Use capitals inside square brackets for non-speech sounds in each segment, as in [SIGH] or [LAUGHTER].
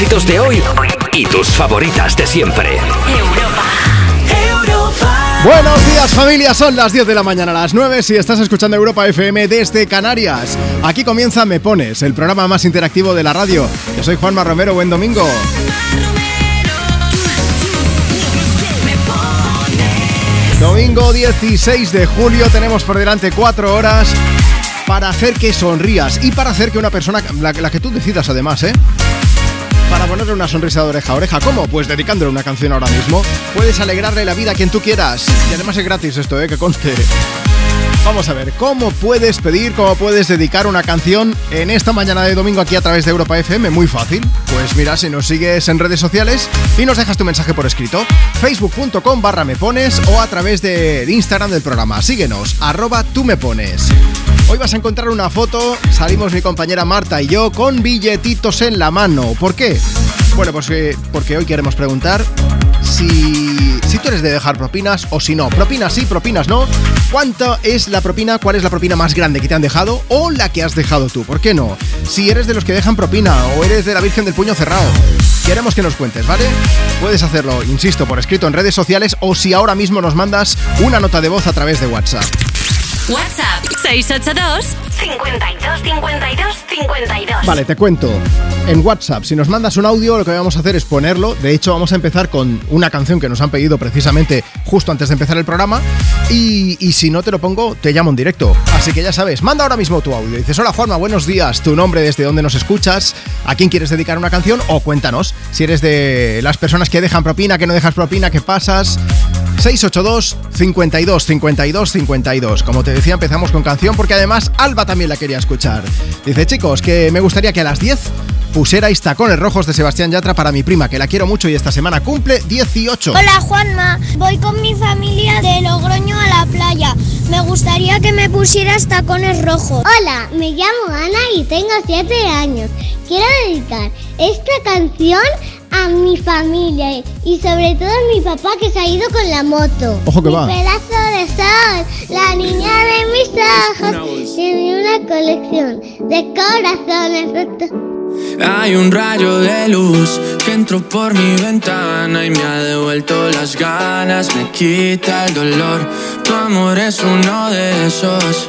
éxitos de hoy y tus favoritas de siempre. Europa. Buenos días familia, son las 10 de la mañana a las 9 si estás escuchando Europa FM desde Canarias. Aquí comienza Me Pones, el programa más interactivo de la radio. Yo soy Juanma Romero, buen domingo. Domingo 16 de julio tenemos por delante 4 horas para hacer que sonrías y para hacer que una persona, la, que tú decidas además, ¿eh? Para ponerle una sonrisa de oreja a oreja. ¿Cómo? Pues dedicándole una canción ahora mismo. Puedes alegrarle la vida a quien tú quieras. Y además es gratis esto, ¿eh? Que conste. Vamos a ver, ¿cómo puedes pedir, cómo puedes dedicar una canción en esta mañana de domingo aquí a través de Europa FM? Muy fácil. Pues mira, si nos sigues en redes sociales y nos dejas tu mensaje por escrito, facebook.com barra me pones o a través del Instagram del programa. Síguenos, arroba tú me pones. Hoy vas a encontrar una foto, salimos mi compañera Marta y yo con billetitos en la mano. ¿Por qué? Bueno, pues eh, porque hoy queremos preguntar si, si tú eres de dejar propinas o si no. Propinas sí, propinas no. ¿Cuánto es la propina? ¿Cuál es la propina más grande que te han dejado o la que has dejado tú? ¿Por qué no? Si eres de los que dejan propina o eres de la Virgen del Puño Cerrado. Queremos que nos cuentes, ¿vale? Puedes hacerlo, insisto, por escrito en redes sociales o si ahora mismo nos mandas una nota de voz a través de WhatsApp. WhatsApp 682 52 52 52. Vale, te cuento. En WhatsApp, si nos mandas un audio, lo que vamos a hacer es ponerlo. De hecho, vamos a empezar con una canción que nos han pedido precisamente justo antes de empezar el programa. Y, si no te lo pongo, te llamo en directo. Así que ya sabes, manda ahora mismo tu audio. Dices, hola Juanma, buenos días. Tu nombre, desde dónde nos escuchas, a quién quieres dedicar una canción o cuéntanos si eres de las personas que dejan propina, que no dejas propina, qué pasas. 682 52 52 52. Como te decía, empezamos con canción porque además Alba también la quería escuchar. Dice, chicos, que me gustaría que a las 10 pusierais tacones rojos de Sebastián Yatra para mi prima, que la quiero mucho y esta semana cumple 18. Hola Juanma, voy con mi familia de Logroño a la playa. Me gustaría que me pusieras tacones rojos. Hola, me llamo Ana y tengo 7 años. Quiero dedicar esta canción a mi familia y sobre todo a mi papá que se ha ido con la moto. Ojo que mi va. pedazo de sol, la niña de mis ojos, tiene una colección de corazones rotos. Hay un rayo de luz que entró por mi ventana y me ha devuelto las ganas, me quita el dolor. Tu amor es uno de esos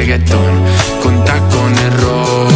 reggaetón con tacones rojos.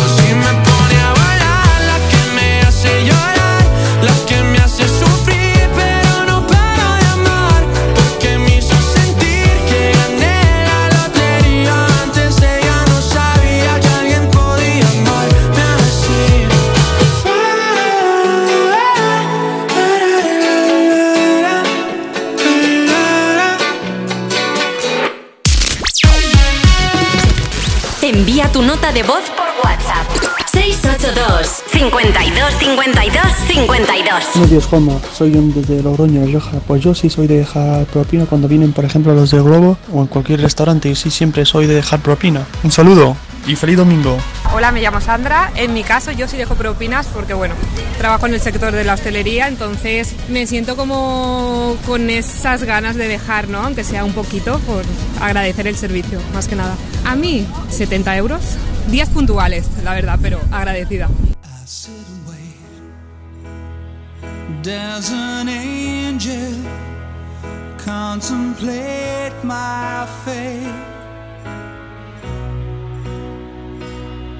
De voz por WhatsApp. 682 52 52 52 Buenos días, Juanma. Soy yo desde Logroño, Rioja. Pues yo sí soy de dejar propina cuando vienen, por ejemplo, los de Globo o en cualquier restaurante. Y sí, siempre soy de dejar propina. Un saludo y feliz domingo. Hola, me llamo Sandra. En mi caso yo sí dejo propinas porque, bueno, trabajo en el sector de la hostelería, entonces me siento como con esas ganas de dejar, ¿no? Aunque sea un poquito, por agradecer el servicio, más que nada. A mí, 70 euros. Días puntuales, la verdad, pero agradecida.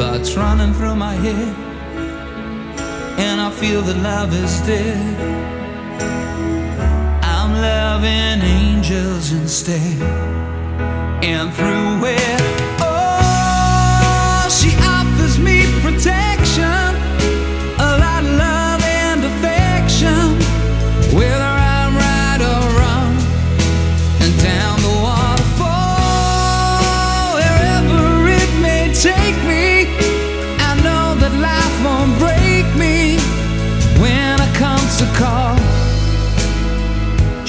thoughts running through my head, and I feel that love is dead. I'm loving angels instead, and through it,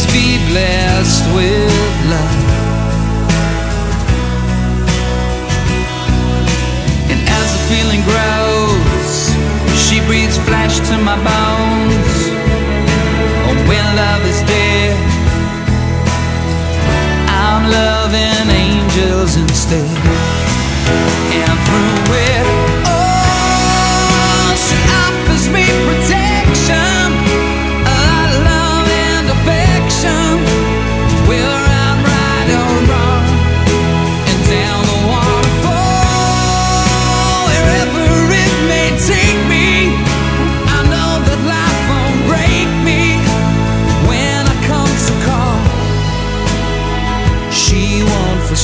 always be blessed with love. And as the feeling grows, she breathes flesh to my bones. Oh, when love is dead, I'm loving angels instead. And through it,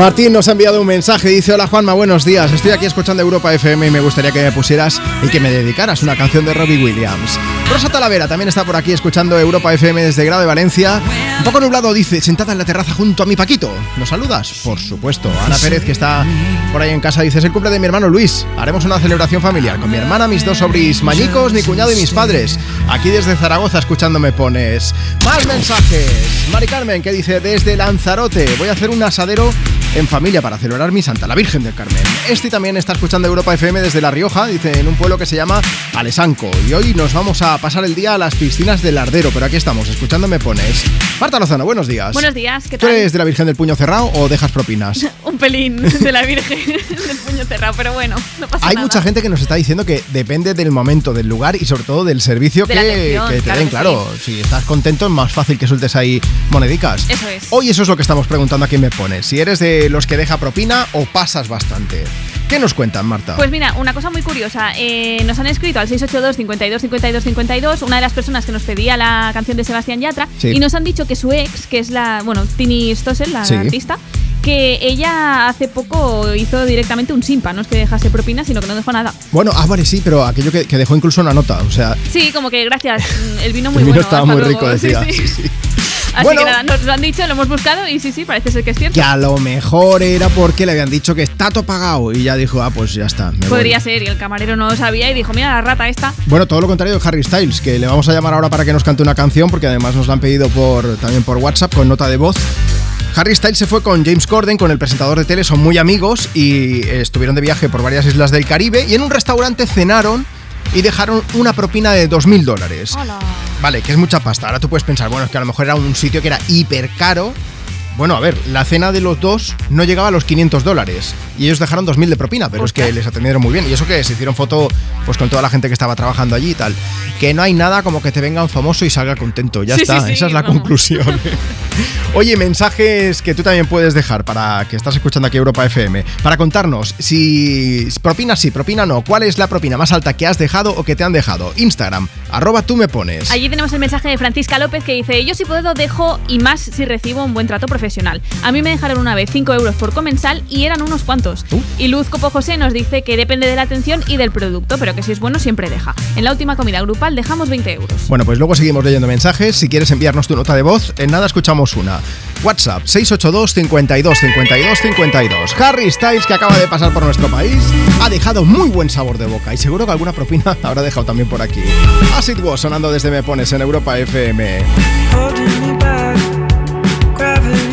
Martín nos ha enviado un mensaje, dice Hola Juanma, buenos días, estoy aquí escuchando Europa FM y me gustaría que me pusieras y que me dedicaras una canción de Robbie Williams. Rosa Talavera también está por aquí escuchando Europa FM desde Grado de Valencia. Un poco nublado dice, sentada en la terraza junto a mi Paquito. ¿Nos saludas? Por supuesto. Ana Pérez, que está por ahí en casa, dice, es el cumple de mi hermano Luis. Haremos una celebración familiar con mi hermana, mis dos sobris mañicos, mi cuñado y mis padres. Aquí desde Zaragoza escuchándome pones. Más mensajes. Mari Carmen, que dice, desde Lanzarote, voy a hacer un asadero en familia para celebrar mi Santa, la Virgen del Carmen. Este también está escuchando Europa FM desde La Rioja, dice, en un pueblo que se llama Alesanco. Y hoy nos vamos a pasar el día a las piscinas del Ardero, pero aquí estamos, escuchando Me Pones. Marta Lozano, buenos días. Buenos días, ¿qué ¿Tú tal? eres de la Virgen del Puño Cerrado o dejas propinas? [LAUGHS] Pelín de la Virgen [LAUGHS] del puño cerrado, pero bueno, no pasa Hay nada. mucha gente que nos está diciendo que depende del momento, del lugar y sobre todo del servicio De que, la atención, que te claro den. que Claro, si estás contento es más fácil que sueltes ahí monedicas. Eso es. Hoy eso es lo que estamos preguntando a quién me pones. Si eres de los que deja propina o pasas bastante. ¿Qué nos cuentan, Marta? Pues mira, una cosa muy curiosa. eh, nos han escrito al 682 52 52 52 una de las personas que nos pedía la canción de Sebastián Yatra Sí. y nos han dicho que su ex, que es la, bueno, Tini Stossel, la Sí. artista, que ella hace poco hizo directamente un simpa, no es que dejase propina, sino que no dejó nada. Bueno, ah, vale, sí, pero aquello que, que dejó incluso una nota. O sea, Sí, como que gracias, mm, el vino muy el vino bueno. estaba muy luego. rico, decía. sí. Sí, sí. [LAUGHS] Así Bueno. que nada, nos lo han dicho, lo hemos buscado y sí, sí, parece ser que es cierto. Que a lo mejor era porque le habían dicho que está todo pagado y ya dijo, ah, pues ya está. me voy. Podría ser, y el camarero no lo sabía y dijo, mira la rata esta. Bueno, todo lo contrario de Harry Styles, que le vamos a llamar ahora para que nos cante una canción, porque además nos la han pedido por, también por WhatsApp con nota de voz. Harry Styles se fue con James Corden, con el presentador de tele, son muy amigos y eh, estuvieron de viaje por varias islas del Caribe y en un restaurante cenaron y dejaron una propina de 2.000 dólares. Vale, que es mucha pasta. Ahora tú puedes pensar, bueno, es que a lo mejor era un sitio que era hiper caro. Bueno, a ver, la cena de los dos no llegaba a los 500 dólares y ellos dejaron 2.000 de propina, pero es que les atendieron muy bien. Y eso que se hicieron foto pues con toda la gente que estaba trabajando allí y tal. Que no hay nada como que te venga un famoso y salga contento. Ya Sí, está, sí, sí, esa es la vamos. conclusión. [LAUGHS] Oye, mensajes que tú también puedes dejar para que estás escuchando aquí Europa FM. Para contarnos si propina sí, propina no. ¿Cuál es la propina más alta que has dejado o que te han dejado? Instagram, arroba tú me pones. Allí tenemos el mensaje de Francisca López que dice, yo si puedo dejo y más si recibo un buen trato profesional. A mí me dejaron una vez 5 euros por comensal y eran unos cuantos. Uh. Y Luz Copo José nos dice que depende de la atención y del producto, pero que si es bueno siempre deja. En la última comida grupal dejamos 20 euros. Bueno, pues luego seguimos leyendo mensajes. Si quieres enviarnos tu nota de voz, en nada escuchamos una. WhatsApp 682 52 52 52. Harry Styles, que acaba de pasar por nuestro país, ha dejado muy buen sabor de boca y seguro que alguna propina [LAUGHS] habrá dejado también por aquí. As it was, sonando desde Me Pones en Europa FM.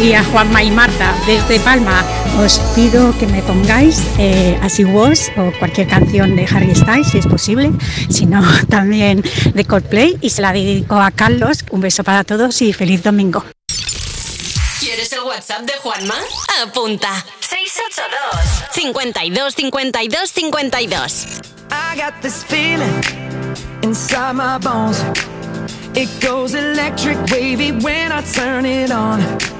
Buen día, Juanma y Marta, desde Palma. Os pido que me pongáis eh, As It Was o cualquier canción de Harry Styles, si es posible, si no, [LAUGHS] también de Coldplay. Y se la dedico a Carlos. Un beso para todos y feliz domingo. ¿Quieres el WhatsApp de Juanma? Apunta. 682 52 52 52. I got this feeling inside my bones. It goes electric wavy when I turn it on.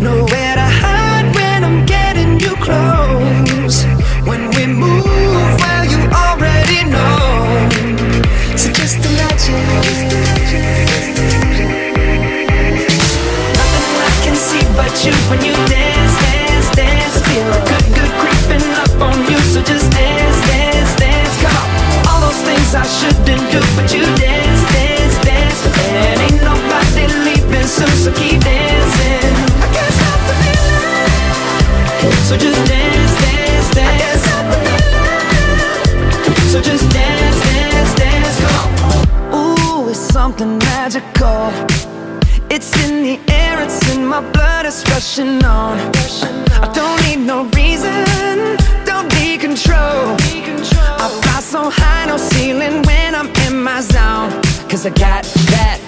nowhere to hide when I'm getting you close. When we move, well, you already know. So just imagine. Nothing I can see but you when you dance, dance, dance. Feel a good, good creeping up on you. So just dance, dance, dance. Come on. All those things I shouldn't do, but you dance, dance, dance. Ain't nobody leaving soon, so keep dancing. So just dance, dance, dance. So just dance, dance, dance. Come on. Ooh, it's something magical. It's in the air, it's in my blood, it's rushing on. I don't need no reason, don't need control. I fly so high, no ceiling when I'm in my zone. Cause I got that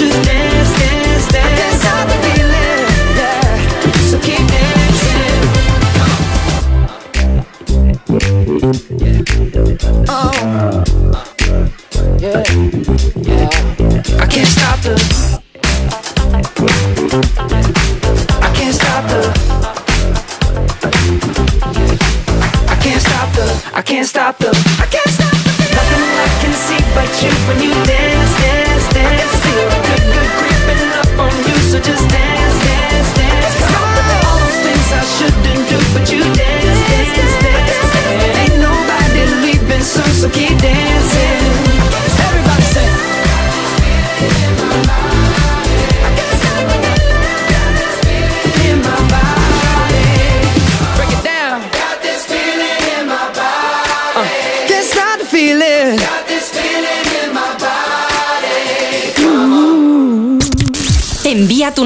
just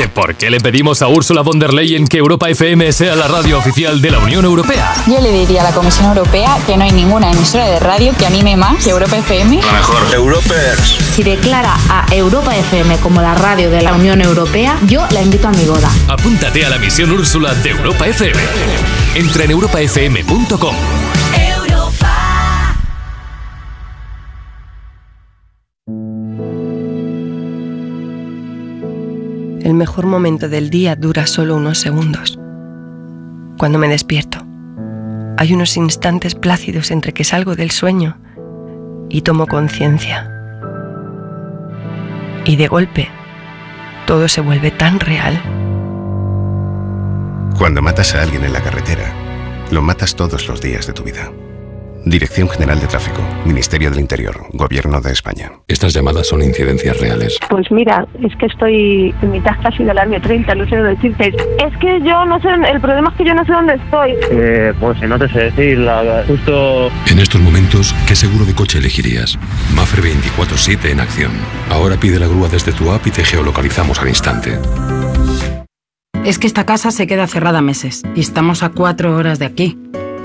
¿Que por qué le pedimos a Ursula von der Leyen que Europa FM sea la radio oficial de la Unión Europea? Yo le diría a la Comisión Europea que no hay ninguna emisora de radio que anime más que Europa FM. La mejor. Europers. Si declara a Europa FM como la radio de la Unión Europea, yo la invito a mi boda. Apúntate a la misión Úrsula de Europa FM. Entra en europafm.com. El mejor momento del día dura solo unos segundos. Cuando me despierto, hay unos instantes plácidos entre que salgo del sueño y tomo conciencia. Y de golpe, todo se vuelve tan real. Cuando matas a alguien en la carretera, lo matas todos los días de tu vida. Dirección General de Tráfico, Ministerio del Interior, Gobierno de España. Estas llamadas son incidencias reales. Pues mira, es que estoy en mitad casi del año 30, no sé dónde decirte. Es que yo no sé, el problema es que yo no sé dónde estoy. Eh, pues no te sé decir, la, justo... En estos momentos, ¿qué seguro de coche elegirías? Mafre 24-7 en acción. Ahora pide la grúa desde tu app y te geolocalizamos al instante. Es que esta casa se queda cerrada meses y estamos a cuatro horas de aquí.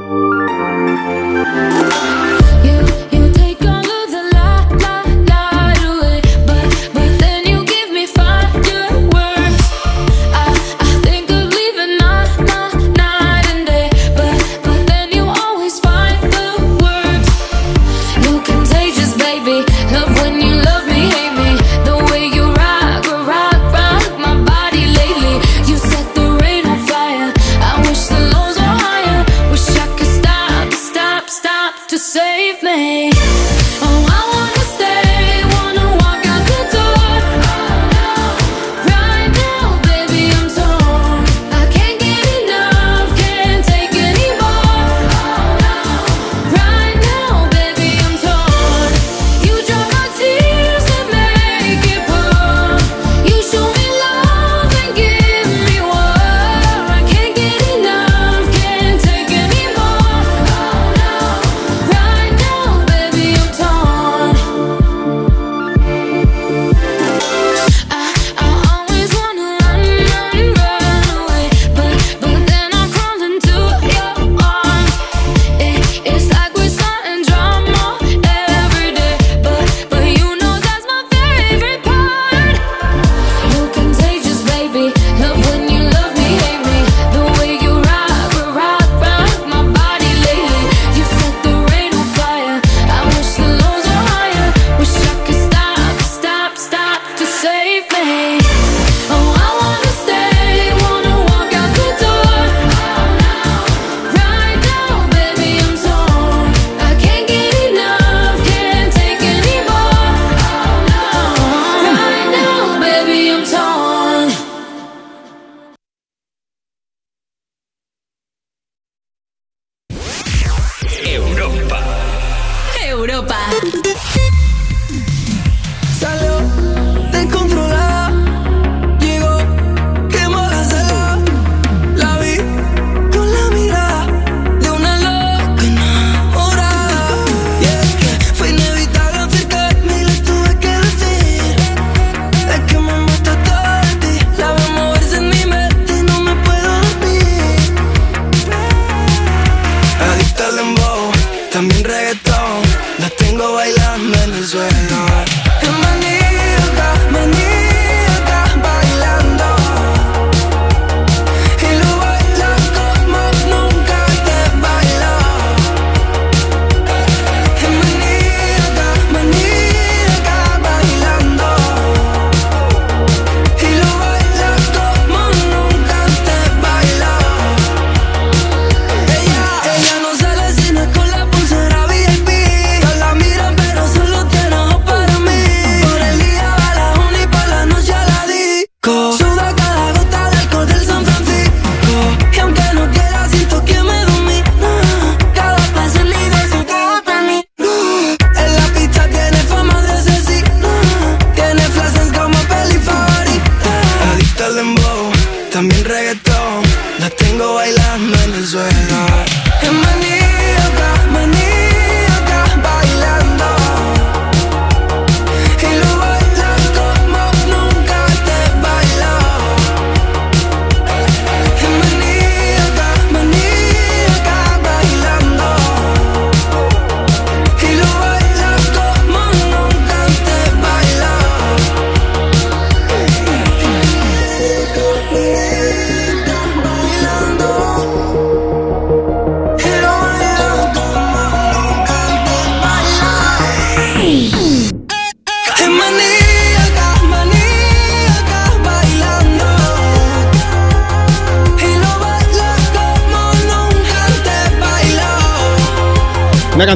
You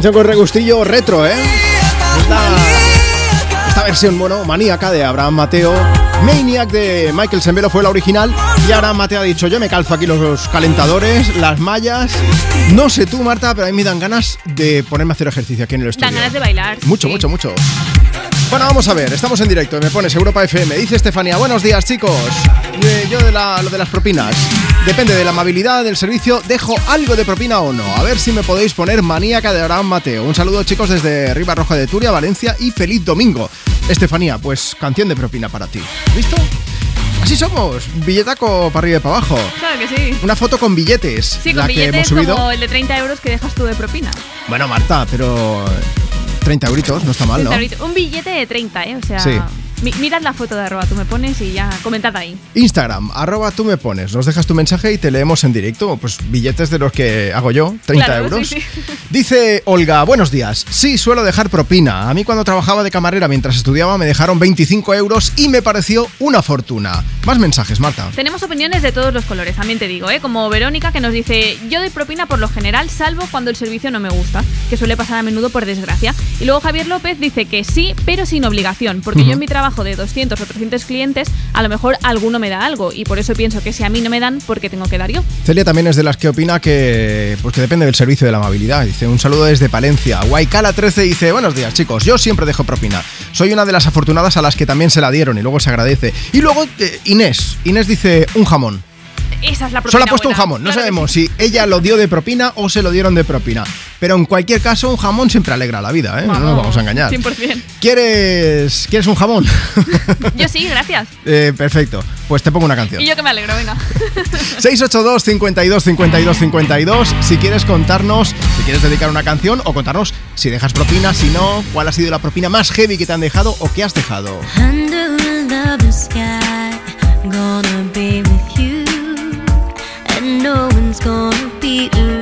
canción con regustillo retro, ¿eh? Esta, esta versión, bueno, maníaca de Abraham Mateo. Maniac de Michael Sembelo fue la original. Y Abraham Mateo ha dicho: Yo me calzo aquí los calentadores, las mallas. No sé tú, Marta, pero a mí me dan ganas de ponerme a hacer ejercicio aquí en el estudio. Dan ganas de bailar. Mucho, sí. mucho, mucho. Bueno, vamos a ver, estamos en directo, me pones Europa FM. Dice Estefanía, buenos días chicos. Eh, yo de la- lo de las propinas. Depende de la amabilidad del servicio, dejo algo de propina o no. A ver si me podéis poner maníaca de Abraham Mateo. Un saludo chicos desde Riva Roja de Turia, Valencia y feliz domingo. Estefanía, pues canción de propina para ti. ¿Listo? Así somos, billetaco para arriba y para abajo. Claro que sí. Una foto con billetes, Sí, la con que hemos billetes subido. como el de 30 euros que dejas tú de propina. Bueno, Marta, pero 30 euritos, no está mal, ¿no? 30 euritos. Un billete de 30, ¿eh? O sea, Sí. Mi- mirad la foto de arroba, tú me pones y ya comentad ahí. Instagram, arroba tú me pones, nos dejas tu mensaje y te leemos en directo, pues billetes de los que hago yo, 30 Claro, euros. sí, sí. [LAUGHS] Dice Olga, buenos días, sí, suelo dejar propina. A mí cuando trabajaba de camarera mientras estudiaba me dejaron 25 euros y me pareció una fortuna. Más mensajes, Marta. Tenemos opiniones de todos los colores, también te digo, ¿eh? Como Verónica que nos dice, yo doy propina por lo general, salvo cuando el servicio no me gusta, que suele pasar a menudo por desgracia. Y luego Javier López dice que sí, pero sin obligación, porque yo en mi trabajo de 200 o 300 clientes, a lo mejor alguno me da algo, y por eso pienso que si a mí no me dan, ¿por qué tengo que dar yo? Celia también es de las que opina que, pues que depende del servicio de la amabilidad. Dice, un saludo desde Palencia. Waikala13 dice, buenos días chicos, yo siempre dejo propina. Soy una de las afortunadas a las que también se la dieron y luego se agradece. Y luego eh, Inés, Inés dice, un jamón. Esa es la propina Solo ha puesto un jamón. No Claro sabemos si ella lo dio de propina o se lo dieron de propina. Pero en cualquier caso, un jamón siempre alegra la vida, ¿eh? No nos vamos a engañar. 100%. ¿Quieres, ¿Quieres un jamón? [LAUGHS] Yo sí, gracias. Eh, perfecto. Pues te pongo una canción. Y yo que me alegro, venga. 682 52 52 52 Si quieres contarnos, si quieres dedicar una canción o contarnos si dejas propina, si no, cuál ha sido la propina más heavy que te han dejado o que has dejado. Under a lovely sky, gonna be with you, and no one's gonna be around.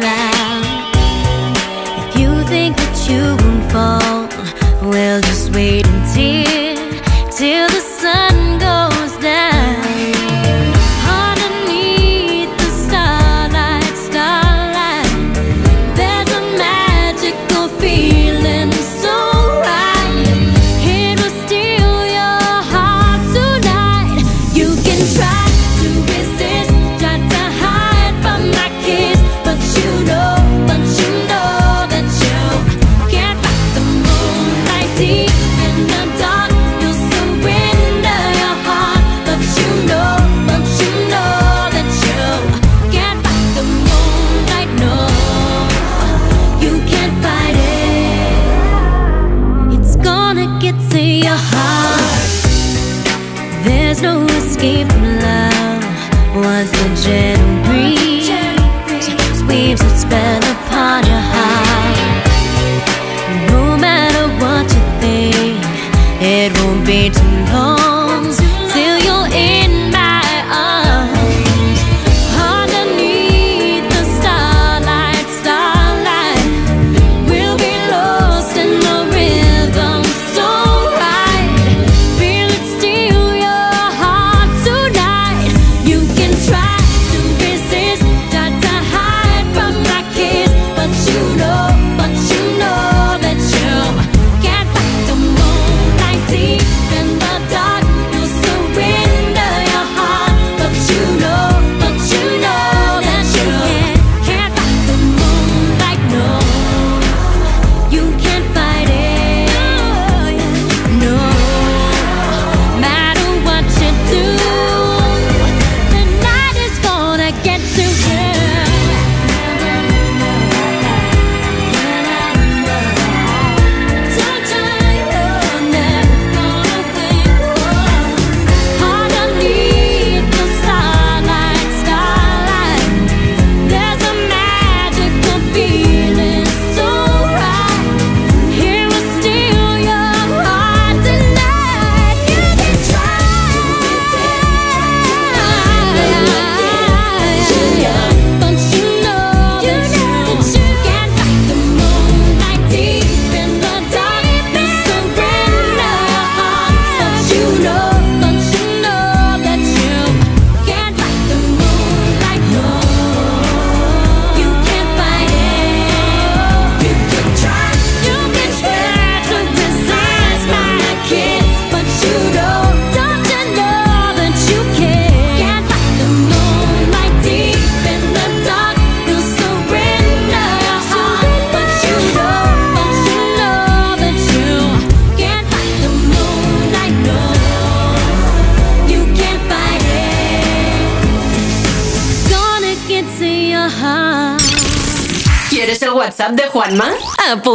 Wait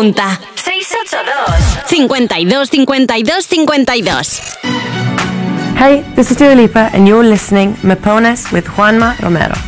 Apunta. 682 52 52 52 Hey, this is Dua Lipa, and you're listening Me Pones with Juanma Romero.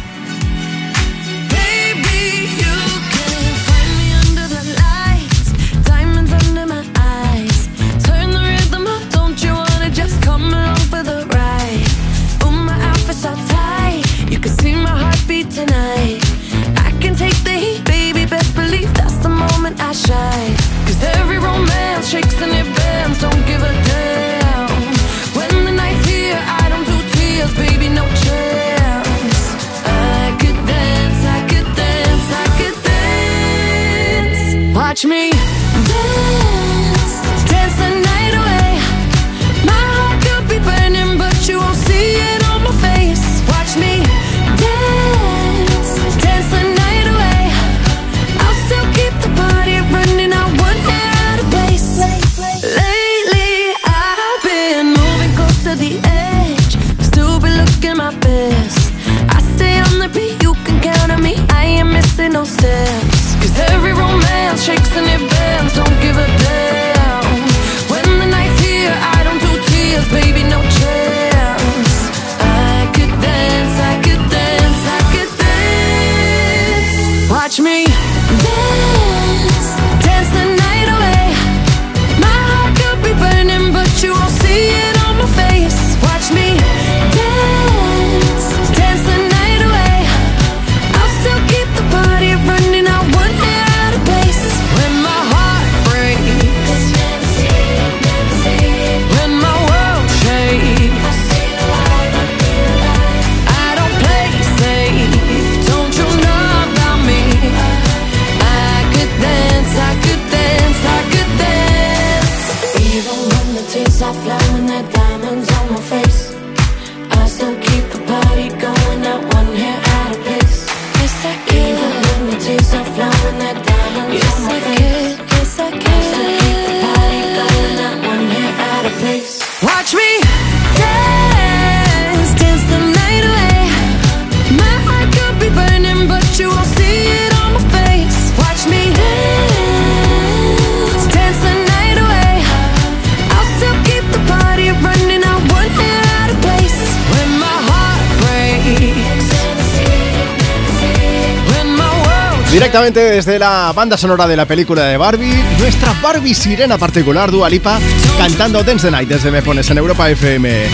Directamente desde la banda sonora de la película de Barbie, nuestra Barbie sirena particular, Dua Lipa, cantando Dance the Night desde Me Pones en Europa FM.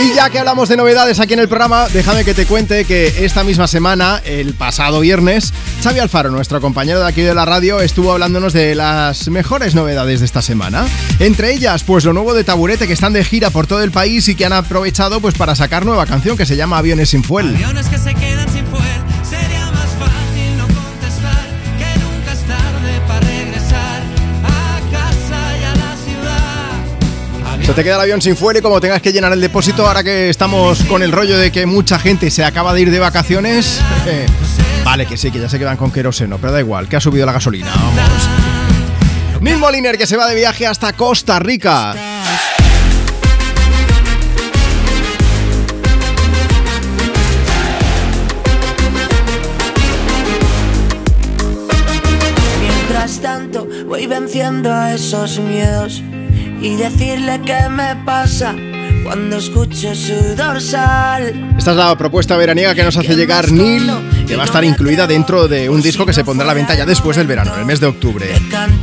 Y ya que hablamos de novedades aquí en el programa, déjame que te cuente que esta misma semana, el pasado viernes, Xavi Alfaro, nuestro compañero de aquí de la radio, estuvo hablándonos de las mejores novedades de esta semana. Entre ellas, pues lo nuevo de Taburete, que están de gira por todo el país y que han aprovechado pues para sacar nueva canción que se llama Aviones sin fuel. Aviones que se quedan sin fuel. Se te queda el avión sin fuel y como tengas que llenar el depósito, ahora que estamos con el rollo de que mucha gente se acaba de ir de vacaciones, eh, vale que sí, que ya se quedan con queroseno, pero da igual, que ha subido la gasolina, vamos. Neil Moliner que se va de viaje hasta Costa Rica. Mientras tanto voy venciendo a esos miedos y decirle qué me pasa cuando escucho su dorsal. Esta es la propuesta veraniega que nos hace llegar Neil, que va a estar incluida dentro de un disco que se pondrá a la venta ya después del verano, en el mes de octubre.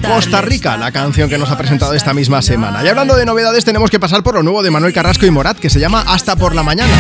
Costa Rica, la canción que nos ha presentado esta misma semana. Y hablando de novedades, tenemos que pasar por lo nuevo de Manuel Carrasco y Morat, que se llama Hasta por la mañana.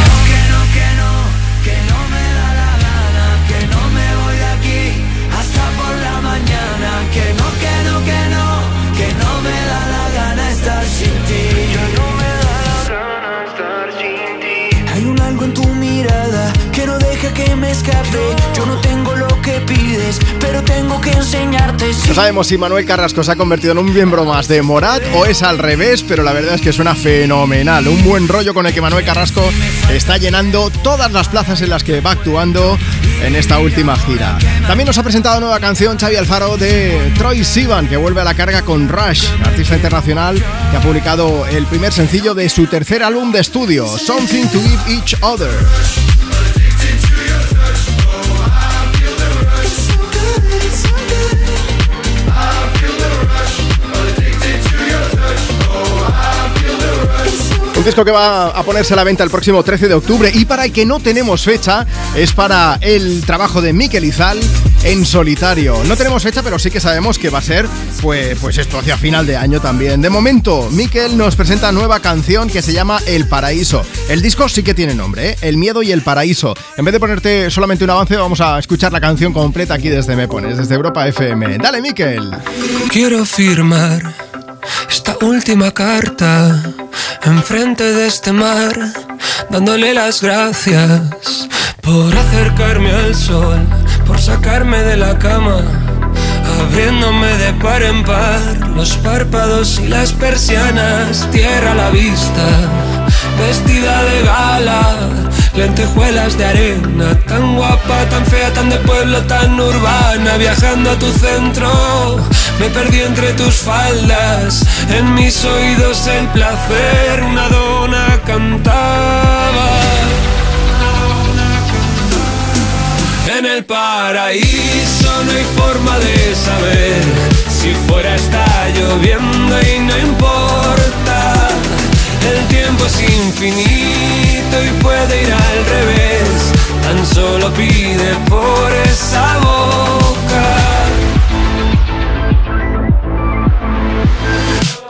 No sabemos si Manuel Carrasco se ha convertido en un miembro más de Morat o es al revés, pero la verdad es que suena fenomenal. Un buen rollo con el que Manuel Carrasco está llenando todas las plazas en las que va actuando en esta última gira. También nos ha presentado nueva canción Xavi Alfaro de Troy Sivan, que vuelve a la carga con Rush, artista internacional que ha publicado el primer sencillo de su tercer álbum de estudio, Something to Give Each Other. Un disco que va a ponerse a la venta el próximo 13 de octubre y para el que no tenemos fecha es para el trabajo de Mikel Izal en solitario. No tenemos fecha, pero sí que sabemos que va a ser, pues, pues esto hacia final de año también. De momento, Mikel nos presenta nueva canción que se llama El Paraíso. El disco sí que tiene nombre, ¿eh? El Miedo y el Paraíso. En vez de ponerte solamente un avance, vamos a escuchar la canción completa aquí desde Me Pones, desde Europa FM. Dale, Mikel. Quiero firmar esta última carta enfrente de este mar, dándole las gracias por acercarme al sol, por sacarme de la cama, abriéndome de par en par los párpados y las persianas, tierra a la vista, vestida de gala, lentejuelas de arena, tan guapa, tan fea, tan de pueblo, tan urbana, viajando a tu centro, me perdí entre tus faldas, en mis oídos el placer, una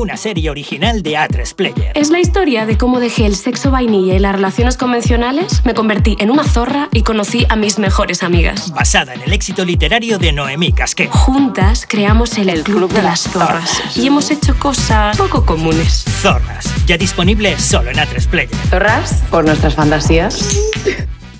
Una serie original de A3 Player. Es la historia de cómo dejé el sexo vainilla y las relaciones convencionales, me convertí en una zorra y conocí a mis mejores amigas. Basada en el éxito literario de Noemí Casquet. Juntas creamos el, Club de las Zorras y hemos hecho cosas poco comunes. Zorras, ya disponible solo en A3 Player. ¿Zorras? Por nuestras fantasías.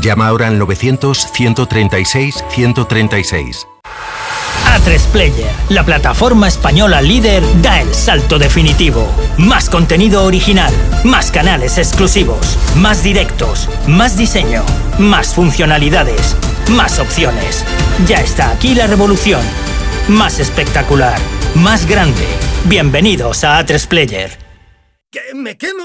Llama ahora al 900-136-136. A3 Player, la plataforma española líder, da el salto definitivo. Más contenido original, más canales exclusivos, más directos, más diseño, más funcionalidades, más opciones. Ya está aquí la revolución. Más espectacular, más grande. Bienvenidos a A3 Player. ¿Qué? ¿Me quemo?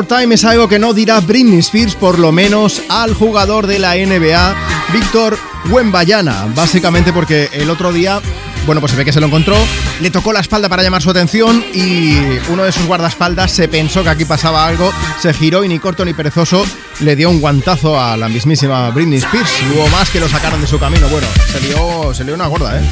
More Time es algo que no dirá Britney Spears, por lo menos al jugador de la NBA, Víctor Wembayana. Básicamente porque el otro día, bueno, pues se ve que se lo encontró, le tocó la espalda para llamar su atención y uno de sus guardaespaldas se pensó que aquí pasaba algo, se giró y ni corto ni perezoso le dio un guantazo a la mismísima Britney Spears. Hubo más que lo sacaron de su camino. Bueno, se lió, se lió una gorda, ¿eh?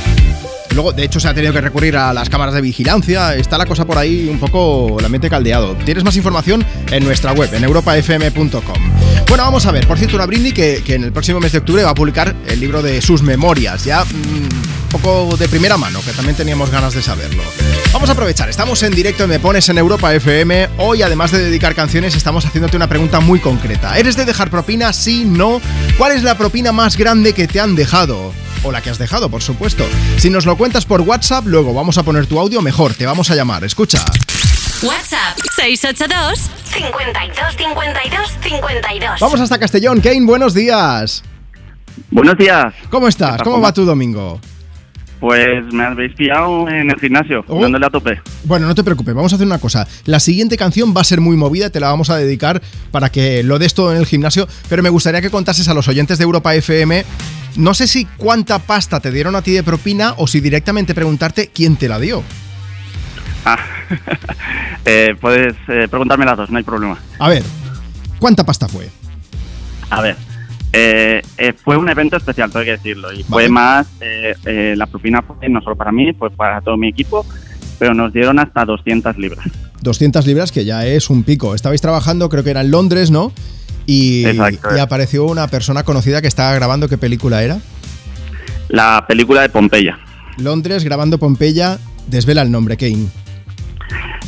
Luego, de hecho, se ha tenido que recurrir a las cámaras de vigilancia. Está la cosa por ahí un poco la mente caldeado. Tienes más información en nuestra web, en europafm.com. Bueno, vamos a ver. Por cierto, una Britney que, en el próximo mes de octubre va a publicar el libro de sus memorias. Ya mm, un poco de primera mano, que también teníamos ganas de saberlo. Vamos a aprovechar, estamos en directo en Me Pones en Europa FM. Hoy, además de dedicar canciones, estamos haciéndote una pregunta muy concreta. ¿Eres de dejar propina? Sí, no. ¿Cuál es la propina más grande que te han dejado? O la que has dejado, por supuesto. Si nos lo cuentas por WhatsApp, luego vamos a poner tu audio mejor. Te vamos a llamar. Escucha. WhatsApp 682 52 52 52. Vamos hasta Castellón. Kane, buenos días. Buenos días. ¿Cómo estás? ¿Cómo va tu domingo? Pues me habéis pillado en el gimnasio, Oh. dándole a tope. Bueno, no te preocupes, vamos a hacer una cosa. La siguiente canción va a ser muy movida, te la vamos a dedicar para que lo des todo en el gimnasio, pero me gustaría que contases a los oyentes de Europa FM, no sé si cuánta pasta te dieron a ti de propina o si directamente preguntarte quién te la dio. Ah, [LAUGHS] eh, puedes eh, preguntarme las dos, no hay problema. A ver, ¿cuánta pasta fue? A ver, eh, eh, fue un evento especial, tengo que decirlo, y fue más, eh, la propina fue no solo para mí, fue para todo mi equipo, pero nos dieron hasta 200 libras. 200 libras, que ya es un pico. Estabais trabajando, creo que era en Londres, ¿no? Y, Exacto. y apareció una persona conocida que estaba grabando, ¿qué película era? La película de Pompeya. Londres, grabando Pompeya, desvela el nombre, Kane.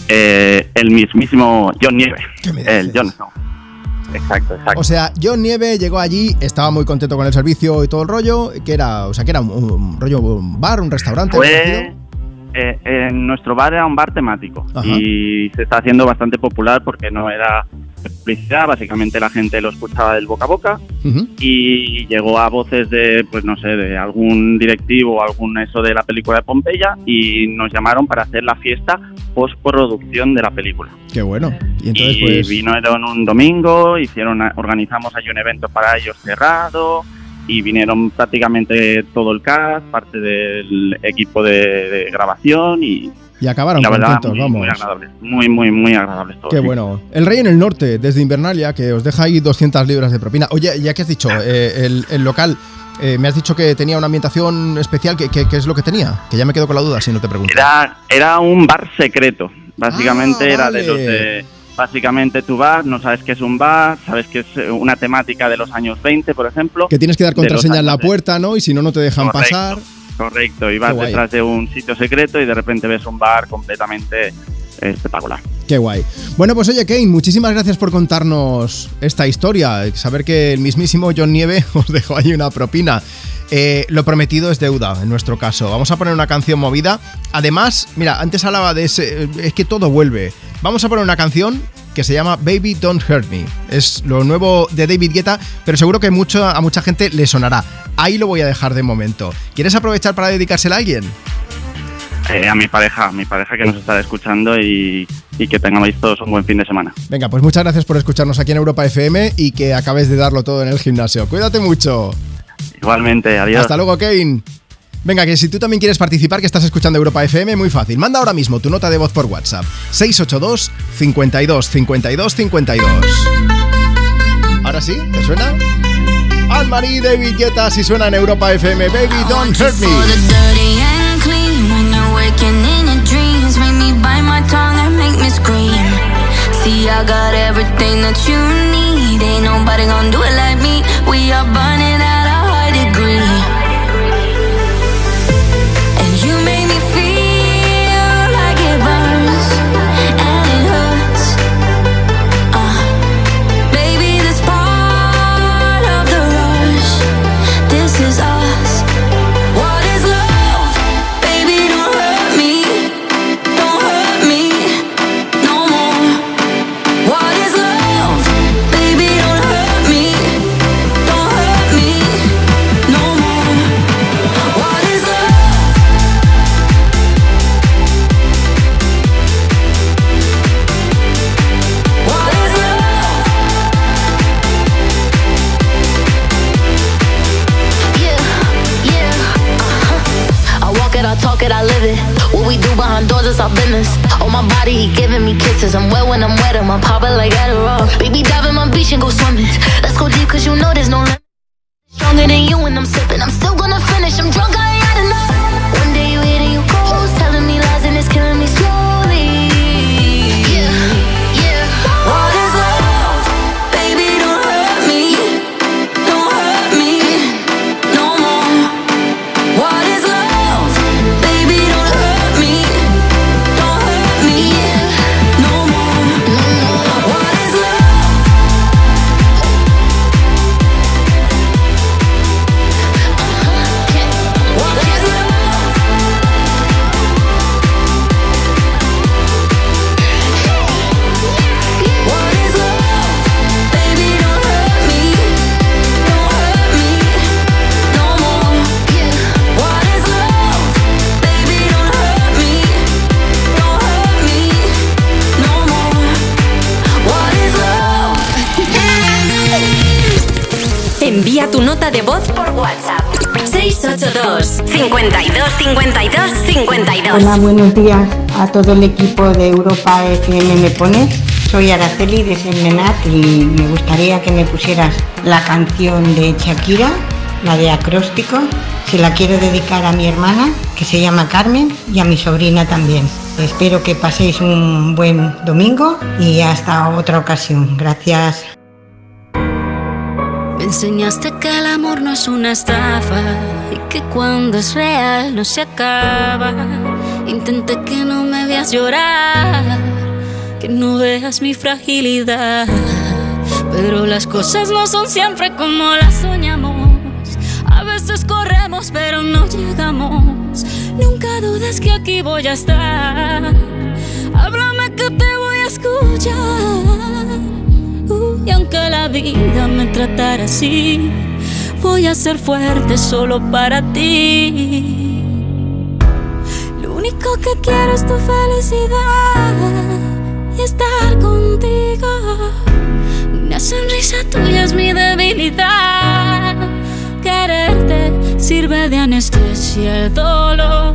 Eh, el mismísimo John Nieve. El John Snow. Exacto, exacto. O sea, John Nieve llegó allí, estaba muy contento con el servicio y todo el rollo, que era, o sea, que era un, un rollo, un bar, un restaurante. Fue, eh, en nuestro bar era un bar temático Ajá. y se está haciendo bastante popular porque no era publicidad, básicamente la gente lo escuchaba del boca a boca y llegó a voces de, pues no sé, de algún directivo o algún eso de la película de Pompeya y nos llamaron para hacer la fiesta postproducción de la película. Qué bueno. Y entonces, y pues. vinieron un domingo, hicieron, organizamos ahí un evento para ellos cerrado y vinieron prácticamente todo el cast, parte del equipo de, de grabación y Y acabaron la verdad contentos, muy, vamos. muy agradables, muy muy muy agradables todos. Qué sí. bueno. El Rey en el Norte, desde Invernalia, que os deja ahí 200 libras de propina. Oye, ya que has dicho, eh, el, el local, eh, me has dicho que tenía una ambientación especial. ¿Qué, qué- qué es lo que tenía? Que ya me quedo con la duda si no te pregunto. Era, era un bar secreto, básicamente Ah, era de los de básicamente tu bar, no sabes qué es un bar, sabes que es eh, una temática de los años 20, por ejemplo. Que tienes que dar contraseña en la puerta, ¿no? Y si no, no te dejan Correcto. pasar. Correcto, y vas detrás de un sitio secreto y de repente ves un bar completamente espectacular. Qué guay. Bueno, pues oye, Kane, muchísimas gracias por contarnos esta historia. Saber que el mismísimo John Nieve [LAUGHS] os dejó ahí una propina. Eh, lo prometido es deuda, en nuestro caso. Vamos a poner una canción movida. Además, mira, antes hablaba de ese. Es que todo vuelve. Vamos a poner una canción que se llama Baby Don't Hurt Me. Es lo nuevo de David Guetta, pero seguro que mucho, a mucha gente le sonará. Ahí lo voy a dejar de momento. ¿Quieres aprovechar para dedicársela a alguien? Eh, a mi pareja, a mi pareja que nos está escuchando y, y que tengamos todos un buen fin de semana. Venga, pues muchas gracias por escucharnos aquí en Europa FM y que acabes de darlo todo en el gimnasio. Cuídate mucho. Igualmente, adiós. Hasta luego, Kane. Venga, que si tú también quieres participar, que estás escuchando Europa FM, muy fácil. Manda ahora mismo tu nota de voz por WhatsApp. 682 52 52 52. ¿Ahora sí? ¿Te suena? Anne-Marie David Guetta, si suena en Europa FM. Baby, don't hurt me. See, I got everything that you need. Ain't nobody gonna do it like me. We are burning behind doors is our business. On my body, he giving me kisses. I'm wet when I'm wet, I'm pop it like Adderall. Baby, dive in my beach and go swimming. Let's go deep, cause you know there's no limit. Stronger than you when I'm sipping. I'm still gonna finish. I'm drunk, I ain't had enough. One day you hit and you ghost, telling me lies and it's killing me slowly. 52 52 52 Hola, buenos días a todo el equipo de Europa FM Me Pones. Soy Araceli de Semenat y me gustaría que me pusieras la canción de Shakira, la de acróstico. Se la quiero dedicar a mi hermana, que se llama Carmen, y a mi sobrina también. Espero que paséis un buen domingo y hasta otra ocasión. Gracias. Me enseñaste que el amor no es una estafa que cuando es real no se acaba. Intenté que no me veas llorar, que no veas mi fragilidad. Pero las cosas no son siempre como las soñamos. A veces corremos pero no llegamos. Nunca dudes que aquí voy a estar. Háblame que te voy a escuchar. Uh, y aunque la vida me tratara así, voy a ser fuerte solo para ti. Lo único que quiero es tu felicidad y estar contigo. Una sonrisa tuya es mi debilidad. Quererte sirve de anestesia el dolor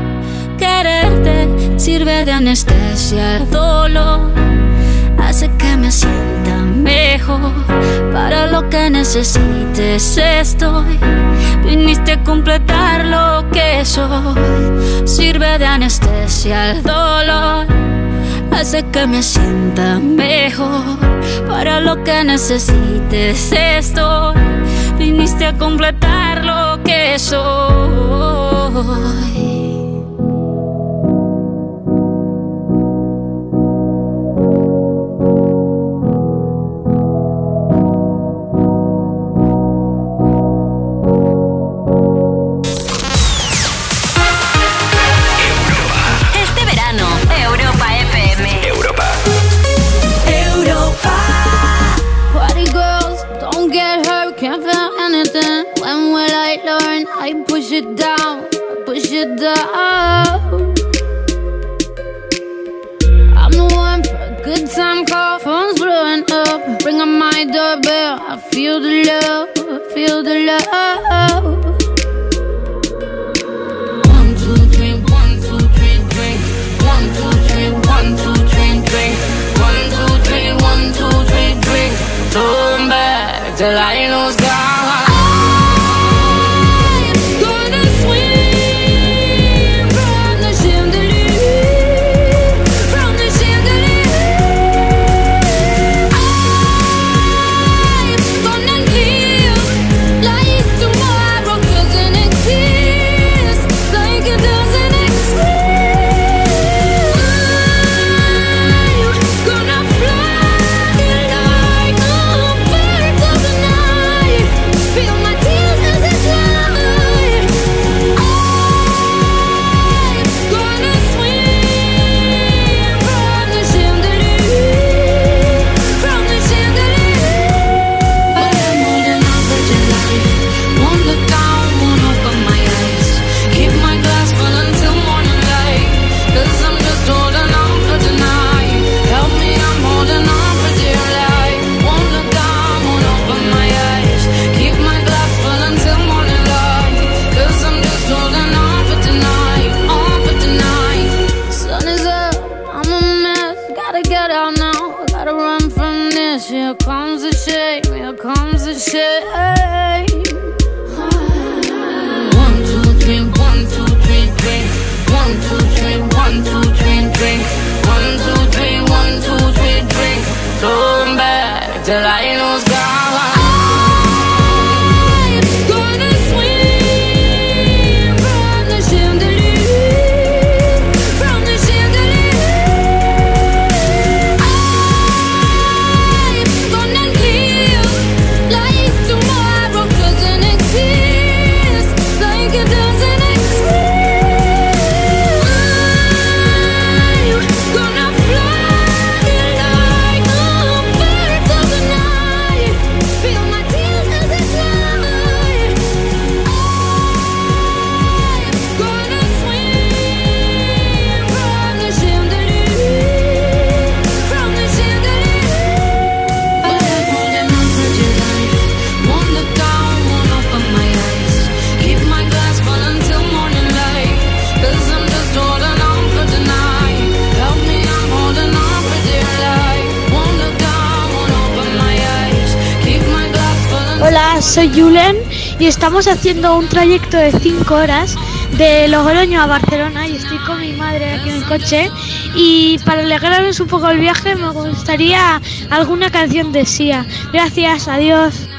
sirve de anestesia el dolor, hace que me sienta mejor. Para lo que necesites estoy, viniste a completar lo que soy. Sirve de anestesia el dolor, hace que me sienta mejor. Para lo que necesites estoy, viniste a completar lo que soy. Push it down, push it down. I'm the one for a good time call, phone's blowing up. Ring on my doorbell, I feel the love, I feel the love. One, two, three, one, two, three, drink. One, two, three, one, two, three, drink. One, two, three, one, two, three, drink. Turn back till I lose. Gonna soy Julen y estamos haciendo un trayecto de 5 horas de Logroño a Barcelona y estoy con mi madre aquí en el coche y para alegrarnos un poco el viaje me gustaría alguna canción de Sia. Gracias, adiós.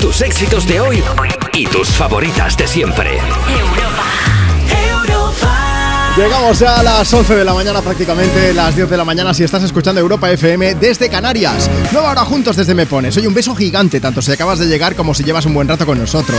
Tus éxitos de hoy y tus favoritas de siempre. Llegamos ya a las 11 de la mañana prácticamente, las 10 de la mañana si estás escuchando Europa FM desde Canarias. Nueva hora juntos desde Me Pones. Oye, un beso gigante, tanto si acabas de llegar como si llevas un buen rato con nosotros.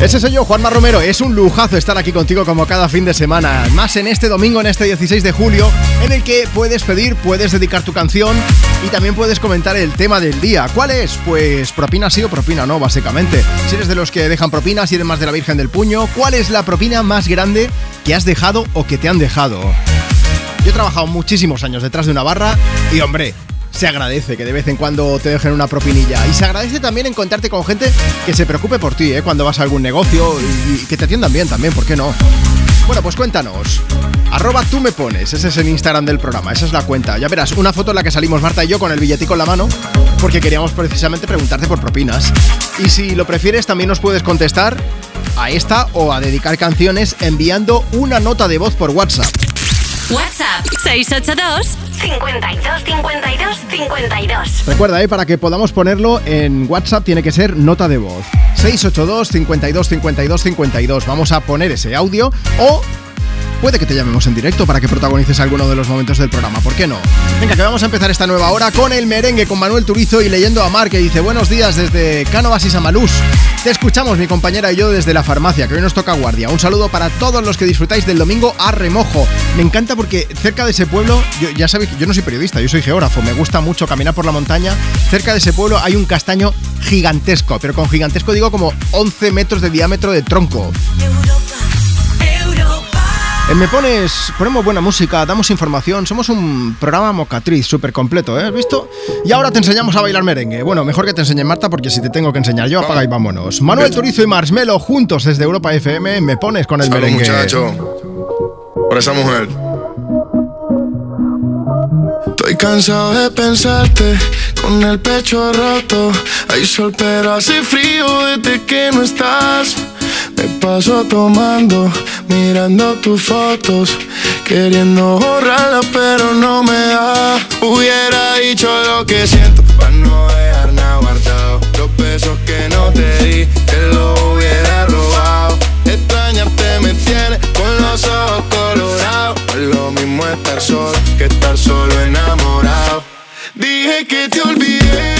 Ese soy yo, Juanma Romero. Es un lujazo estar aquí contigo como cada fin de semana. Más en este domingo, en este 16 de julio, en el que puedes pedir, puedes dedicar tu canción y también puedes comentar el tema del día. ¿Cuál es? Pues propina sí o propina no, básicamente. Si eres de los que dejan propinas, si eres más de la Virgen del Puño, ¿cuál es la propina más grande que has dejado o que te han dejado? Yo he trabajado muchísimos años detrás de una barra y, hombre, se agradece que de vez en cuando te dejen una propinilla. Y se agradece también encontrarte con gente que se preocupe por ti, ¿eh? Cuando vas a algún negocio y, que te atiendan bien también, ¿por qué no? Bueno, pues cuéntanos. Arroba tú me pones, ese es el Instagram del programa, esa es la cuenta. Ya verás, una foto en la que salimos Marta y yo con el billetico en la mano, porque queríamos precisamente preguntarte por propinas. Y si lo prefieres, también nos puedes contestar a esta o a dedicar canciones enviando una nota de voz por WhatsApp. WhatsApp 682 52 52 52. Recuerda, ¿eh? para que podamos ponerlo en WhatsApp tiene que ser nota de voz. 682 52 52 52. Vamos a poner ese audio o puede que te llamemos en directo para que protagonices alguno de los momentos del programa. ¿Por qué no? Venga, que vamos a empezar esta nueva hora con el merengue con Manuel Turizo y leyendo a Mar que dice buenos días desde Cánovas y Samalús. Te escuchamos mi compañera y yo desde la farmacia, que hoy nos toca guardia. Un saludo para todos los que disfrutáis del domingo a remojo. Me encanta porque cerca de ese pueblo, ya sabéis, yo no soy periodista, yo soy geógrafo, me gusta mucho caminar por la montaña. Cerca de ese pueblo hay un castaño gigantesco, pero con gigantesco digo como 11 metros de diámetro de tronco. Me Pones, ponemos buena música, damos información, somos un programa mocatriz súper completo, ¿eh? ¿Has visto? Y ahora te enseñamos a bailar merengue. Bueno, mejor que te enseñe Marta porque si te tengo que enseñar yo, apaga y vámonos. Manuel Turizo y Marshmello juntos desde Europa FM, Me Pones con el Salud, merengue. muchacho. Por esa mujer. Estoy cansado de pensarte con el pecho roto. Hay sol, pero hace frío desde que no estás. Me paso tomando, mirando tus fotos, queriendo borrarlas, pero no me da. Hubiera dicho lo que siento para no dejar nada guardado. Los besos que no te di, te los hubiera robado. Extrañarte me tiene con los ojos colorados. No es lo mismo estar solo que estar solo enamorado. Dije que te olvidé,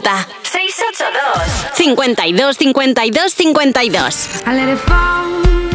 pregunta. 682 52 52 52.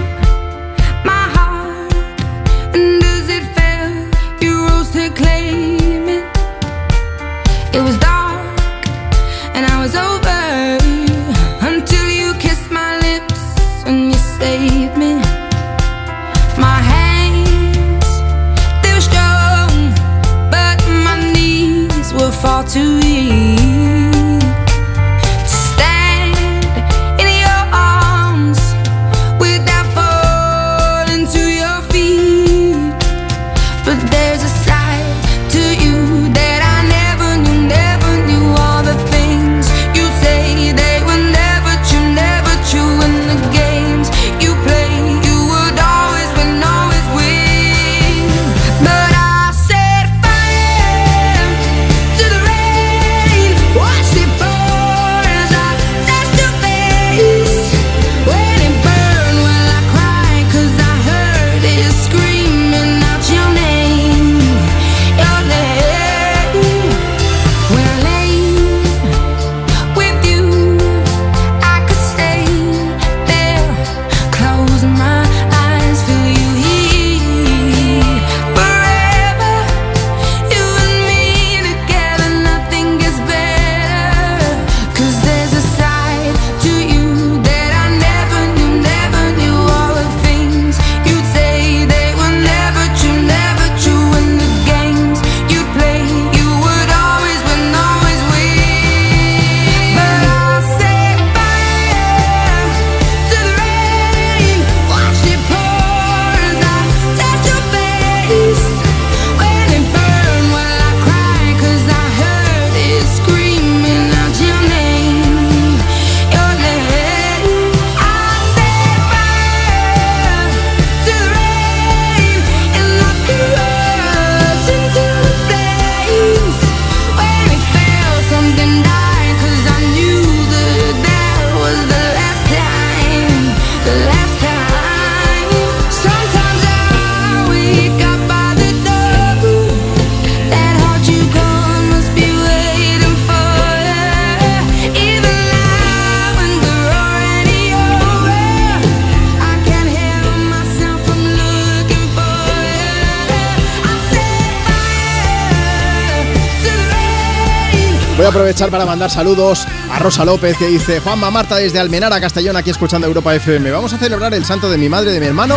aprovechar para mandar saludos a Rosa López que dice Juanma Marta desde Almenara, Castellón, aquí escuchando Europa FM. Vamos a celebrar el santo de mi madre, de mi hermano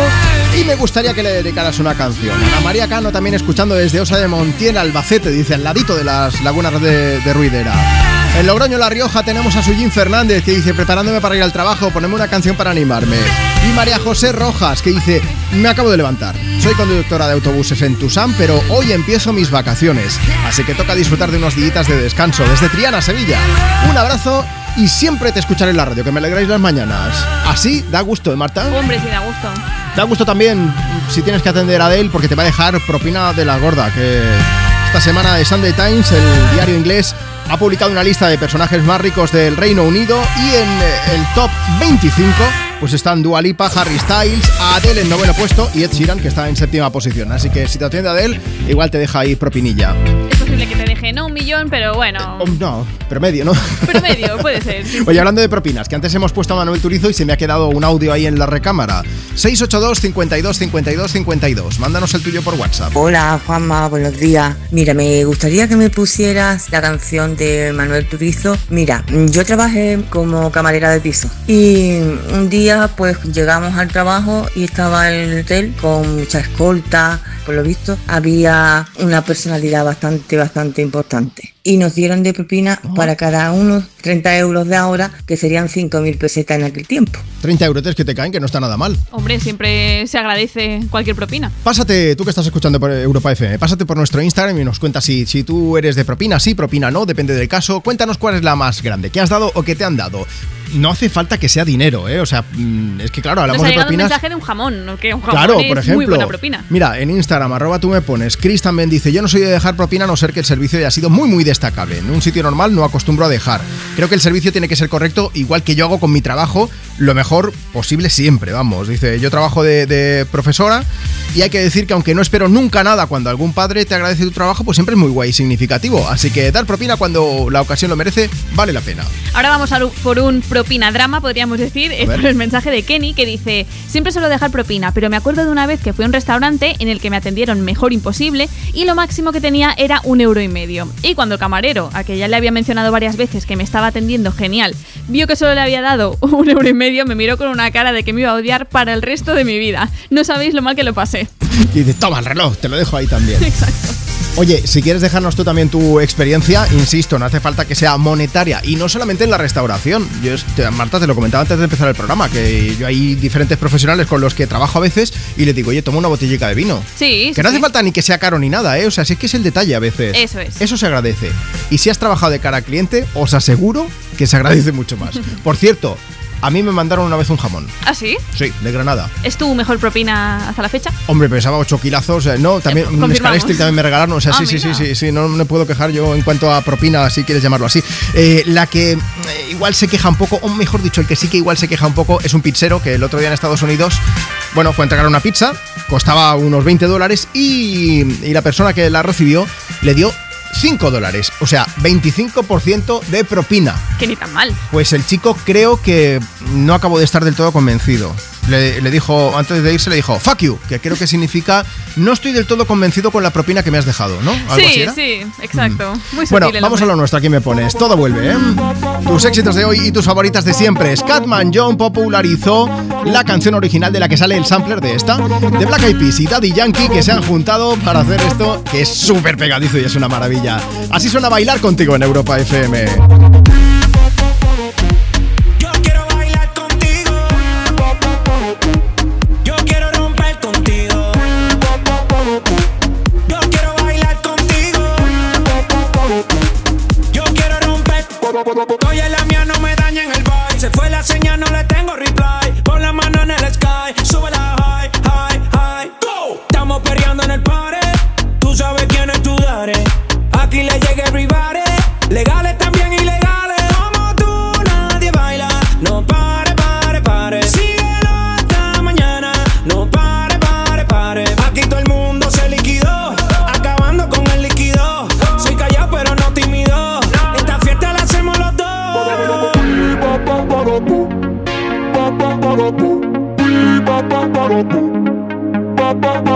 y me gustaría que le dedicaras una canción. a María Cano también escuchando desde Osa de Montiel, Albacete, dice al ladito de las lagunas de Ruidera. En Logroño, La Rioja, tenemos a Sujin Fernández que dice, preparándome para ir al trabajo, poneme una canción para animarme. Y María José Rojas que dice, me acabo de levantar. Soy conductora de autobuses en Tusam, pero hoy empiezo mis vacaciones. Así que toca disfrutar de unos días de descanso desde Triana, Sevilla. Un abrazo y siempre te escucharé en la radio, que me alegráis las mañanas. Así da gusto, ¿eh, Marta? Hombre, sí da gusto. Da gusto también si tienes que atender a Adele porque te va a dejar propina de la gorda. Que esta semana de Sunday Times, el diario inglés, ha publicado una lista de personajes más ricos del Reino Unido y en eh, el top 25 pues están Dua Lipa, Harry Styles, Adele en noveno puesto y Ed Sheeran que está en séptima posición. Así que si te atiende Adele, igual te deja ahí propinilla. Que te deje no un millón, pero bueno. Oh, no, pero medio, ¿no? Pero medio, puede ser. sí, [LAUGHS] Oye, sí. hablando de propinas, que antes hemos puesto a Manuel Turizo y se me ha quedado un audio ahí en la recámara. 682 52 52 52. Mándanos el tuyo por WhatsApp. Hola Juanma, buenos días. Mira, me gustaría que me pusieras la canción de Manuel Turizo. Mira, yo trabajé como camarera de piso y un día pues llegamos al trabajo y estaba el hotel con mucha escolta. Por lo visto había una personalidad bastante, bastante importante. Y nos dieron de propina para cada uno 30 euros de ahora, que serían 5.000 pesetas en aquel tiempo. 30 euros que te caen, que no está nada mal. Hombre, siempre se agradece cualquier propina. Pásate, tú que estás escuchando por Europa FM, pásate por nuestro Instagram y nos cuentas si, si tú eres de propina, sí, propina no, depende del caso. Cuéntanos cuál es la más grande, qué has dado o qué te han dado. No hace falta que sea dinero, ¿eh? O sea, mm, es que claro, hablamos Nos ha de llegado un propinas. mensaje de un jamón, ¿no? que un jamón Claro, es por ejemplo. muy buena propina. Mira, en Instagram, arroba tú me pones. Chris también dice: Yo no soy de dejar propina a no ser que el servicio haya sido muy, muy destacable. En un sitio normal no acostumbro a dejar. Creo que el servicio tiene que ser correcto, igual que yo hago con mi trabajo, lo mejor posible siempre, vamos. Dice: Yo trabajo de, de profesora y hay que decir que aunque no espero nunca nada cuando algún padre te agradece tu trabajo, pues siempre es muy guay y significativo. Así que dar propina cuando la ocasión lo merece, vale la pena. Ahora vamos a por un propina drama, podríamos decir. Es por el mensaje de Kenny que dice: Siempre suelo dejar propina, pero me acuerdo de una vez que fui a un restaurante en el que me atendieron mejor imposible y lo máximo que tenía era un euro y medio. Y cuando el camarero, a que ya le había mencionado varias veces que me estaba atendiendo genial, vio que solo le había dado [LAUGHS] un euro y medio, me miró con una cara de que me iba a odiar para el resto de mi vida. No sabéis lo mal que lo pasé. [LAUGHS] Y dice: Toma el reloj, te lo dejo ahí también. [LAUGHS] Exacto. Oye, si quieres dejarnos tú también tu experiencia, insisto, no hace falta que sea monetaria y no solamente en la restauración. Yo, Marta, te lo comentaba antes de empezar el programa, que yo hay diferentes profesionales con los que trabajo a veces y les digo, oye, toma una botellica de vino. Sí, Que sí, no hace falta ni que sea caro ni nada, ¿eh? O sea, si es que es el detalle a veces. Eso es. Eso se agradece. Y si has trabajado de cara al cliente, os aseguro que se agradece mucho más. Por cierto, a mí me mandaron una vez un jamón. ¿Ah, sí? Sí, de Granada. ¿Es tu mejor propina hasta la fecha? Hombre, pesaba 8 kilazos. eh, no, también un también me regalaron. O sea, Ah, sí, sí, sí, sí, sí, no me puedo quejar yo en cuanto a propina, si quieres llamarlo así. Eh, la que eh, igual se queja un poco, o mejor dicho, el que sí que igual se queja un poco es un pizzero que el otro día en Estados Unidos, bueno, fue a entregar una pizza, costaba unos 20 dólares y, y la persona que la recibió le dio 5 dólares. O sea, 25% de propina. Que ni tan mal. Pues el chico creo que no acabó de estar del todo convencido. Le, le dijo, antes de irse, le dijo, fuck you, que creo que significa, no estoy del todo convencido con la propina que me has dejado, ¿no? ¿Algo así Sí, era? sí, exacto. Muy Bueno, vamos a lo nuestro, aquí me pones. Todo vuelve, ¿eh? Tus éxitos de hoy y tus favoritas de siempre. Scatman John popularizó la canción original de la que sale el sampler de esta, de Black Eyed Peas y Daddy Yankee, que se han juntado para hacer esto, que es súper pegadizo y es una maravilla. Así suena bailar contigo en Europa FM. Oye, la mía no me daña en el vibe. Se fue la señal, no le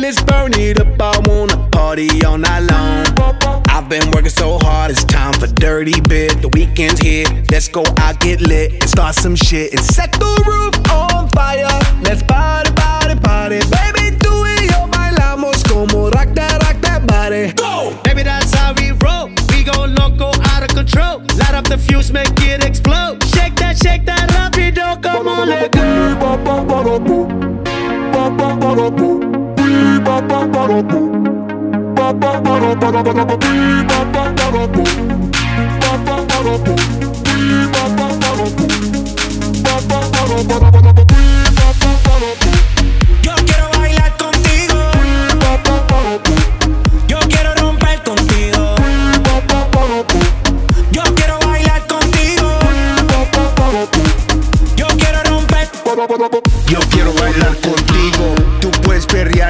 Let's burn it up. I wanna party all night long. I've been working so hard, it's time for dirty bit. The weekend's here, let's go out, get lit, and start some shit and set the roof on fire. Let's party, party, party. Baby, tú y yo bailamos como rock that, rock that body. Go! Baby, that's how we roll. We go loco, out of control. Light up the fuse, make it explode. Shake that, shake that rapido, come on, let go. パパパロポパパパロパラパラパピーパパパロポパパパロポピーパパパロポパパパロパラパラパ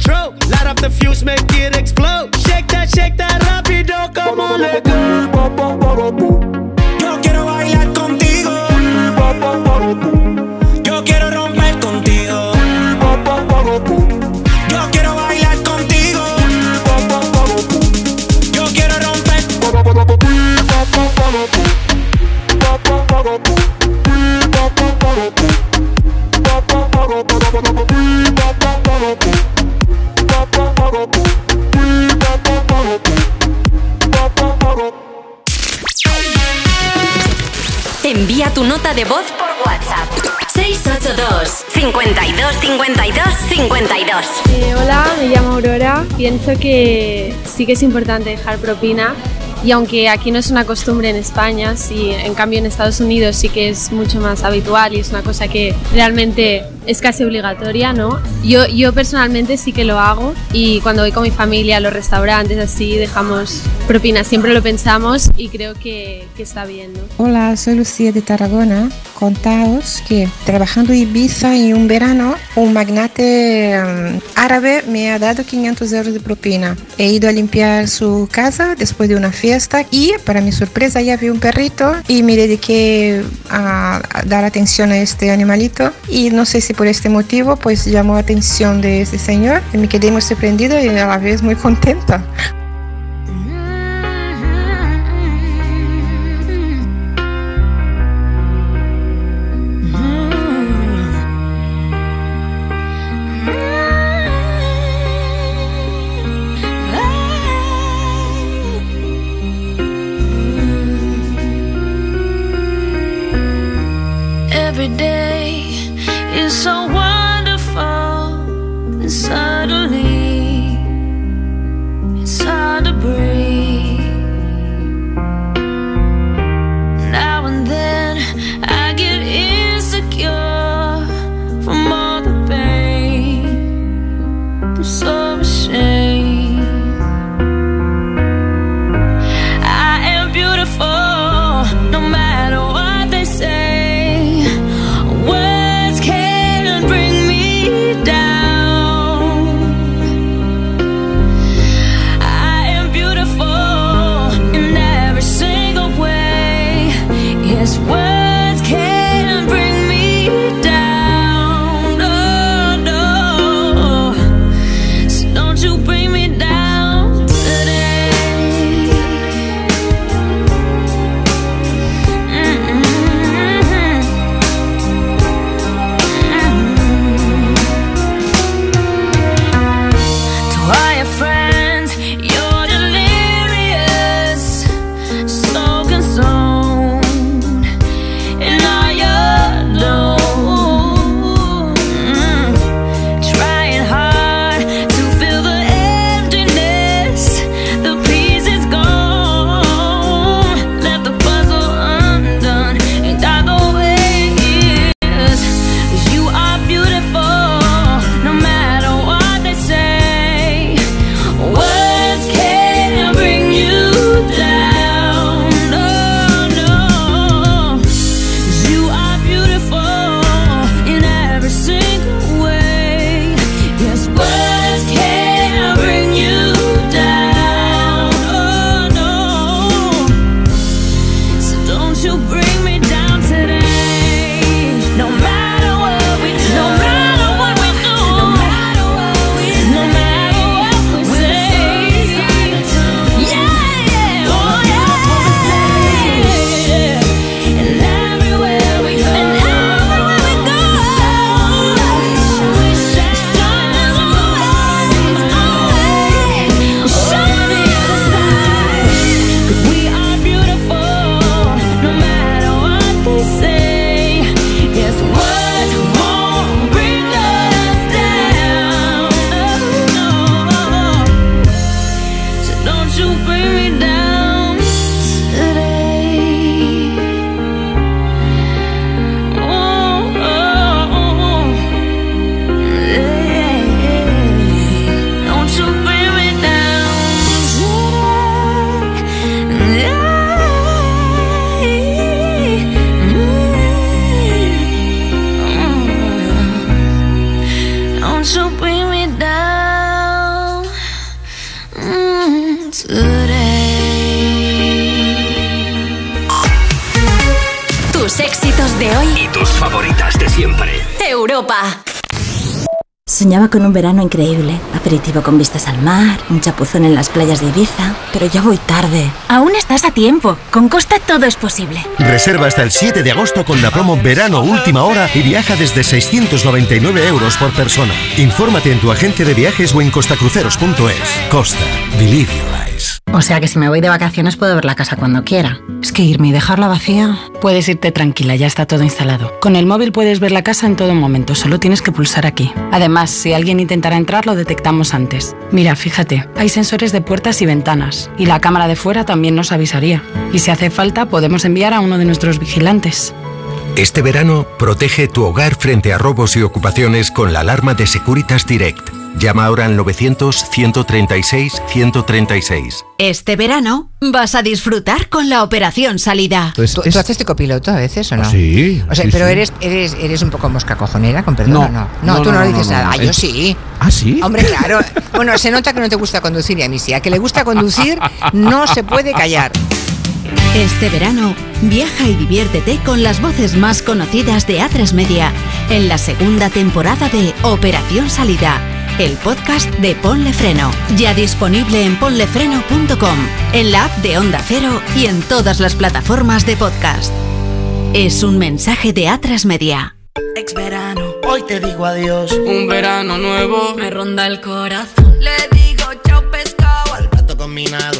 control. Light up the fuse, make it explode. Shake that, shake that on, let go. Yo quiero bailar contigo. Yo quiero romper contigo. Yo quiero bailar contigo. Yo quiero romper. Envía tu nota de voz por WhatsApp. 682 52 52 52. Eh, hola, me llamo Aurora. Pienso que sí que es importante dejar propina y aunque aquí no es una costumbre en España, sí, en cambio en Estados Unidos sí que es mucho más habitual y es una cosa que realmente es casi obligatoria, ¿no? Yo, yo personalmente sí que lo hago y cuando voy con mi familia a los restaurantes así dejamos propina, siempre lo pensamos y creo que, que está bien, ¿no? Hola, soy Lucía de Tarragona. Contaos que trabajando en Ibiza en un verano, un magnate mm, árabe me ha dado 500 euros de propina. He ido a limpiar su casa después de una fiesta y para mi sorpresa ya vi un perrito y me dediqué a, a dar atención a este animalito y no sé si por este motivo pues llamó la atención de este señor y me quedé muy sorprendida y a la vez muy contenta. En las playas de Ibiza, pero ya voy tarde. Aún estás a tiempo. Con Costa todo es posible. Reserva hasta el 7 de agosto con la promo Verano Última Hora y viaja desde 699 euros por persona. Infórmate en tu agente de viajes o en costacruceros.es. Costa. Believe your eyes. O sea que si me voy de vacaciones puedo ver la casa cuando quiera. Es que irme y dejarla vacía. Puedes irte tranquila, ya está todo instalado. Con el móvil puedes ver la casa en todo momento, solo tienes que pulsar aquí. Además, si alguien intentara entrar, lo detectamos antes. Mira, fíjate, hay sensores de puertas y ventanas, y la cámara de fuera también nos avisaría. Y si hace falta, podemos enviar a uno de nuestros vigilantes. Este verano, protege tu hogar frente a robos y ocupaciones con la alarma de Securitas Direct. Llama ahora al 900-136-136. Este verano vas a disfrutar con la operación salida. ¿Tú, tú haces de copiloto a veces o no? Sí, O sea, sí, pero sí. Eres, eres, eres un poco mosca cojonera, con perdón, No. ¿o no? No, No, tú no, no, no, dices no, no. nada. Ah, yo sí. ¿Ah, sí? Hombre, claro. Bueno, se nota que no te gusta conducir y a mí sí. A que le gusta conducir no se puede callar. Este verano, viaja y diviértete con las voces más conocidas de A3 Media en la segunda temporada de Operación Salida, el podcast de Ponle Freno. Ya disponible en ponlefreno.com, en la app de Onda Cero y en todas las plataformas de podcast. Es un mensaje de A3 Media. Ex verano, hoy te digo adiós. Un verano nuevo Me ronda el corazón. Le digo chao pescado al plato combinado.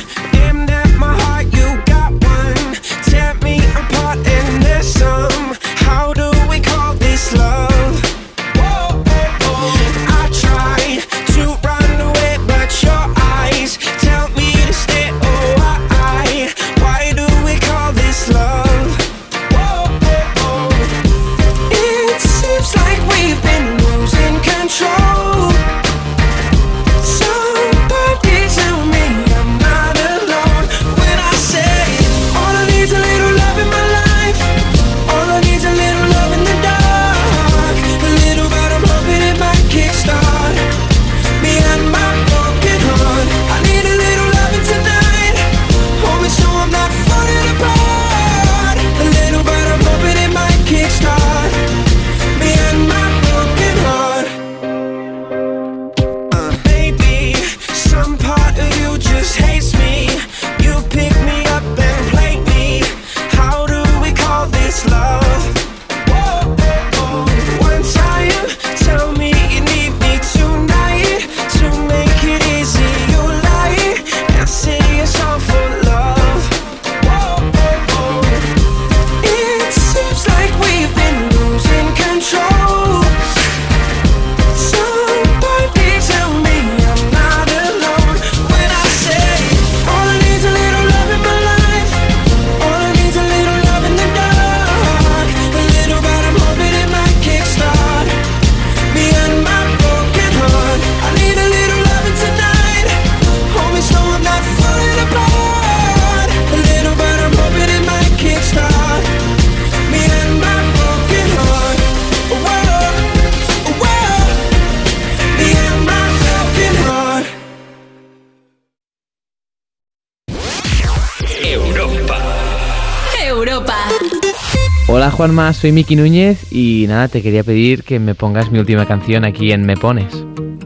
Juanma, soy Miki Núñez y nada, te quería pedir que me pongas mi última canción aquí en Me Pones.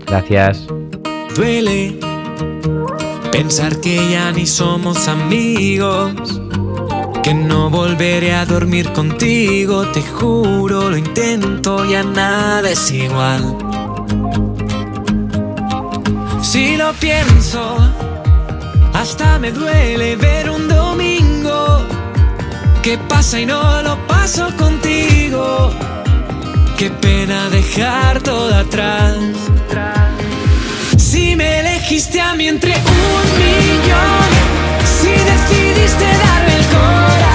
Gracias. Duele pensar que ya ni somos amigos, que no volveré a dormir contigo, te juro, lo intento, ya nada es igual. Si lo pienso, hasta me duele ver un que pasa y no lo paso contigo. Qué pena dejar todo atrás. Si me elegiste a mí entre un millón, si decidiste darme el corazón,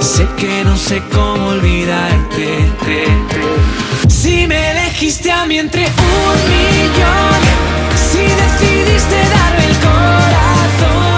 Sé que no sé cómo olvidarte. Si me elegiste a mí entre un millón, si decidiste darme el corazón,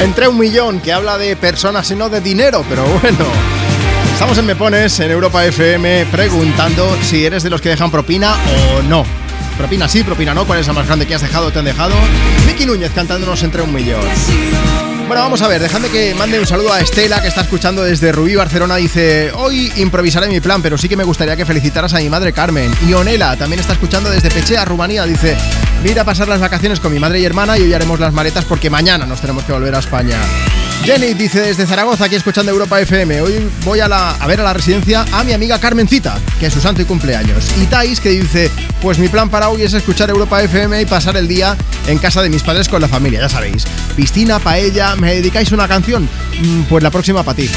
Entre un millón, que habla de personas y no de dinero, pero bueno. Estamos en Me Pones, en Europa FM, preguntando si eres de los que dejan propina o no. Propina sí, propina no. ¿Cuál es la más grande que has dejado o te han dejado? Miki Núñez cantándonos entre un millón. Bueno, vamos a ver, dejadme que mande un saludo a Estela, que está escuchando desde Rubí, Barcelona. Dice, hoy improvisaré mi plan, pero sí que me gustaría que felicitaras a mi madre Carmen. Y Onela también está escuchando desde Pechea, Rumanía. Dice, voy a ir a pasar las vacaciones con mi madre y hermana y hoy haremos las maletas porque mañana nos tenemos que volver a España. Jenny dice desde Zaragoza, aquí escuchando Europa FM. Hoy voy a, ver a la residencia a mi amiga Carmencita, que es su santo y cumpleaños. Y Thais, que dice, pues mi plan para hoy es escuchar Europa FM y pasar el día en casa de mis padres con la familia, ya sabéis. Piscina, paella, ¿me dedicáis una canción? Mm, Pues la próxima para ti.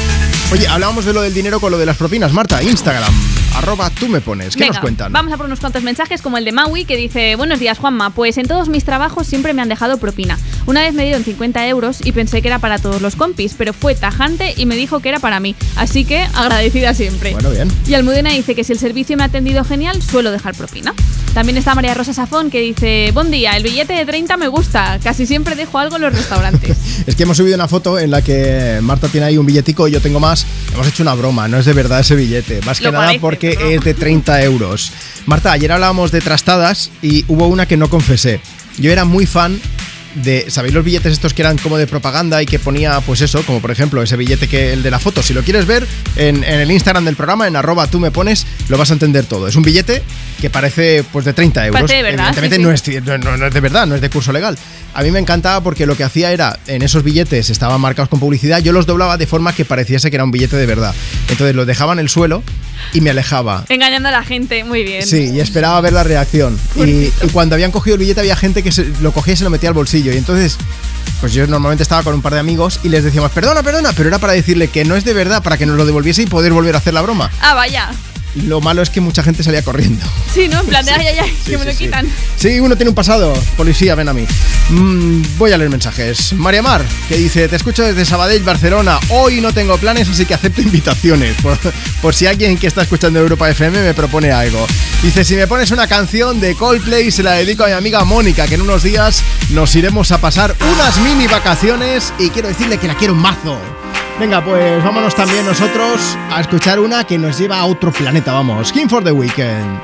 Oye, hablábamos de lo del dinero con lo de las propinas. Marta, Instagram, arroba tú me pones. ¿Qué Venga, nos cuentan? Vamos a por unos cuantos mensajes como el de Maui que dice Buenos días Juanma, pues en todos mis trabajos siempre me han dejado propina. Una vez me dieron 50 euros y pensé que era para todos los compis, pero fue tajante y me dijo que era para mí. Así que agradecida siempre. Bueno, bien. Y Almudena dice que si el servicio me ha atendido genial, suelo dejar propina. También está María Rosa Safón que dice Buen día, el billete de 30 me gusta, casi siempre dejo algo en los restaurantes. [LAUGHS] Es que hemos subido una foto en la que Marta tiene ahí un billetico y yo tengo más. Hemos hecho una broma, no es de verdad ese billete. Más que Lo nada parece, porque no. es de 30 euros. Marta, ayer hablábamos de trastadas y hubo una que no confesé. Yo era muy fan de, ¿sabéis los billetes estos que eran como de propaganda y que ponía, pues eso, como por ejemplo ese billete que el de la foto? Si lo quieres ver en, en el Instagram del programa, en arroba tú me pones, lo vas a entender todo. Es un billete que parece pues de 30 euros. Parece de verdad, Evidentemente sí, no, es, no es de verdad, no es de curso legal. A mí me encantaba porque lo que hacía era, en esos billetes estaban marcados con publicidad, yo los doblaba de forma que pareciese que era un billete de verdad. Entonces los dejaba en el suelo y me alejaba. Engañando a la gente, muy bien. Sí, y esperaba ver la reacción. Y, y cuando habían cogido el billete había gente que se, lo cogía y se lo metía al bolsillo. Y entonces, pues yo normalmente estaba con un par de amigos y les decíamos, perdona, perdona, pero era para decirle que no es de verdad, para que nos lo devolviese y poder volver a hacer la broma. Ah, vaya. Lo malo es que mucha gente salía corriendo. Sí, ¿no? En plan de, ay, ay, ay, Sí, que me lo quitan. Sí, uno tiene un pasado. Policía, ven a mí. Mm, voy a leer mensajes. María Mar, que dice, te escucho desde Sabadell, Barcelona. Hoy no tengo planes, así que acepto invitaciones. Por, por si alguien que está escuchando Europa FM me propone algo. Dice, si me pones una canción de Coldplay, se la dedico a mi amiga Mónica, que en unos días nos iremos a pasar unas mini vacaciones y quiero decirle que la quiero un mazo. Venga, pues vámonos también nosotros a escuchar una que nos lleva a otro planeta, vamos. Skin for the Weekend.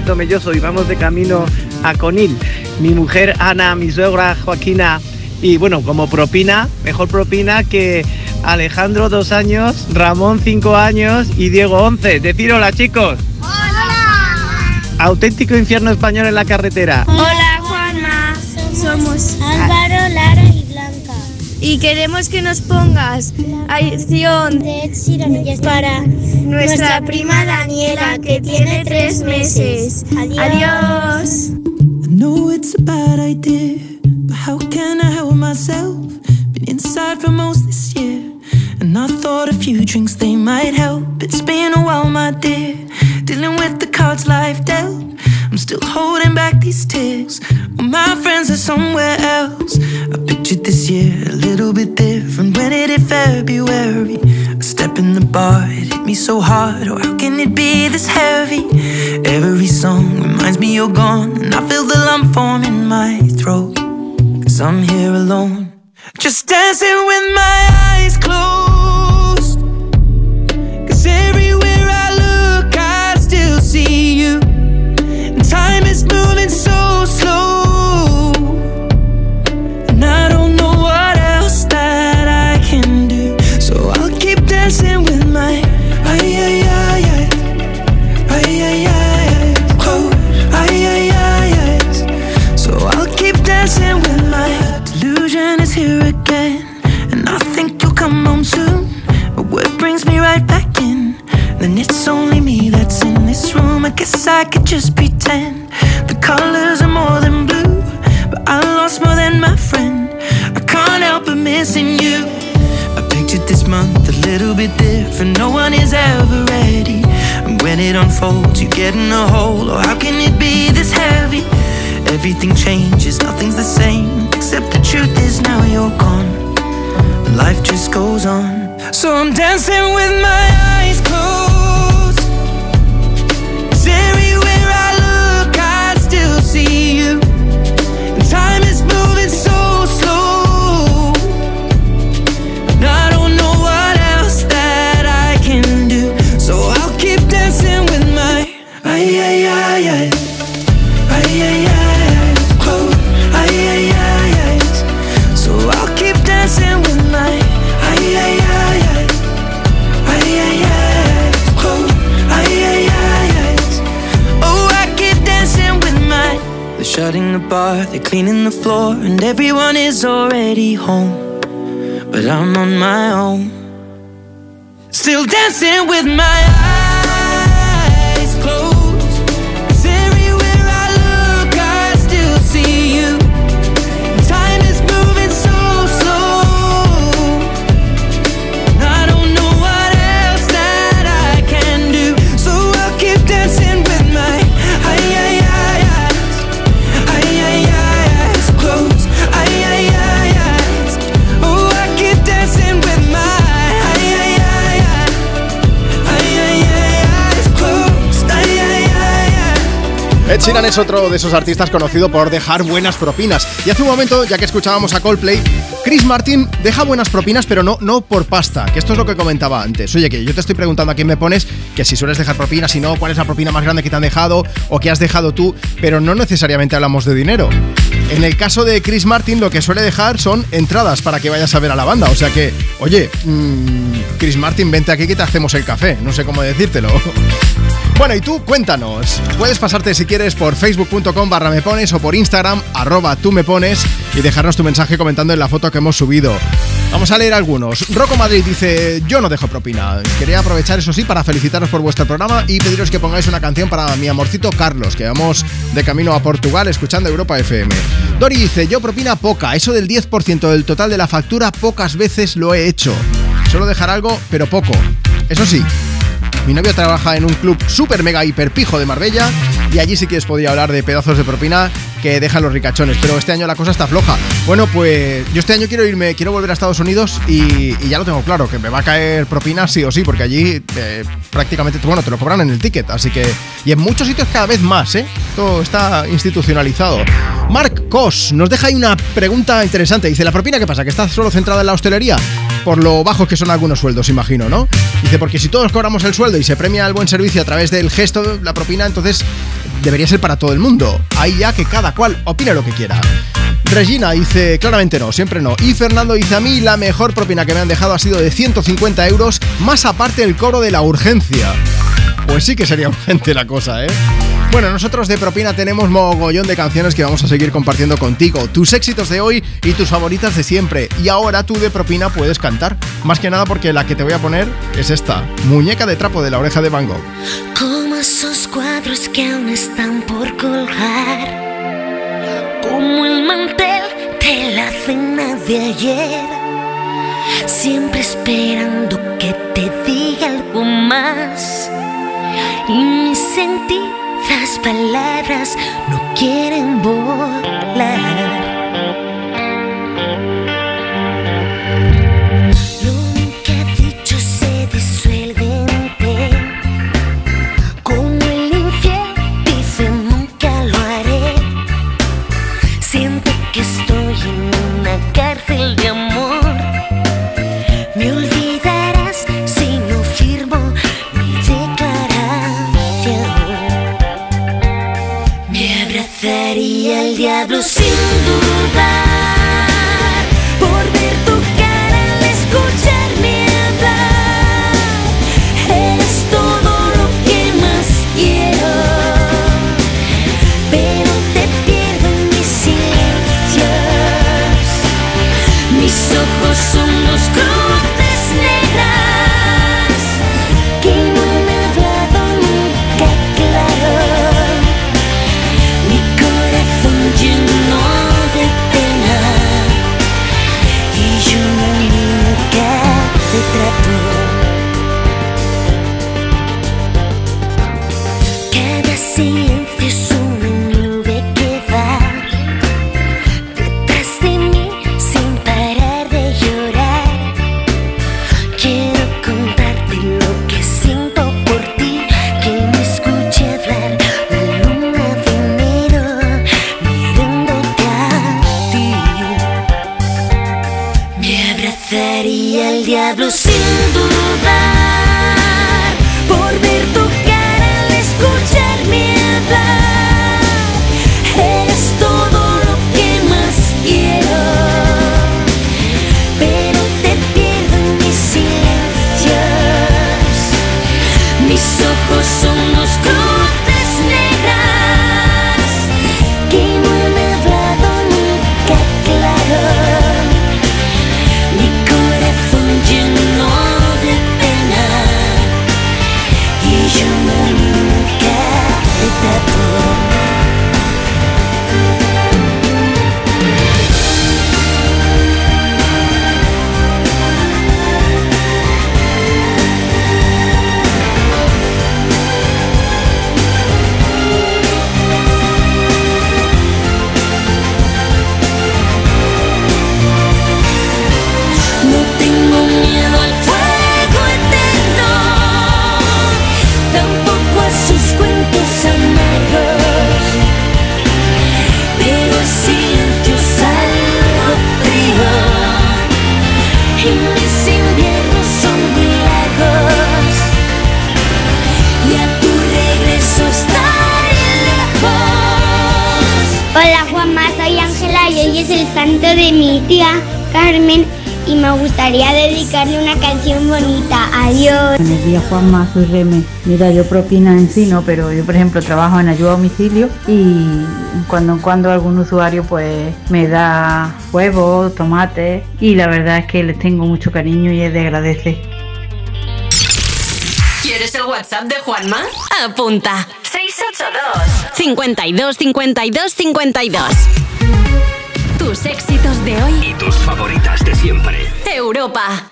de Tomelloso y vamos de camino a Conil. Mi mujer Ana, mi suegra Joaquina y bueno, como propina, mejor propina que Alejandro dos años, Ramón cinco años y Diego once. Decir hola chicos. Hola. Auténtico infierno español en la carretera. Hola Juanma, somos Álvaro, Lara y Blanca. Y queremos que nos pongas canción de Ed para nuestra prima Daniela, que tiene tres meses. Adiós. I know it's a bad idea, but how can I help myself? Been inside for most this year, and I thought a few drinks esos artistas conocido por dejar buenas propinas. Y hace un momento, ya que escuchábamos a Coldplay, Chris Martin deja buenas propinas, pero no, no por pasta, que esto es lo que comentaba antes. Oye, que yo te estoy preguntando a quién me pones, que si sueles dejar propinas, si no, cuál es la propina más grande que te han dejado o que has dejado tú, pero no necesariamente hablamos de dinero. En el caso de Chris Martin, lo que suele dejar son entradas para que vayas a ver a la banda. O sea que, oye, mmm, Chris Martin, vente aquí que te hacemos el café. No sé cómo decírtelo. Bueno, y tú cuéntanos. Puedes pasarte si quieres por facebook.com barra me pones o por Instagram arroba tú me pones y dejarnos tu mensaje comentando en la foto que hemos subido. Vamos a leer algunos. Rocco Madrid dice, yo no dejo propina. Quería aprovechar eso sí para felicitaros por vuestro programa y pediros que pongáis una canción para mi amorcito Carlos, que vamos de camino a Portugal escuchando Europa FM. Dori dice, yo propina poca, eso del 10% del total de la factura pocas veces lo he hecho. Solo dejar algo, pero poco. Eso sí, mi novio trabaja en un club super mega hiper pijo de Marbella y allí sí que os podía hablar de pedazos de propina que dejan los ricachones, pero este año la cosa está floja. Bueno, pues yo este año quiero irme, quiero volver a Estados Unidos y, ya lo tengo claro, que me va a caer propina sí o sí, porque allí eh, prácticamente, bueno, te lo cobran en el ticket, así que... Y en muchos sitios cada vez más, ¿eh? Todo está institucionalizado. Mark Kos nos deja ahí una pregunta interesante. Dice, ¿la propina qué pasa? ¿Que está solo centrada en la hostelería? Por lo bajos que son algunos sueldos, imagino, ¿no? Dice, porque si todos cobramos el sueldo y se premia el buen servicio a través del gesto, la propina, entonces debería ser para todo el mundo. Ahí ya que cada cual opine lo que quiera. Regina dice, claramente no, siempre no. Y Fernando dice, a mí la mejor propina que me han dejado ha sido de 150 euros, más aparte el cobro de la urgencia. Pues sí que sería [LAUGHS] urgente la cosa, ¿eh? Bueno, nosotros de propina tenemos mogollón de canciones que vamos a seguir compartiendo contigo. Tus éxitos de hoy y tus favoritas de siempre. Y ahora tú de propina puedes cantar. Más que nada porque la que te voy a poner es esta. Muñeca de trapo de la oreja de Van Gogh. Como esos cuadros que aún están por colgar. Como el mantel de la cena de ayer. Siempre esperando que te diga algo más. Y mis sentidas palabras no quieren volar. WC. Carmen y me gustaría dedicarle una canción bonita. Adiós. Buenos días, Juanma, soy Reme. Mira, yo propina en sí no, pero yo, por ejemplo, trabajo en ayuda a domicilio y cuando en cuando algún usuario pues me da huevos, tomates y la verdad es que les tengo mucho cariño y es de agradecer. ¿Quieres el WhatsApp de Juanma? Apunta. 682 52 52 52. Tus éxitos de hoy. Y tus favoritas de siempre. Europa.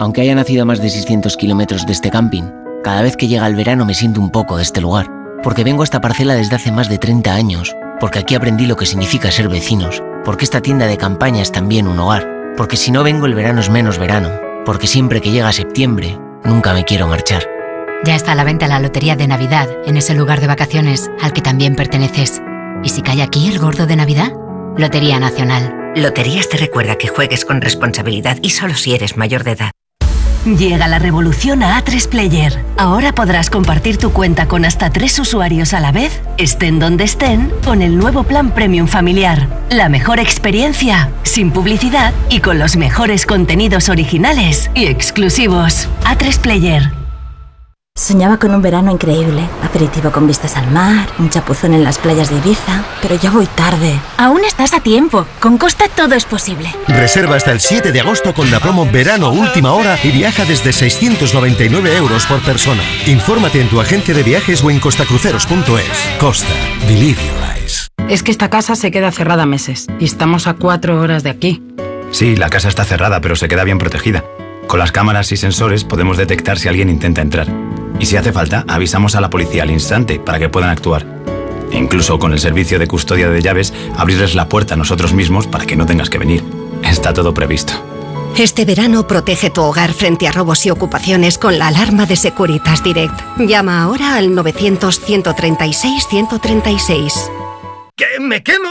Aunque haya nacido a más de 600 kilómetros de este camping, cada vez que llega el verano me siento un poco de este lugar. Porque vengo a esta parcela desde hace más de 30 años. Porque aquí aprendí lo que significa ser vecinos. Porque esta tienda de campaña es también un hogar. Porque si no vengo el verano es menos verano. Porque siempre que llega septiembre, nunca me quiero marchar. Ya está a la venta la lotería de Navidad en ese lugar de vacaciones al que también perteneces. ¿Y si cae aquí el gordo de Navidad? Lotería Nacional. Loterías te recuerda que juegues con responsabilidad y solo si eres mayor de edad. Llega la revolución a A3 Player. Ahora podrás compartir tu cuenta con hasta tres usuarios a la vez, estén donde estén, con el nuevo plan Premium Familiar. La mejor experiencia, sin publicidad y con los mejores contenidos originales y exclusivos. A3 Player. Soñaba con un verano increíble, aperitivo con vistas al mar, un chapuzón en las playas de Ibiza, pero ya voy tarde. Aún estás a tiempo. Con Costa todo es posible. Reserva hasta el 7 de agosto con la promo Verano Última Hora y viaja desde 699 euros por persona. Infórmate en tu agente de viajes o en costacruceros.es. Costa. Believe your eyes. Es que esta casa se queda cerrada meses y estamos a cuatro horas de aquí. Sí, la casa está cerrada, pero se queda bien protegida. Con las cámaras y sensores podemos detectar si alguien intenta entrar. Y si hace falta, avisamos a la policía al instante para que puedan actuar. E incluso con el servicio de custodia de llaves, abrirles la puerta a nosotros mismos para que no tengas que venir. Está todo previsto. Este verano protege tu hogar frente a robos y ocupaciones con la alarma de Securitas Direct. Llama ahora al 900-136-136. ¿Que me quemo?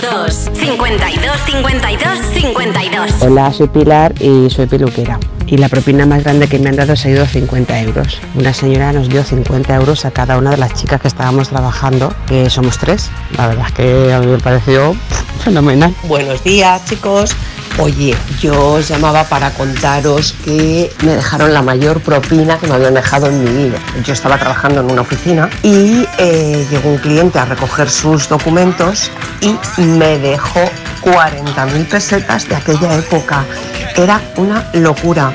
682 52 52 52 Hola, soy Pilar y soy peluquera. Y la propina más grande que me han dado ha sido 50 euros. Una señora nos dio 50 euros a cada una de las chicas que estábamos trabajando, que somos tres. La verdad es que a mí me pareció [LAUGHS] fenomenal. Buenos días, chicos. Oye, yo os llamaba para contaros que me dejaron la mayor propina que me habían dejado en mi vida. Yo estaba trabajando en una oficina y eh, llegó un cliente a recoger sus documentos y me dejó 40.000 pesetas de aquella época. Era una locura.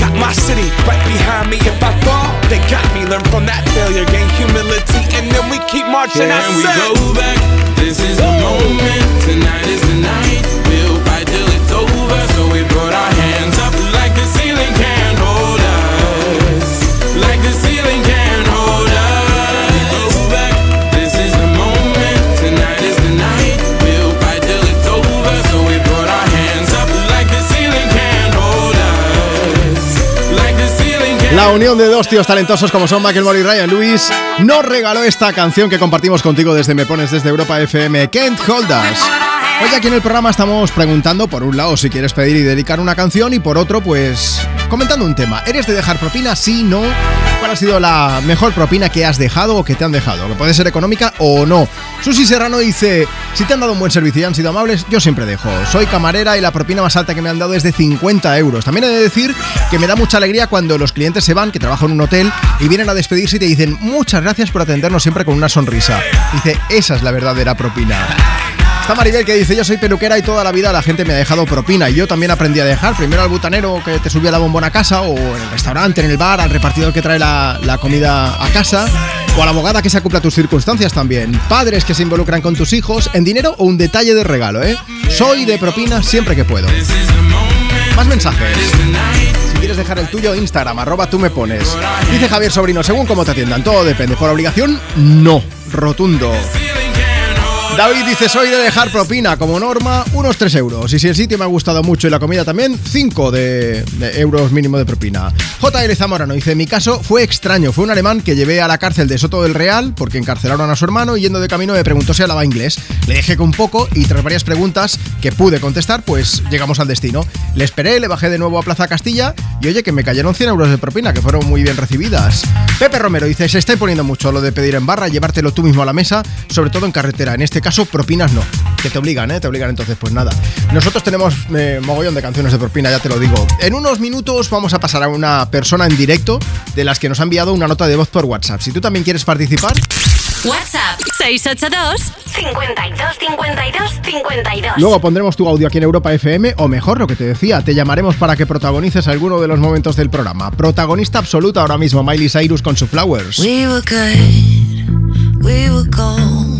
got my city right behind me. If I fall, they got me. Learn from that failure, gain humility, and then we keep marching. I Can we said- go back? This is the moment. Tonight is the night. La unión de dos tíos talentosos como son Michael Moore y Ryan Lewis nos regaló esta canción que compartimos contigo desde Me Pones desde Europa FM, Can't Hold Us. Hoy aquí en el programa estamos preguntando, por un lado, si quieres pedir y dedicar una canción, y por otro, pues comentando un tema. ¿Eres de dejar propina? Sí, no. ¿Cuál ha sido la mejor propina que has dejado o que te han dejado? Que puede ser económica o no. Susi Serrano dice: Si te han dado un buen servicio y han sido amables, yo siempre dejo. Soy camarera y la propina más alta que me han dado es de 50 euros. También he de decir que me da mucha alegría cuando los clientes se van, que trabajo en un hotel, y vienen a despedirse y te dicen: Muchas gracias por atendernos siempre con una sonrisa. Dice: Esa es la verdadera propina. Está Maribel que dice, yo soy peluquera y toda la vida la gente me ha dejado propina y yo también aprendí a dejar, primero al butanero que te subía la bombona a casa o en el restaurante, en el bar, al repartidor que trae la, comida a casa o a la abogada que se acopla a tus circunstancias también, padres que se involucran con tus hijos en dinero o un detalle de regalo, ¿eh? Soy de propina siempre que puedo. Más mensajes. Si quieres dejar el tuyo, Instagram, arroba tú me pones. Dice Javier Sobrino, según cómo te atiendan, todo depende. Por obligación, no. Rotundo. David dice, soy de dejar propina como norma unos 3 euros. Y si el sitio me ha gustado mucho y la comida también, 5 de, euros mínimo de propina. JL Zamorano dice, mi caso fue extraño. Fue un alemán que llevé a la cárcel de Soto del Real porque encarcelaron a su hermano y yendo de camino me preguntó si hablaba inglés. Le dejé con poco y tras varias preguntas que pude contestar, pues llegamos al destino. Le esperé, le bajé de nuevo a Plaza Castilla y oye que me cayeron 100 euros de propina, que fueron muy bien recibidas. Pepe Romero dice, se está imponiendo mucho lo de pedir en barra, llevártelo tú mismo a la mesa, sobre todo en carretera. En este caso, propinas no. que te obligan, ¿eh? Te obligan, entonces, pues nada. Nosotros tenemos eh, mogollón de canciones de propina, ya te lo digo. En unos minutos vamos a pasar a una persona en directo de las que nos ha enviado una nota de voz por WhatsApp. Si tú también quieres participar, WhatsApp 682 52 52 52. luego pondremos tu audio aquí en Europa FM, o mejor, lo que te decía, te llamaremos para que protagonices alguno de los momentos del programa. Protagonista absoluta ahora mismo, Miley Cyrus con su Flowers. We were good, we were gold.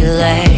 that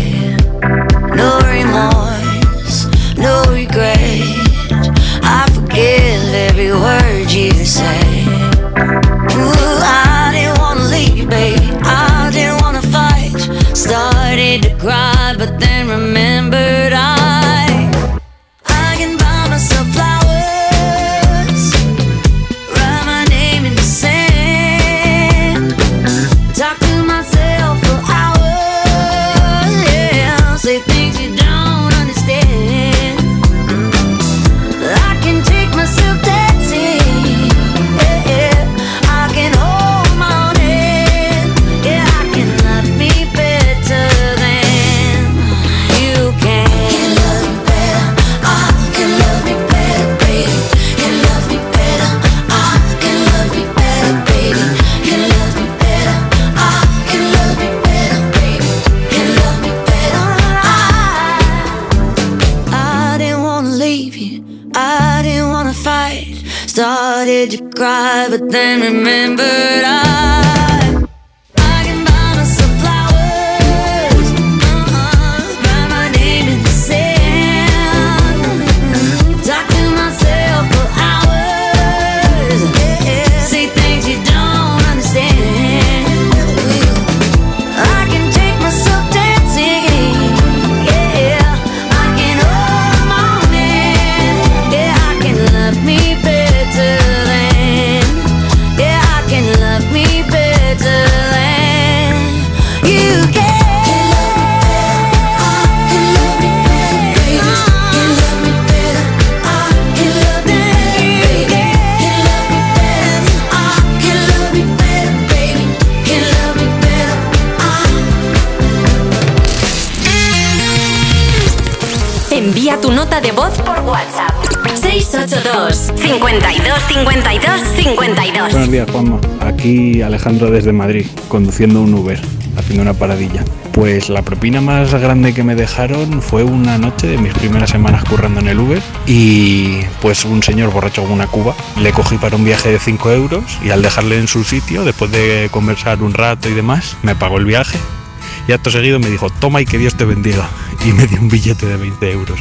Aquí Alejandro desde Madrid, conduciendo un Uber, haciendo una paradilla. Pues la propina más grande que me dejaron fue una noche de mis primeras semanas currando en el Uber y pues un señor borracho con una cuba. Le cogí para un viaje de 5 euros y al dejarle en su sitio, después de conversar un rato y demás, me pagó el viaje y acto seguido me dijo, toma y que Dios te bendiga. Y me dio un billete de 20 euros.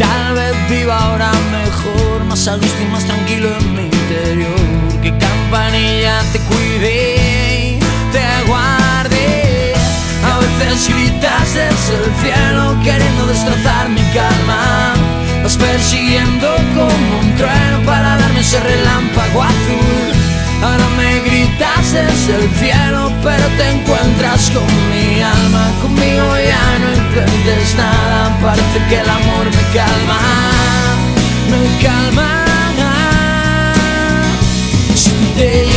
Tal vez viva ahora mejor, más a gusto y más tranquilo en mi interior. Que campanilla te cuide, y te guarde. A veces gritas desde el cielo queriendo destrozar mi calma. Vas persiguiendo como un trueno para darme ese relámpago azul. Ahora me gritas desde el cielo, pero te encuentras con mi alma. Conmigo ya no intentes nada, parece que el amor me calma, me calma. Si te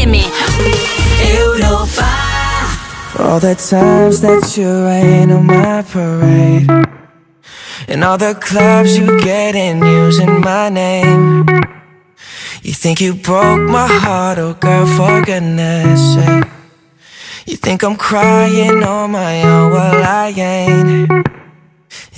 FM. Europa. For all the times that you rain on my parade And all the clubs you get in using my name You think you broke my heart, oh girl, for goodness sake You think I'm crying on my own, well I ain't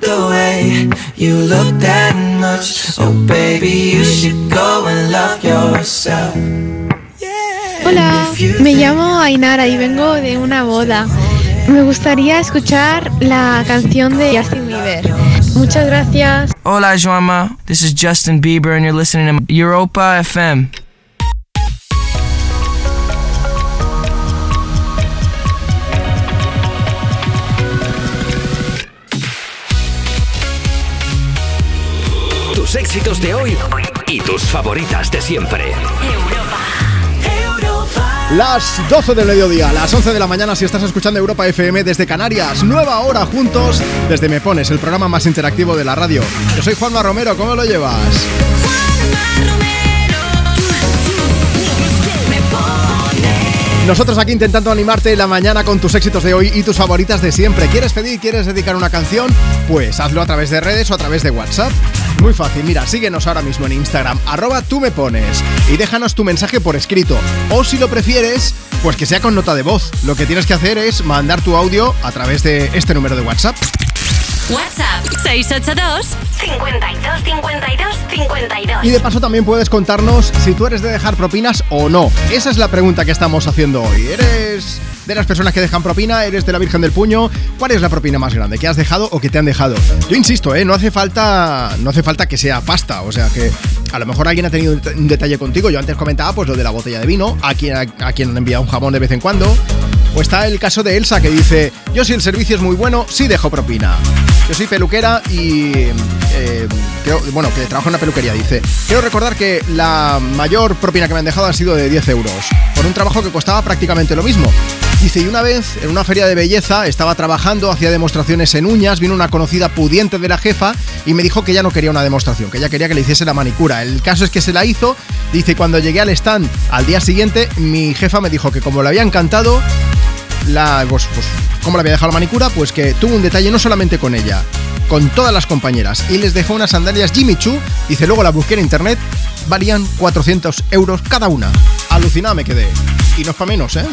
the way you look that much, oh baby, you should go and love yourself. Hola, me llamo Ainara y vengo de una boda. Me gustaría escuchar la canción de Justin Bieber. Muchas gracias. Hola, Joama. This is Justin Bieber, and you're listening to Europa FM. Éxitos de hoy y tus favoritas de siempre. Las 12 del mediodía, las 11 de la mañana si estás escuchando Europa FM desde Canarias. Nueva hora juntos desde Me Pones, el programa más interactivo de la radio. Yo soy Juanma Romero, ¿cómo lo llevas? Nosotros aquí intentando animarte la mañana con tus éxitos de hoy y tus favoritas de siempre. ¿Quieres pedir, quieres dedicar una canción? Pues hazlo a través de redes o a través de WhatsApp. Muy fácil, mira, síguenos ahora mismo en Instagram, arroba tú me pones y déjanos tu mensaje por escrito. O si lo prefieres, pues que sea con nota de voz. Lo que tienes que hacer es mandar tu audio a través de este número de WhatsApp. WhatsApp 682 52 52 52. Y de paso también puedes contarnos si tú eres de dejar propinas o no. Esa es la pregunta que estamos haciendo hoy. ¿Eres de las personas que dejan propina? ¿Eres de la Virgen del Puño? ¿Cuál es la propina más grande? ¿Que has dejado o que te han dejado? Yo insisto, ¿eh? no hace falta no hace falta que sea pasta, o sea que a lo mejor alguien ha tenido un detalle contigo. Yo antes comentaba pues lo de la botella de vino, a quien, a, a quien enviado un jamón de vez en cuando. O está el caso de Elsa que dice, yo si el servicio es muy bueno, sí dejo propina. Yo soy peluquera y... eh, bueno, que trabajo en una peluquería, dice. Quiero recordar que la mayor propina que me han dejado ha sido de 10 euros, por un trabajo que costaba prácticamente lo mismo. Dice, y una vez en una feria de belleza estaba trabajando, hacía demostraciones en uñas, vino una conocida pudiente de la jefa y me dijo que ya no quería una demostración, que ella quería que le hiciese la manicura. El caso es que se la hizo, dice, cuando llegué al stand al día siguiente, mi jefa me dijo que como le había encantado, la, pues, pues, cómo le había dejado la manicura, pues que tuvo un detalle no solamente con ella, con todas las compañeras y les dejó unas sandalias Jimmy Choo. Dice, luego la busqué en internet, valían 400 euros cada una. Alucinada me quedé. Y no es para menos, ¿eh?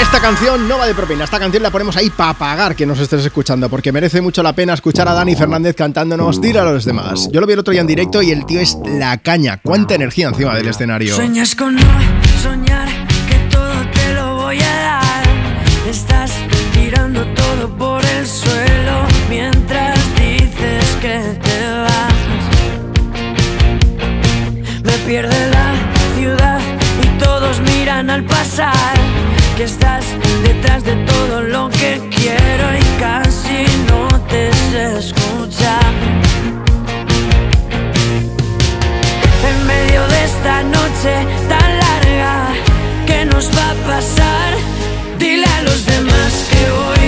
Esta canción no va de propina, esta canción la ponemos ahí para pagar que nos estés escuchando, porque merece mucho la pena escuchar a Dani Fernández cantándonos Tira a los demás. Yo lo vi el otro día en directo y el tío es la caña, cuánta energía encima del escenario. Sueñas con no soñar que todo te lo voy a dar. Estás tirando todo por el suelo mientras dices que te vas. Me pierde la ciudad y todos miran al pasar. Que estás detrás de todo lo que quiero y casi no te sé escuchar. en medio de esta noche tan larga ¿Qué nos va a pasar? Dile a los demás que voy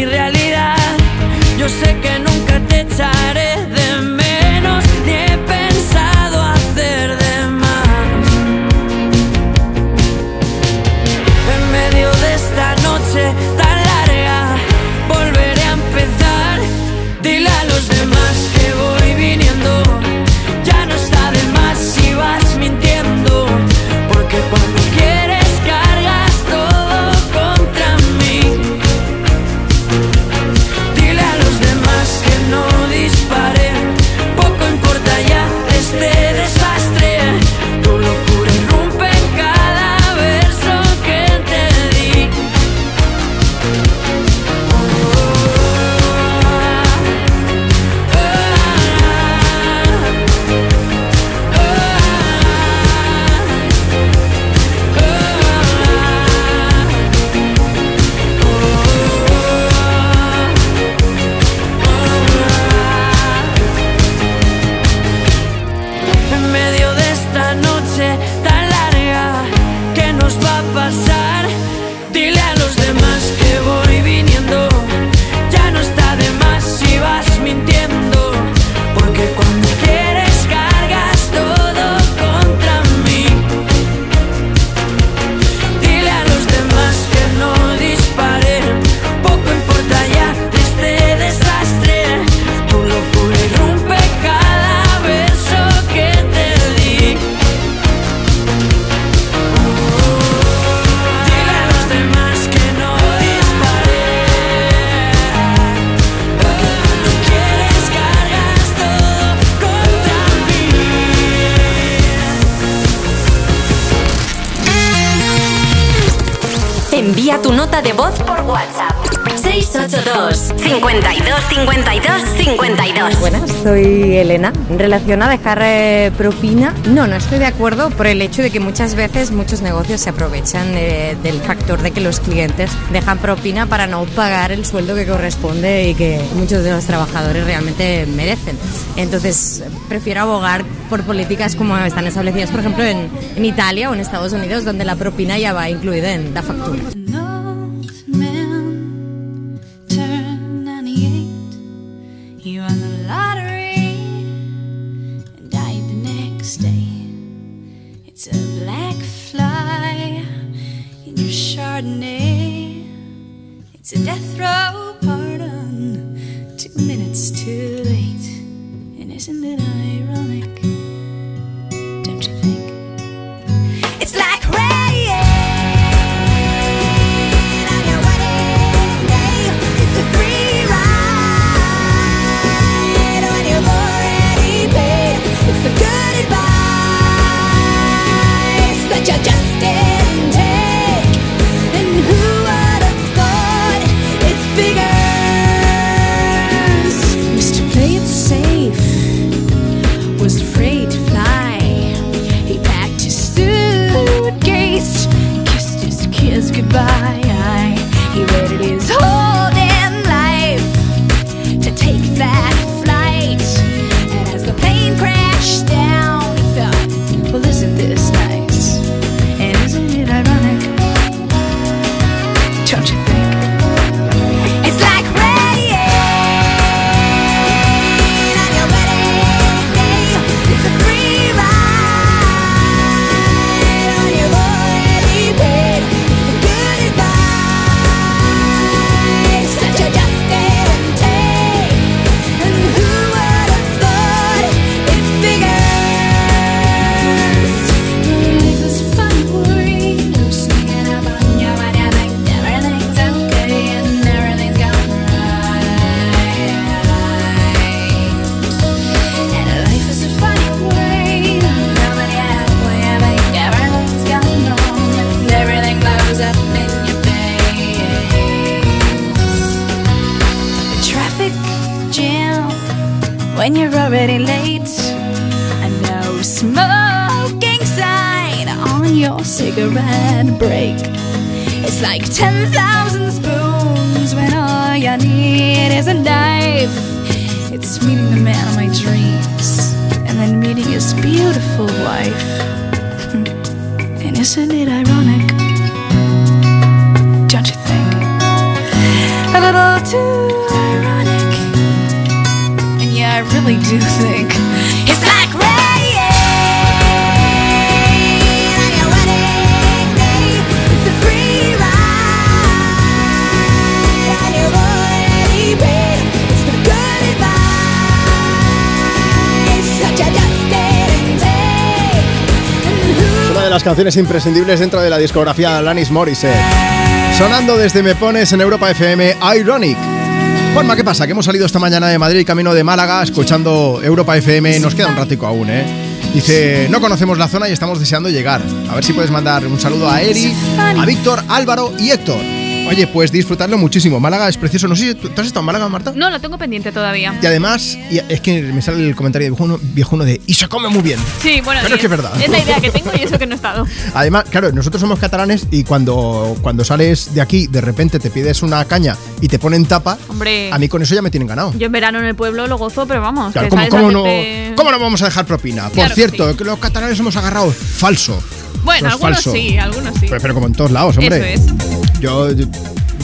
mi realidad. Yo sé que nunca soy Elena. En relación a dejar eh, propina, no, no estoy de acuerdo por el hecho de que muchas veces muchos negocios se aprovechan eh, del factor de que los clientes dejan propina para no pagar el sueldo que corresponde y que muchos de los trabajadores realmente merecen. Entonces, prefiero abogar por políticas como están establecidas, por ejemplo, en, en Italia o en Estados Unidos, donde la propina ya va incluida en la factura. Imprescindibles dentro de la discografía de Alanis Morissette. Sonando desde Me Pones en Europa FM, Ironic. Juanma, ¿qué pasa? Que hemos salido esta mañana de Madrid, camino de Málaga, escuchando Europa FM. Nos queda un ratico aún, ¿eh? Dice, no conocemos la zona y estamos deseando llegar. A ver si puedes mandar un saludo a Eri, a Víctor, Álvaro y Héctor. Oye, pues disfrutarlo muchísimo. Málaga es precioso. No sé si tú has estado en Málaga, Marta. No, lo tengo pendiente todavía. Y además, y es que me sale el comentario de viejuno, viejuno de y se come muy bien. Sí, bueno, Pero es que es verdad. Es la idea que tengo y eso que no he estado. [LAUGHS] Además, claro, nosotros somos catalanes y cuando, cuando sales de aquí, de repente te pides una caña y te ponen tapa, Hombre, a mí con eso ya me tienen ganado. yo en verano en el pueblo lo gozo, pero vamos. Claro, ¿cómo, no, hacerte- ¿Cómo no vamos a dejar propina? Por Claro cierto, que los catalanes somos agarrados. Falso. Bueno, es algunos falso. sí, algunos sí. Pero, pero como en todos lados, hombre. Eso Yo, yo,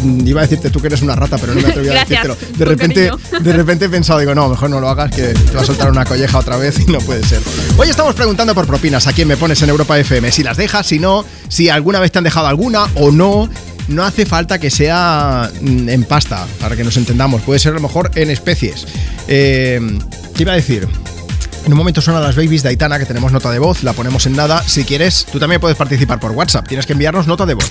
mm, iba a decirte tú que eres una rata, pero no me atreví a [LAUGHS] decírtelo. De repente, cariño. de repente he pensado, digo, no, mejor no lo hagas, que te va a soltar una colleja otra vez y no puede ser. Hoy estamos preguntando por propinas. ¿A quién me pones en Europa FM? Si las dejas, si no, si alguna vez te han dejado alguna o no. No hace falta que sea mm, en pasta, para que nos entendamos. Puede ser a lo mejor en especies. Eh, ¿Qué iba a decir? En un momento suena las babies de Aitana, que tenemos nota de voz, la ponemos en nada. Si quieres, tú también puedes participar por WhatsApp. Tienes que enviarnos nota de voz.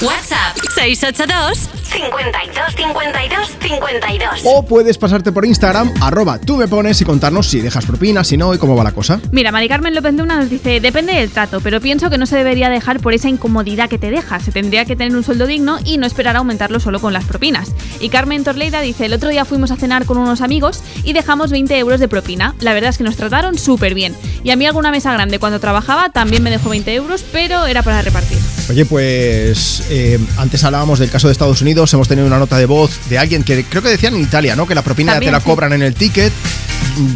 WhatsApp 682 52 52 52. O puedes pasarte por Instagram, arroba tú me pones y contarnos si dejas propina, si no y cómo va la cosa. Mira, Mari Carmen López Luna nos dice, depende del trato, pero pienso que no se debería dejar por esa incomodidad que te deja. Se tendría que tener un sueldo digno y no esperar a aumentarlo solo con las propinas. Y Carmen Torleida dice, el otro día fuimos a cenar con unos amigos y dejamos 20 euros de propina. La verdad es que nos trataron súper bien. Y a mí alguna mesa grande cuando trabajaba también me dejó 20 euros, pero era para repartir. Oye, pues eh, antes hablábamos del caso de Estados Unidos, hemos tenido una nota de voz de alguien que creo que decían en Italia, ¿no? Que la propina También, te la sí. cobran en el ticket.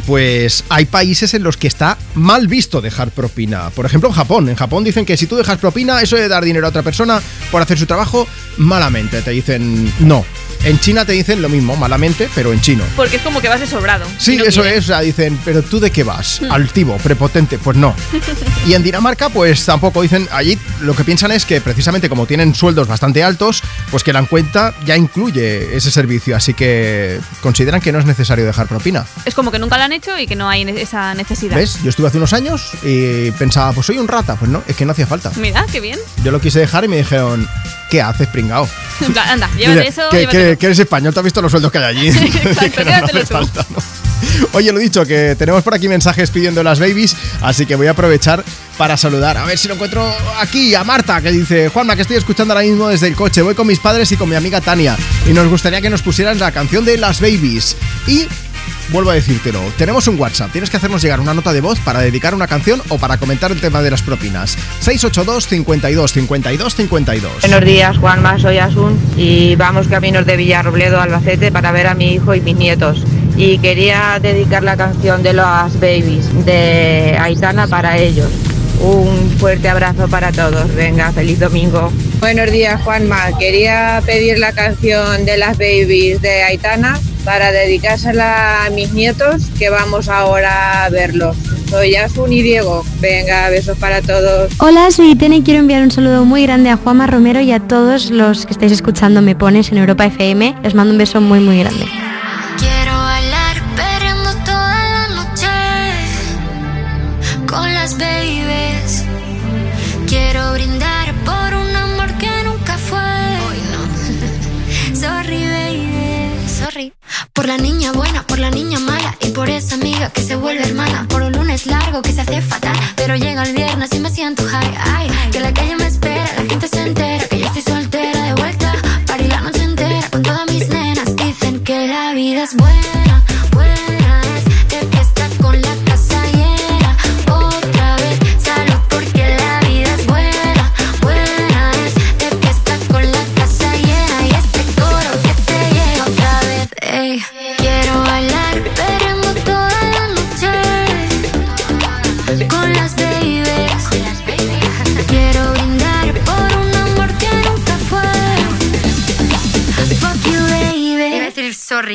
Pues hay países en los que está mal visto dejar propina. Por ejemplo, en Japón. En Japón dicen que si tú dejas propina, eso de dar dinero a otra persona por hacer su trabajo, malamente. Te dicen no. En China te dicen lo mismo, malamente, pero en chino. Porque es como que vas de sobrado. Sí, no eso es. O sea, dicen, pero tú de qué vas? Hmm. Altivo, prepotente. Pues no. [LAUGHS] Y en Dinamarca, pues tampoco dicen, allí lo que piensan es que precisamente como tienen sueldos bastante altos, pues que la cuenta ya incluye ese servicio, así que consideran que no es necesario dejar propina. Es como que nunca lo han hecho y que no hay esa necesidad. ¿Ves? Yo estuve hace unos años y pensaba, pues soy un rata. Pues no, es que no hacía falta. Mira, qué bien. Yo lo quise dejar y me dijeron, ¿qué haces, pringao? En plan, Anda, [LAUGHS] llévate eso, que, eres español, te has visto los sueldos que hay allí. [LAUGHS] [LAUGHS] Exacto. Oye, lo dicho, que tenemos por aquí mensajes pidiendo las babies, así que voy a aprovechar para saludar. A ver si lo encuentro aquí, a Marta, que dice, Juanma, que estoy escuchando ahora mismo desde el coche, voy con mis padres y con mi amiga Tania, y nos gustaría que nos pusieran la canción de las babies. Y... Vuelvo a decírtelo, tenemos un WhatsApp, tienes que hacernos llegar una nota de voz para dedicar una canción o para comentar el tema de las propinas. 682 52 52 52. Buenos días, Juanma, soy Asun y vamos caminos de Villarrobledo, Albacete, para ver a mi hijo y mis nietos. Y quería dedicar la canción de las babies de Aitana para ellos. Un fuerte abrazo para todos. Venga, feliz domingo. Buenos días, Juanma. Quería pedir la canción de las babies de Aitana para dedicársela a mis nietos que vamos ahora a verlos. Soy Asun y Diego. Venga, besos para todos. Hola, soy Itene y quiero enviar un saludo muy grande a Juanma Romero y a todos los que estáis escuchando Me Pones en Europa FM. Les mando un beso muy, muy grande. Por la niña buena, por la niña mala y por esa amiga que se vuelve hermana. Por un lunes largo que se hace fatal, pero llega el viernes y me siento high. Ay, que la calle me espera, la gente se entera que yo estoy soltera de vuelta. Party la noche entera con todas mis nenas. Dicen que la vida es buena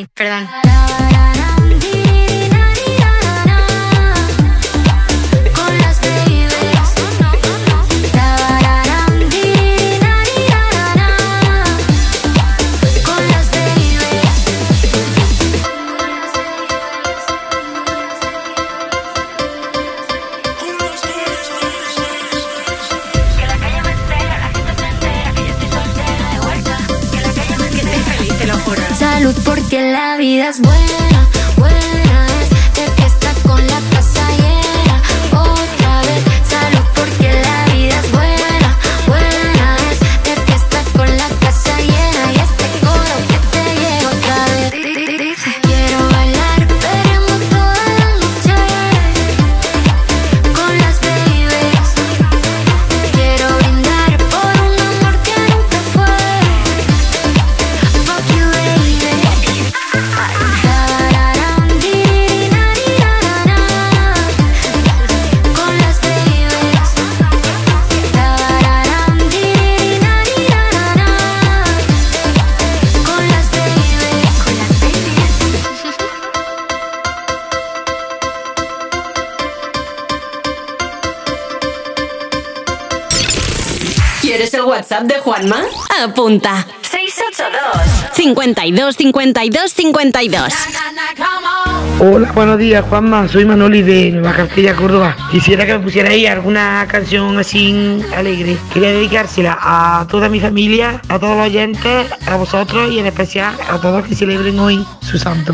perdón. De Juanma? Apunta. 682 52 52 52 Hola, buenos días, Juanma. Soy Manoli de Nueva Castilla, Córdoba. Quisiera que me pusierais alguna canción así alegre. Quería dedicársela a toda mi familia, a todos los oyentes, a vosotros y en especial a todos los que celebren hoy su santo.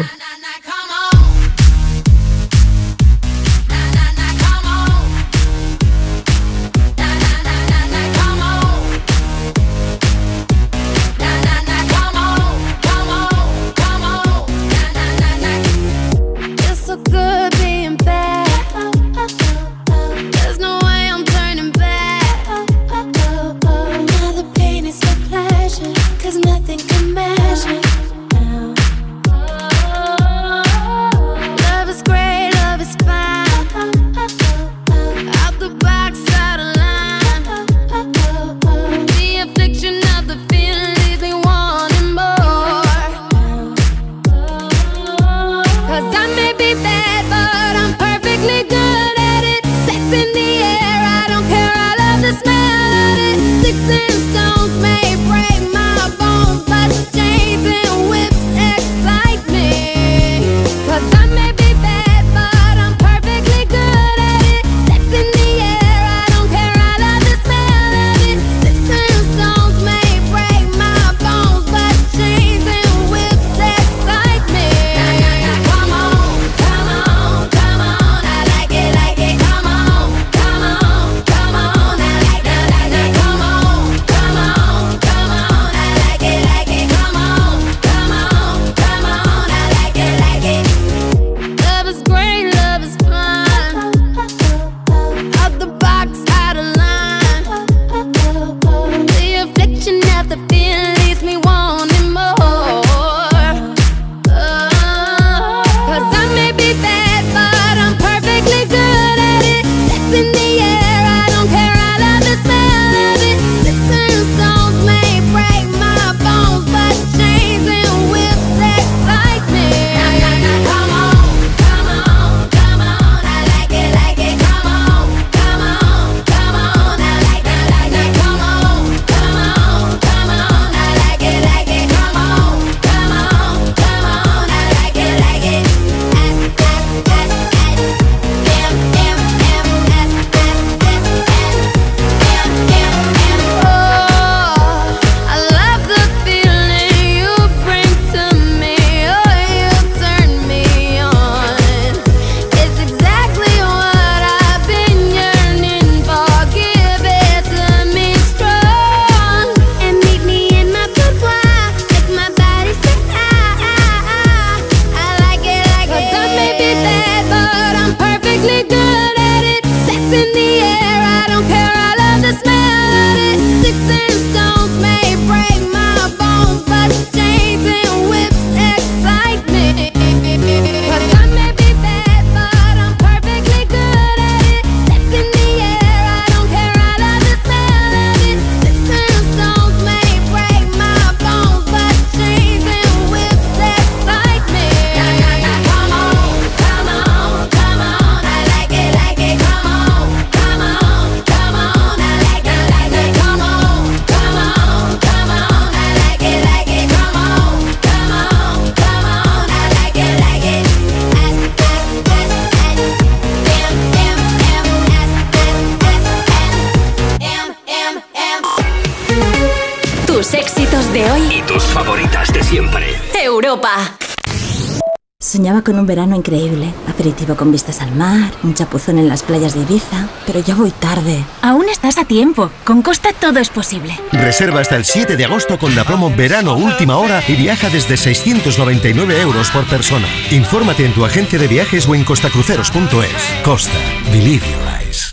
chapuzón en las playas de Ibiza, pero ya voy tarde. Aún estás a tiempo. Con Costa todo es posible. Reserva hasta el 7 de agosto con la promo Verano Última Hora y viaja desde 699 euros por persona. Infórmate en tu agencia de viajes o en costacruceros.es. Costa. Believe your eyes.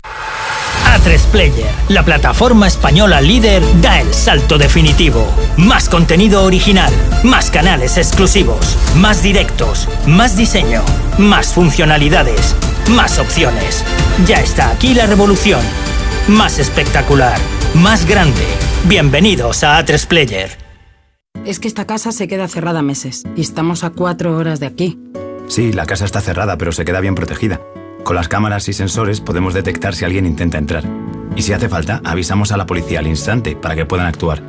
A3 Player, la plataforma española líder, da el salto definitivo. Más contenido original, más canales exclusivos, más directos, más diseño, más funcionalidades más opciones. Ya está aquí la revolución. Más espectacular, más grande. Bienvenidos a A3 Player. Es que esta casa se queda cerrada meses y estamos a cuatro horas de aquí. Sí, la casa está cerrada, pero se queda bien protegida. Con las cámaras y sensores podemos detectar si alguien intenta entrar. Y si hace falta, avisamos a la policía al instante para que puedan actuar.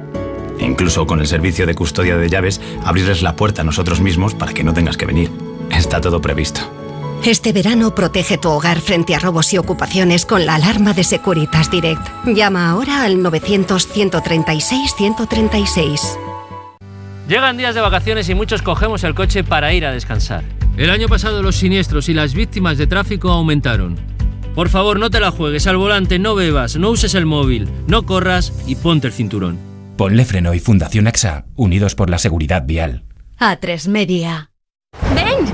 E incluso con el servicio de custodia de llaves, abrirles la puerta a nosotros mismos para que no tengas que venir. Está todo previsto. Este verano protege tu hogar frente a robos y ocupaciones con la alarma de Securitas Direct. Llama ahora al 900-136-136. Llegan días de vacaciones y muchos cogemos el coche para ir a descansar. El año pasado los siniestros y las víctimas de tráfico aumentaron. Por favor, no te la juegues al volante, no bebas, no uses el móvil, no corras y ponte el cinturón. Ponle Freno y Fundación AXA, unidos por la seguridad vial. A3 Media. ¡Ven!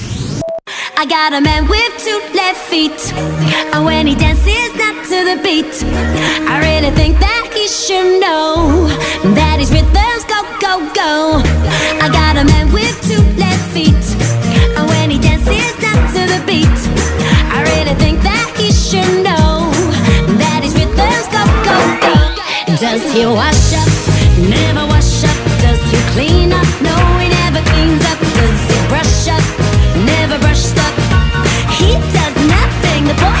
I got a man with two left feet. And when he dances not to the beat, I really think that he should know that his rhythms go, go, go. I got a man with two left feet. And when he dances not to the beat, I really think that he should know that his rhythms go, go, go. Does he wash up? Never wash up. Does he clean up? No, he never cleans up. Does he brush up? Never brushed up.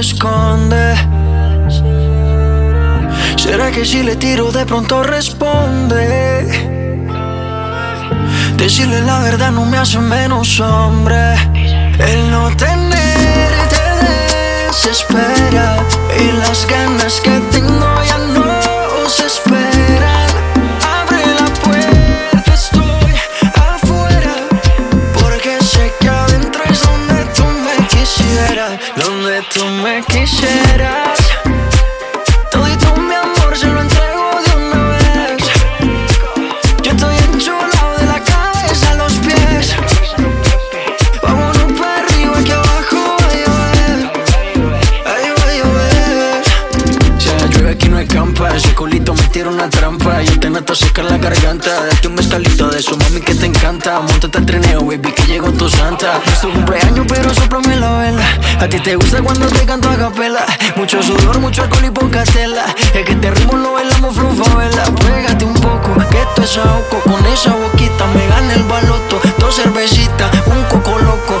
esconde? ¿Será que si le tiro de pronto responde? Decirle la verdad no me hace menos hombre. El no tenerte desespera y las ganas que tengo ya Donde tú me quisieras. Seca la garganta. Date un mezcalito de su mami que te encanta. Montate al trineo, baby, que llegó tu santa. Es tu cumpleaños, pero soplame la vela. A ti te gusta cuando te canto a capela. Mucho sudor, mucho alcohol y poca tela. Es que este ritmo lo bailamos vela Pégate un poco, que esto es ahogo. Con esa boquita me gana el baloto. Dos cervecitas, un coco loco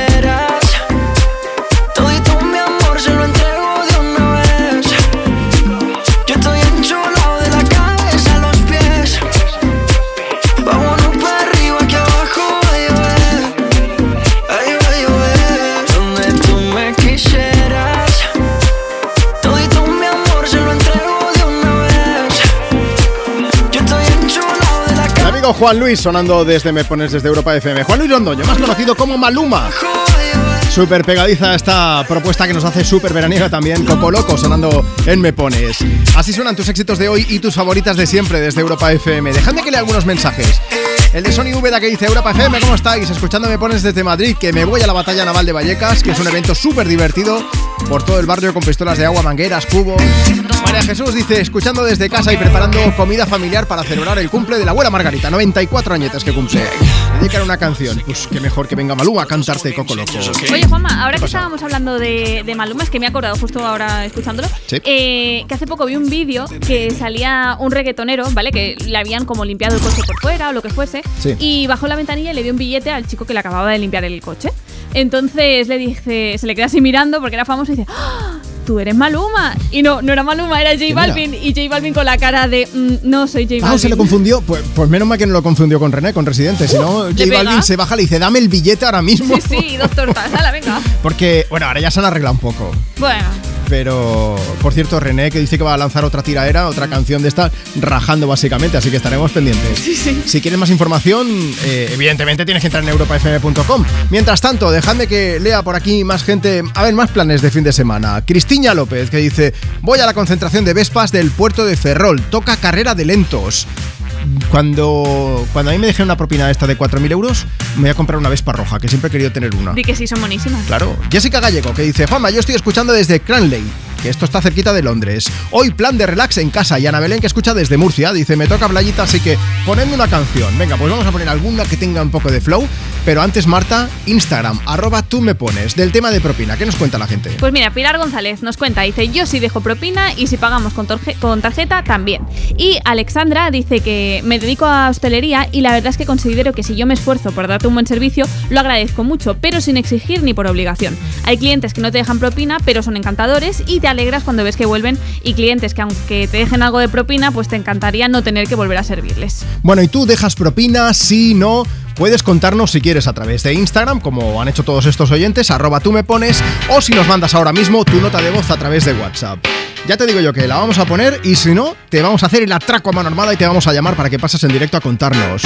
Juan Luis sonando desde Me Pones desde Europa FM. Juan Luis Londoño, más conocido como Maluma. Súper pegadiza esta propuesta que nos hace súper veraniega también, Coco Loco, sonando en Me Pones. Así suenan tus éxitos de hoy y tus favoritas de siempre desde Europa FM. Dejadme que lea algunos mensajes. El de Sony Úbeda que dice Europa FM, ¿cómo estáis? Escuchando Me Pones desde Madrid, que me voy a la batalla naval de Vallecas, que es un evento súper divertido por todo el barrio con pistolas de agua, mangueras, cubos. María Jesús dice, escuchando desde casa y preparando comida familiar para celebrar el cumple de la abuela Margarita, 94 añetes que cumple. Dedicar una canción, pues qué mejor que venga Maluma a cantarte Coco Loco. Oye, Juanma, ahora que estábamos hablando de, de, Maluma, es que me he acordado justo ahora escuchándolo, eh, que hace poco vi un vídeo que salía un reggaetonero, ¿vale? Que le habían como limpiado el coche por fuera o lo que fuese, y bajó la ventanilla y le dio un billete al chico que le acababa de limpiar el coche. Entonces le dice, se le queda así mirando porque era famoso y dice, ¡Ah! tú eres Maluma. Y no, no era Maluma, era J Balvin. Y J Balvin con la cara de, mm, no soy J Balvin. Ah, se lo confundió. Pues, pues, menos mal que no lo confundió con René, con Residente. Si no, [LAUGHS] J Balvin se baja y le dice, dame el billete ahora mismo. Sí, sí, dos tortas, dale, venga. [LAUGHS] Porque, bueno, ahora ya se han arreglado un poco. Bueno. Pero, por cierto, René que dice que va a lanzar otra tiraera, otra canción de esta, rajando básicamente, así que estaremos pendientes. Sí, sí. Si quieres más información, eh, evidentemente tienes que entrar en europafm.com. Mientras tanto, dejadme que lea por aquí más gente, a ver, más planes de fin de semana. Cristina López, que dice, voy a la concentración de Vespas del puerto de Ferrol, toca carrera de lentos cuando, cuando a mí me dejé una propina esta de 4.000 euros, me voy a comprar una Vespa roja, que siempre he querido tener una. Di que sí, son buenísimas. Claro. Jessica Gallego, que dice, Juanma, yo estoy escuchando desde Cranley que esto está cerquita de Londres. Hoy plan de relax en casa y Ana Belén que escucha desde Murcia dice me toca playita así que ponedme una canción. Venga, pues vamos a poner alguna que tenga un poco de flow. Pero antes Marta, Instagram, arroba tú me pones, del tema de propina. ¿Qué nos cuenta la gente? Pues mira, Pilar González nos cuenta, dice yo sí dejo propina y si pagamos con, con tarjeta también. Y Alexandra dice que me dedico a hostelería y la verdad es que considero que si yo me esfuerzo por darte un buen servicio, lo agradezco mucho, pero sin exigir ni por obligación. Hay clientes que no te dejan propina, pero son encantadores y te alegras cuando ves que vuelven y clientes que aunque te dejen algo de propina, pues te encantaría no tener que volver a servirles. Bueno, ¿y tú dejas propina? Sí, no. Puedes contarnos si quieres a través de Instagram, como han hecho todos estos oyentes, arroba tú me pones, o si nos mandas ahora mismo tu nota de voz a través de WhatsApp. Ya te digo yo que la vamos a poner y si no, te vamos a hacer el atraco a mano armada y te vamos a llamar para que pases en directo a contarnos.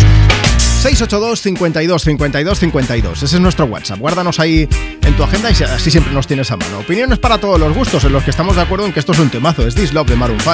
682 52 52 52. Ese es nuestro WhatsApp. Guárdanos ahí en tu agenda y así siempre nos tienes a mano. Opiniones para todos los gustos en los que estamos de acuerdo en que esto es un temazo. Es This Love de Maroon 5.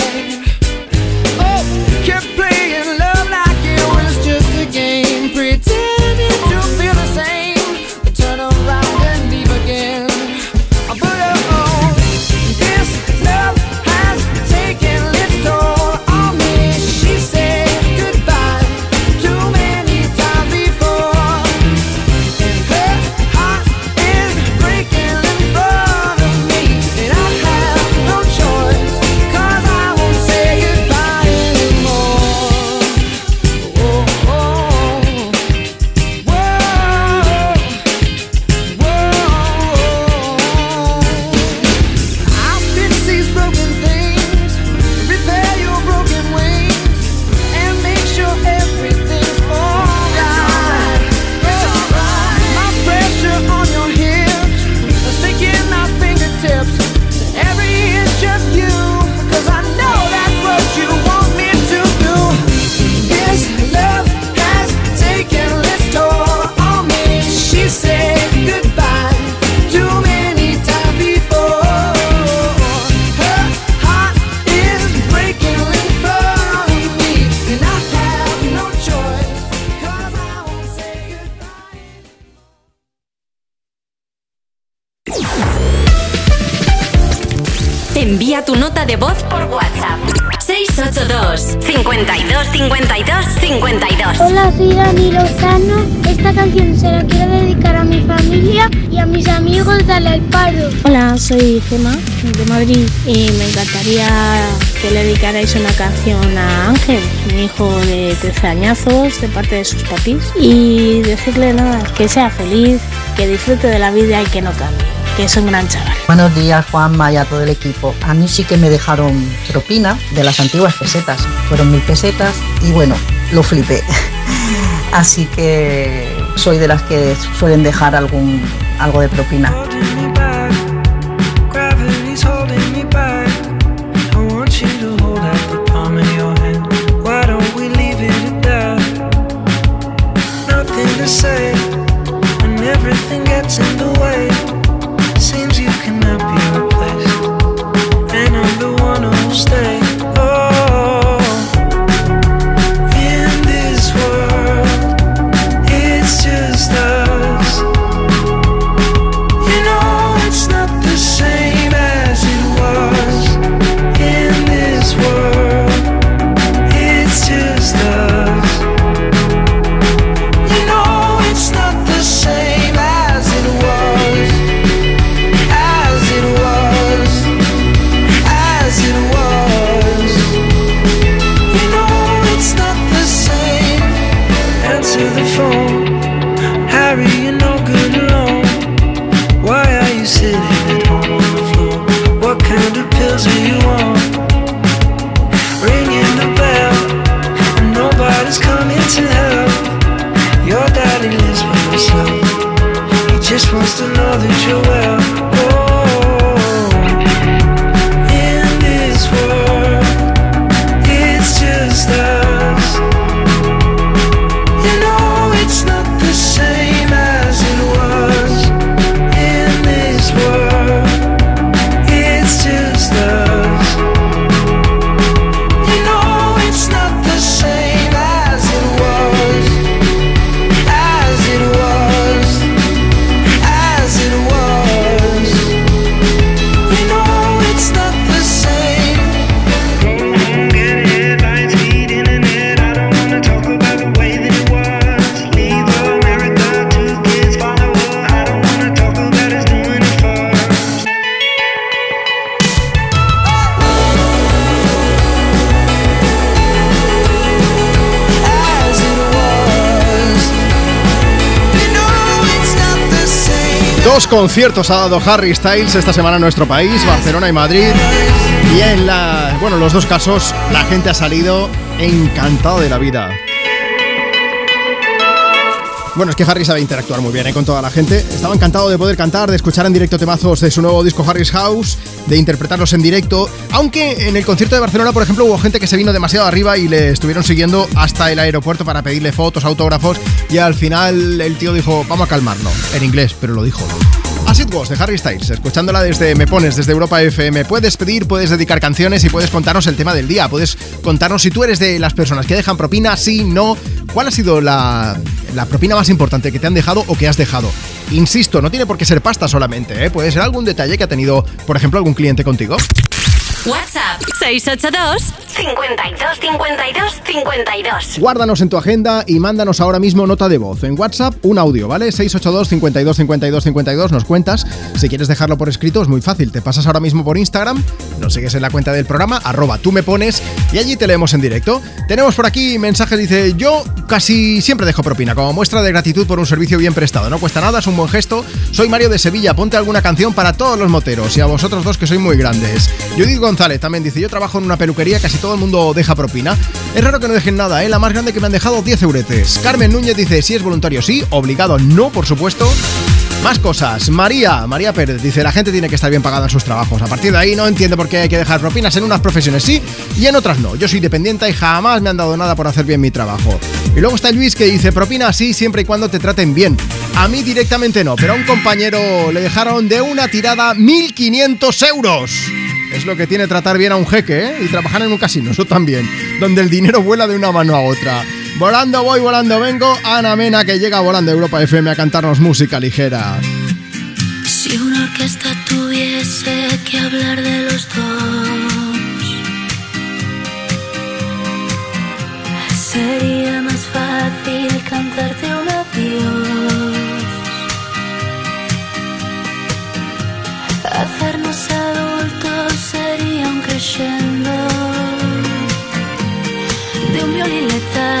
Soy Gemma de Madrid y me encantaría que le dedicarais una canción a Ángel, mi hijo de 13 añazos, de parte de sus papis, y decirle nada, que sea feliz, que disfrute de la vida y que no cambie, que es un gran chaval. Buenos días Juanma y a todo el equipo. A mí sí que me dejaron propina de las antiguas pesetas. Fueron mil pesetas y bueno, lo flipé. [LAUGHS] Así que soy de las que suelen dejar algún algo de propina. Conciertos ha dado Harry Styles esta semana en nuestro país, Barcelona y Madrid. Y en la, bueno, los dos casos la gente ha salido encantada de la vida. Bueno, es que Harry sabe interactuar muy bien ¿eh? con toda la gente. Estaba encantado de poder cantar, de escuchar en directo temazos de su nuevo disco Harry's House, de interpretarlos en directo. Aunque en el concierto de Barcelona, por ejemplo, hubo gente que se vino demasiado arriba y le estuvieron siguiendo hasta el aeropuerto para pedirle fotos, autógrafos. Y al final el tío dijo, vamos a calmarnos. En inglés, pero lo dijo. De Harry Styles, escuchándola desde Me Pones, desde Europa FM. Puedes pedir, puedes dedicar canciones y puedes contarnos el tema del día. Puedes contarnos si tú eres de las personas que dejan propina, sí, no. ¿Cuál ha sido la, propina más importante que te han dejado o que has dejado? Insisto, no tiene por qué ser pasta solamente, ¿eh? puede ser algún detalle que ha tenido, por ejemplo, algún cliente contigo. WhatsApp 682 52 52 52. Guárdanos en tu agenda y mándanos ahora mismo nota de voz. En WhatsApp, un audio, ¿vale? 682 52 52 52. Nos cuentas. Si quieres dejarlo por escrito, es muy fácil. Te pasas ahora mismo por Instagram, nos sigues en la cuenta del programa, arroba tú me pones y allí te leemos en directo. Tenemos por aquí mensaje, dice: Yo casi siempre dejo propina como muestra de gratitud por un servicio bien prestado. No cuesta nada, es un buen gesto. Soy Mario de Sevilla, ponte alguna canción para todos los moteros y a vosotros dos que sois muy grandes. Digo González también dice, yo trabajo en una peluquería, casi todo el mundo deja propina. Es raro que no dejen nada, ¿eh? La más grande que me han dejado 10 euretes. Carmen Núñez dice, si es voluntario, sí, obligado, no, por supuesto. Más cosas. María, María Pérez dice, la gente tiene que estar bien pagada en sus trabajos. A partir de ahí no entiendo por qué hay que dejar propinas en unas profesiones sí y en otras no. Yo soy dependiente y jamás me han dado nada por hacer bien mi trabajo. Y luego está Luis que dice, propina sí siempre y cuando te traten bien. A mí directamente no, pero a un compañero le dejaron de una tirada 1.500 euros. Es lo que tiene tratar bien a un jeque, ¿eh? Y trabajar en un casino, eso también. Donde el dinero vuela de una mano a otra. Volando voy, volando vengo. Ana Mena que llega volando a Europa FM a cantarnos música ligera. Si una orquesta tuviese que hablar de los dos, sería más fácil cantarte un adiós. Hacernos adultos sería un crescendo de un violín letal.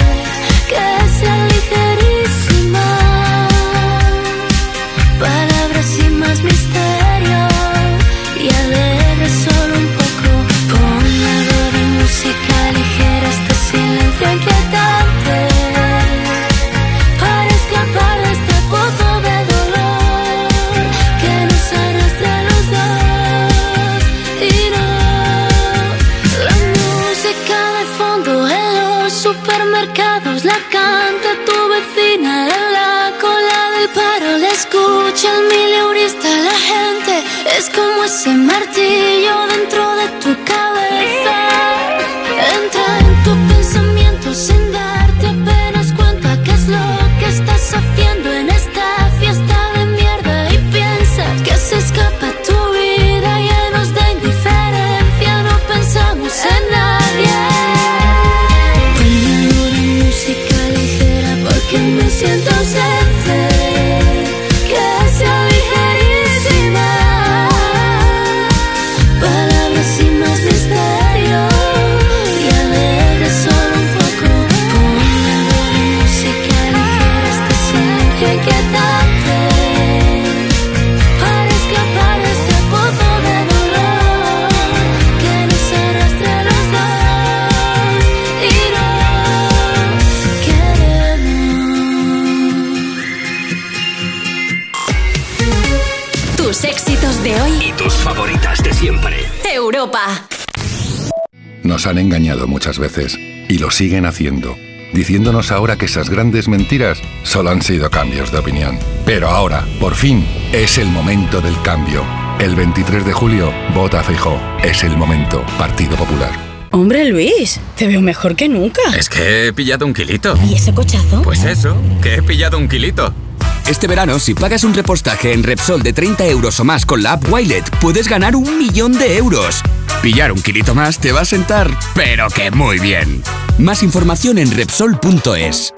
Que sea ligerísima. Veces y lo siguen haciendo, diciéndonos ahora que esas grandes mentiras solo han sido cambios de opinión. Pero ahora, por fin, es el momento del cambio. El 23 de julio, vota Feijó. Es el momento. Partido Popular. Hombre Luis, te veo mejor que nunca. Es que he pillado un kilito. ¿Y ese cochazo? Pues eso, que he pillado un kilito. Este verano, si pagas un repostaje en Repsol de 30 euros o más con la app Wilet, puedes ganar un millón de euros. Pillar un kilito más te va a sentar, pero que muy bien. Más información en Repsol.es.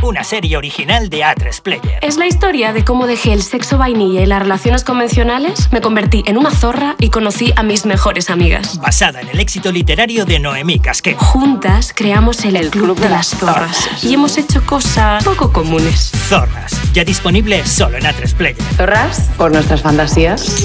Una serie original de A3 Player. Es la historia de cómo dejé el sexo vainilla y las relaciones convencionales, me convertí en una zorra y conocí a mis mejores amigas. Basada en el éxito literario de Noemí Casquet. Juntas creamos el, Club, de las Zorras y hemos hecho cosas poco comunes. Zorras, ya disponible solo en A3 Player. ¿Zorras? Por nuestras fantasías.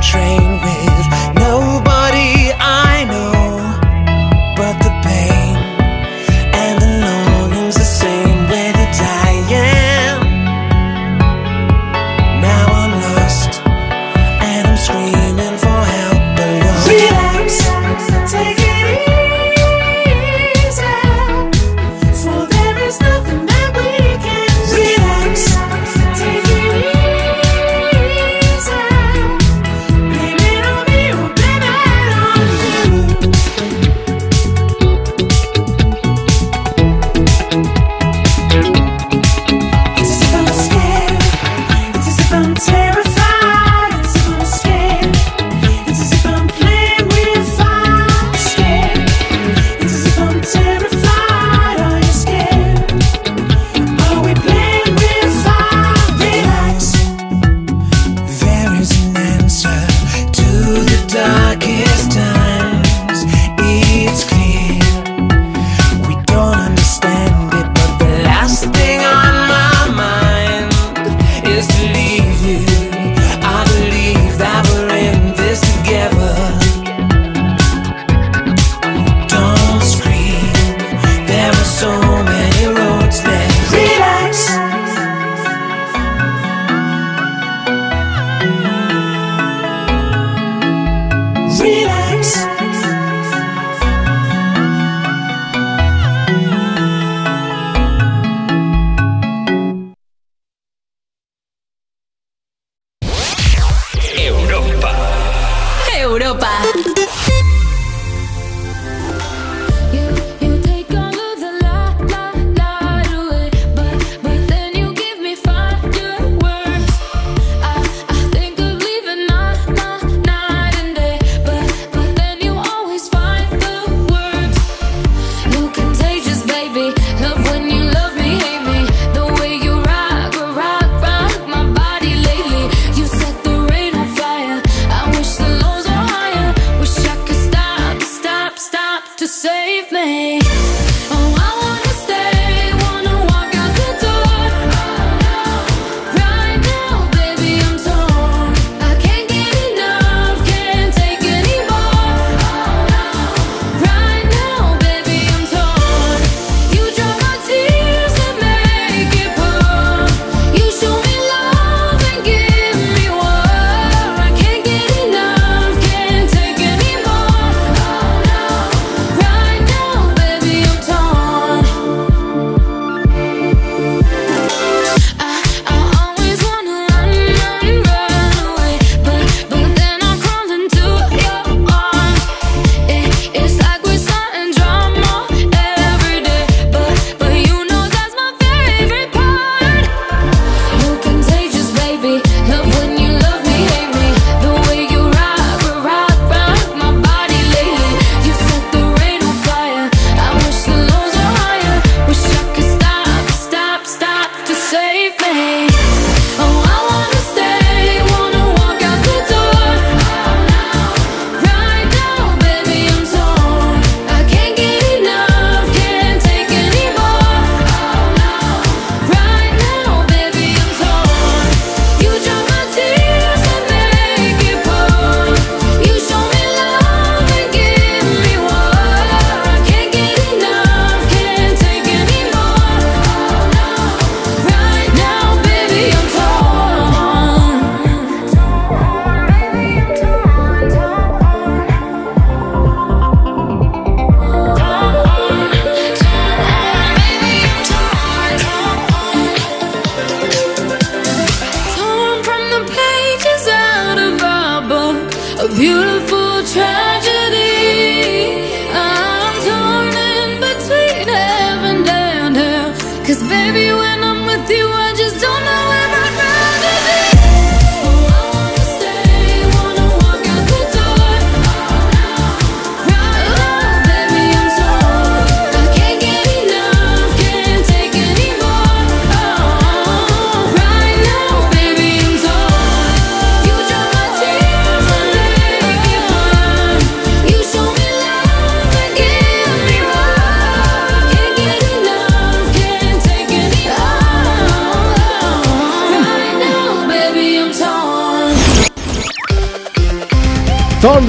train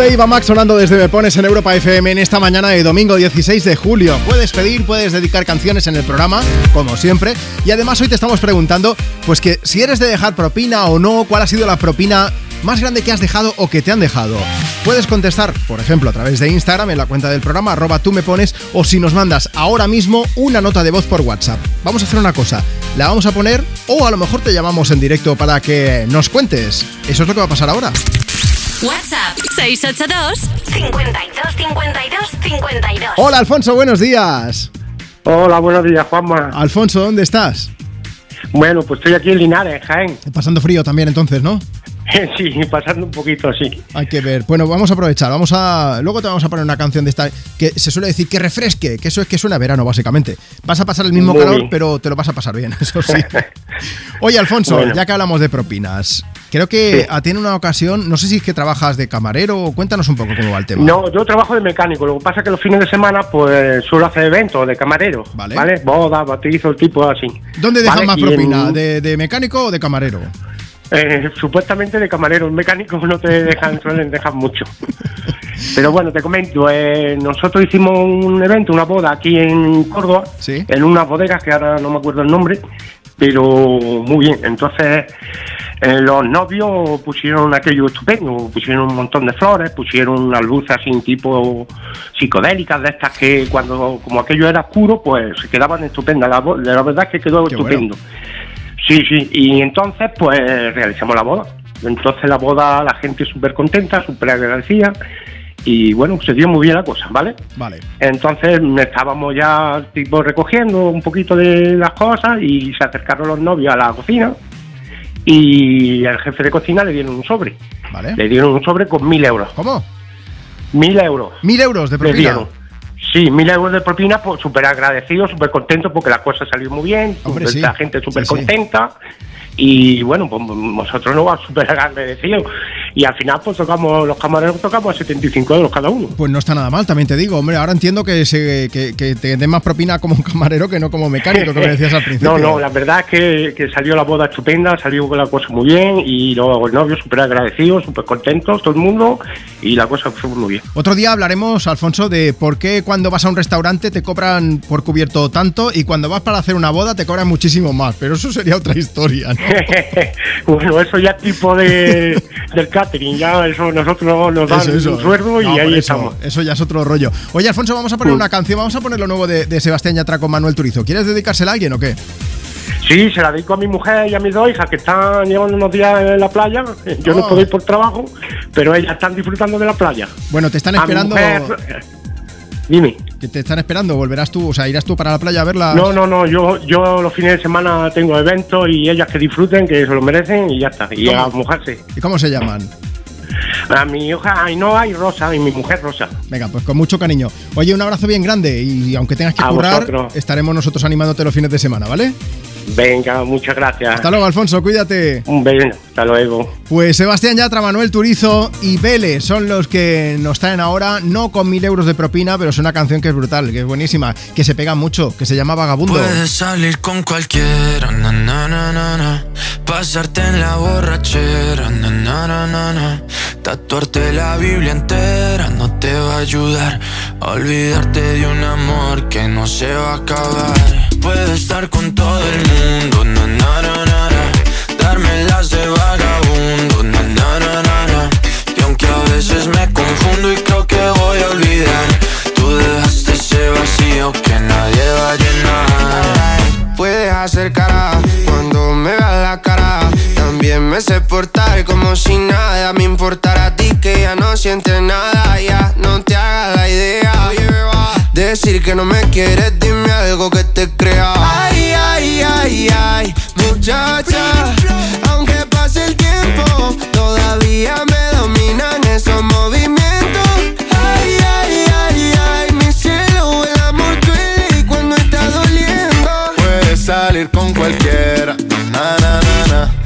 de Iva Max sonando desde Me Pones en Europa FM en esta mañana de domingo 16 de julio. Puedes pedir, puedes dedicar canciones en el programa, como siempre. Y además hoy te estamos preguntando, pues que si eres de dejar propina o no, cuál ha sido la propina más grande que has dejado o que te han dejado. Puedes contestar, por ejemplo, a través de Instagram en la cuenta del programa, arroba tú me pones, o si nos mandas ahora mismo una nota de voz por WhatsApp. Vamos a hacer una cosa, la vamos a poner o a lo mejor te llamamos en directo para que nos cuentes. Eso es lo que va a pasar ahora. WhatsApp 682 52 52 52. Hola Alfonso, buenos días. Hola, buenos días, Juanma. Alfonso, ¿dónde estás? Bueno, pues estoy aquí en Linares, Jaén. Pasando frío también entonces, ¿no? [LAUGHS] Sí, pasando un poquito así. Hay que ver. Bueno, vamos a aprovechar. Vamos a. Luego te vamos a poner una canción de esta que se suele decir que refresque, que eso es que suena verano, básicamente. Vas a pasar el mismo calor, pero te lo vas a pasar bien, [LAUGHS] eso sí. [LAUGHS] Oye, Alfonso, ya que hablamos de propinas, creo que a ti en una ocasión, no sé si es que trabajas de camarero, cuéntanos un poco cómo va el tema. No, yo trabajo de mecánico. Lo que pasa es que los fines de semana, pues suelo hacer eventos de camarero. Vale. ¿Vale? Boda, bautizo, el tipo así. ¿Dónde dejan más propina? ¿De, ¿De mecánico o de camarero? Eh, supuestamente de camareros mecánicos no te dejan, [LAUGHS] suelen dejar mucho. Pero bueno, te comento, eh, nosotros hicimos un evento, una boda aquí en Córdoba, en unas bodegas que ahora no me acuerdo el nombre, pero muy bien. Entonces, eh, los novios pusieron aquello estupendo, pusieron un montón de flores, pusieron unas luces así tipo psicodélicas de estas que cuando, como aquello era oscuro, pues se quedaban estupendas. La, la verdad es que quedó estupendo. Sí, sí, y entonces pues realizamos la boda. Entonces la boda, la gente súper contenta, súper agradecida y bueno, se dio muy bien la cosa, ¿vale? Vale. Entonces estábamos ya tipo recogiendo un poquito de las cosas y se acercaron los novios a la cocina y el jefe de cocina le dieron un sobre. Vale. Le dieron un sobre con mil euros. ¿Cómo? Mil euros. Mil euros de propina. Sí, mil euros de propina, pues súper agradecido, súper contento porque la cosa salió muy bien, la gente súper contenta. Y bueno, pues nosotros nos vamos súper agradecidos. Y al final, pues tocamos, los camareros tocamos a 75 euros cada uno. Pues no está nada mal, también te digo. Hombre, ahora entiendo que, se, que, te den más propina como un camarero que no como mecánico, como decías al [LAUGHS] principio. no, no, la verdad es que, que, salió la boda estupenda, salió la cosa muy bien. Y luego el novio súper agradecido, súper contentos, todo el mundo. Y la cosa fue muy bien. Otro día hablaremos, Alfonso, de por qué cuando vas a un restaurante te cobran por cubierto tanto y cuando vas para hacer una boda te cobran muchísimo más. Pero eso sería otra historia, ¿no? [LAUGHS] bueno, eso ya tipo de, del catering, ya eso nosotros nos dan un sueldo y ahí estamos. Eso ya es otro rollo. Oye, Alfonso, vamos a poner una canción, vamos a poner lo nuevo de, Sebastián Yatra con Manuel Turizo. ¿Quieres dedicársela a alguien o qué? Sí, se la dedico a mi mujer y a mis dos hijas que están llevando unos días en la playa. Yo no oh. puedo ir por trabajo, pero ellas están disfrutando de la playa. Bueno, te están esperando. Dime. ¿Que te están esperando? ¿Volverás tú? O sea, ¿irás tú para la playa a verla? No, no, no. Yo, yo los fines de semana tengo eventos y ellas que disfruten, que se lo merecen y ya está. Y a mojarse. ¿Y cómo se llaman? A mi hija Ainhoa y Rosa, y mi mujer Rosa. Venga, pues con mucho cariño. Oye, un abrazo bien grande y aunque tengas que currar, estaremos nosotros animándote los fines de semana, ¿vale? Venga, muchas gracias. Hasta luego, Alfonso, cuídate. Un beso, hasta luego. Pues Sebastián Yatra, Manuel Turizo y Vélez son los que nos traen ahora, no con mil euros de propina, pero es una canción que es brutal, que es buenísima, que se pega mucho, que se llama Vagabundo. Puedes salir con cualquiera, na, na, na, pasarte en la borrachera, tatuarte la Biblia entera no te va a ayudar, olvidarte de un amor que no se va a acabar. Puedes estar con todo el mundo, na, na, na, na, darme las de vagabundo, na, na, na, na, y aunque a veces me confundo y creo que voy a olvidar, tú dejaste ese vacío que nadie va a llenar. Puedes hacer cara cuando me veas la también me sé portar como si nada me importara a ti que ya no sientes nada, ya no te hagas la idea. Decir que no me quieres, dime algo que te crea. Ay, ay, ay, ay, muchacha. Aunque pase el tiempo, todavía me dominan esos movimientos. Ay, ay, ay, ay, mi cielo, el amor duele cuando está doliendo. Puedes salir con cualquiera, na, na, na, na.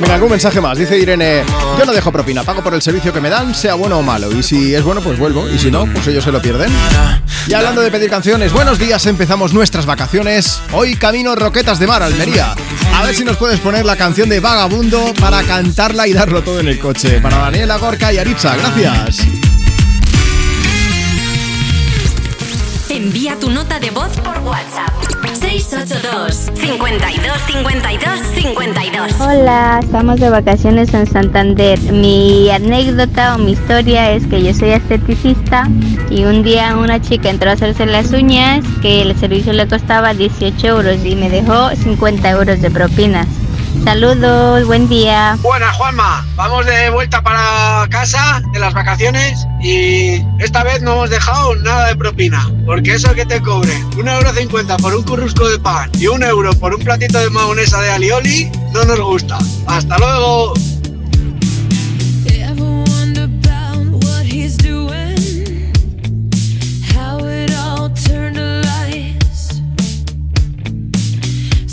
Venga, algún mensaje más. Dice Irene, yo no dejo propina, pago por el servicio que me dan, sea bueno o malo. Y si es bueno, pues vuelvo. Y si no, pues ellos se lo pierden. Y hablando de pedir canciones, buenos días, empezamos nuestras vacaciones. Hoy camino Roquetas de Mar, Almería. A ver si nos puedes poner la canción de Vagabundo para cantarla y darlo todo en el coche. Para Daniela, Gorka y Aritza, gracias. Envía tu nota de voz por WhatsApp. 682 52 52 52 Hola, estamos de vacaciones en Santander. Mi anécdota o mi historia es que yo soy esteticista y un día una chica entró a hacerse las uñas que el servicio le costaba 18 euros y me dejó 50 euros de propinas. Saludos, buen día. Buena, Juanma. Vamos de vuelta para casa de las vacaciones y esta vez no hemos dejado nada de propina. Porque eso que te cobre un euro cincuenta por un currusco de pan y un euro por un platito de mayonesa de alioli no nos gusta. Hasta luego.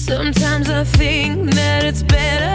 Sometimes I think it's better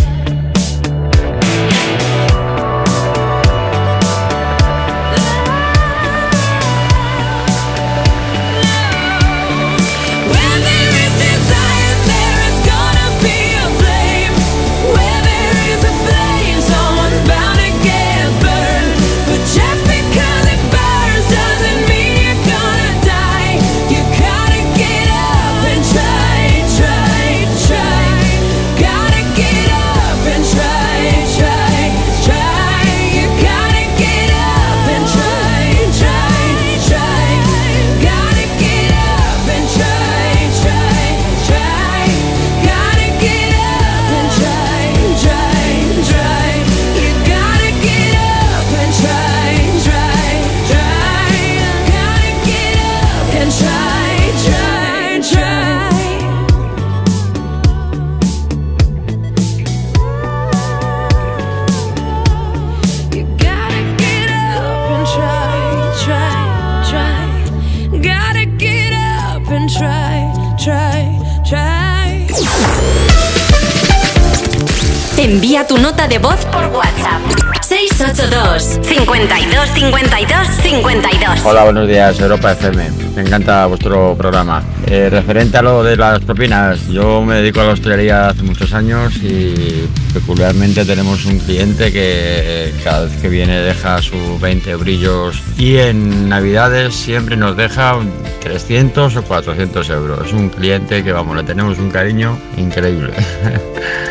De voz por WhatsApp. 682 52 52 52 Hola, buenos días, Europa FM. Me encanta vuestro programa. Eh, referente a lo de las propinas, yo me dedico a la hostelería hace muchos años y peculiarmente tenemos un cliente que cada vez que viene deja sus 20 brillos y en Navidades siempre nos deja 300 o 400 euros. Es un cliente que, vamos, le tenemos un cariño increíble. [LAUGHS]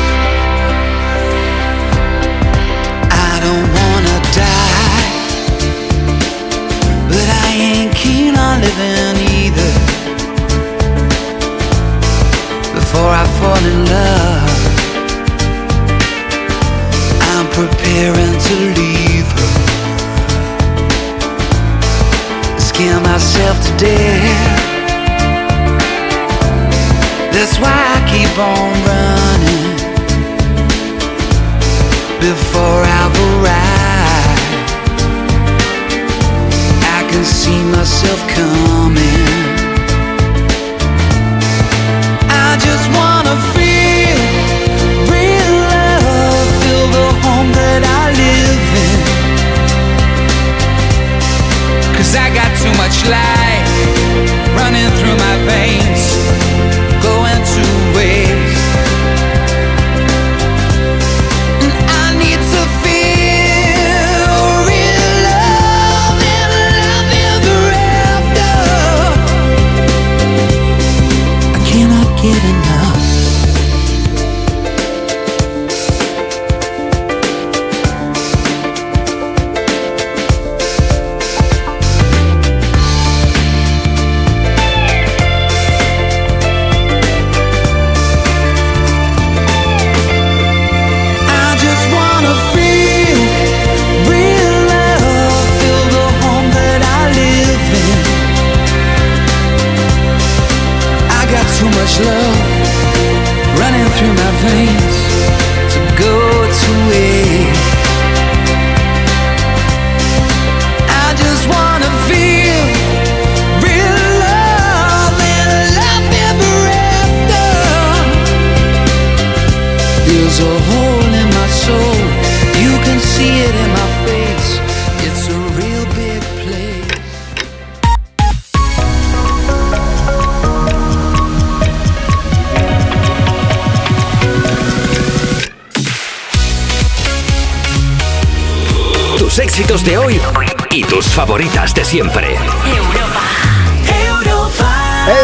But I ain't keen on living either. Before I fall in love, I'm preparing to leave her. Scare myself to death. That's why I keep on running before I've arrived. Can see myself coming. I just wanna feel real love, feel the home that I live in. Cause I got too much life running through my veins, éxitos de hoy y tus favoritas de siempre.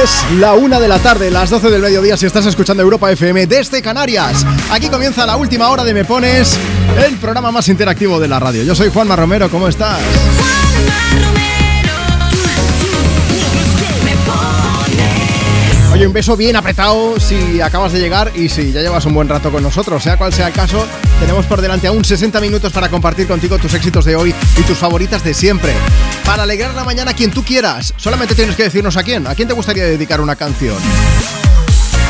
Es la una de la tarde, las 12 del mediodía si estás escuchando Europa FM desde Canarias. Aquí comienza la última hora de Me Pones, el programa más interactivo de la radio. Yo soy Juanma Romero, ¿cómo estás? Un beso bien apretado si acabas de llegar y si ya llevas un buen rato con nosotros. Sea cual sea el caso, tenemos por delante aún 60 minutos para compartir contigo tus éxitos de hoy y tus favoritas de siempre. Para alegrar la mañana a quien tú quieras. Solamente tienes que decirnos a quién. ¿A quién te gustaría dedicar una canción?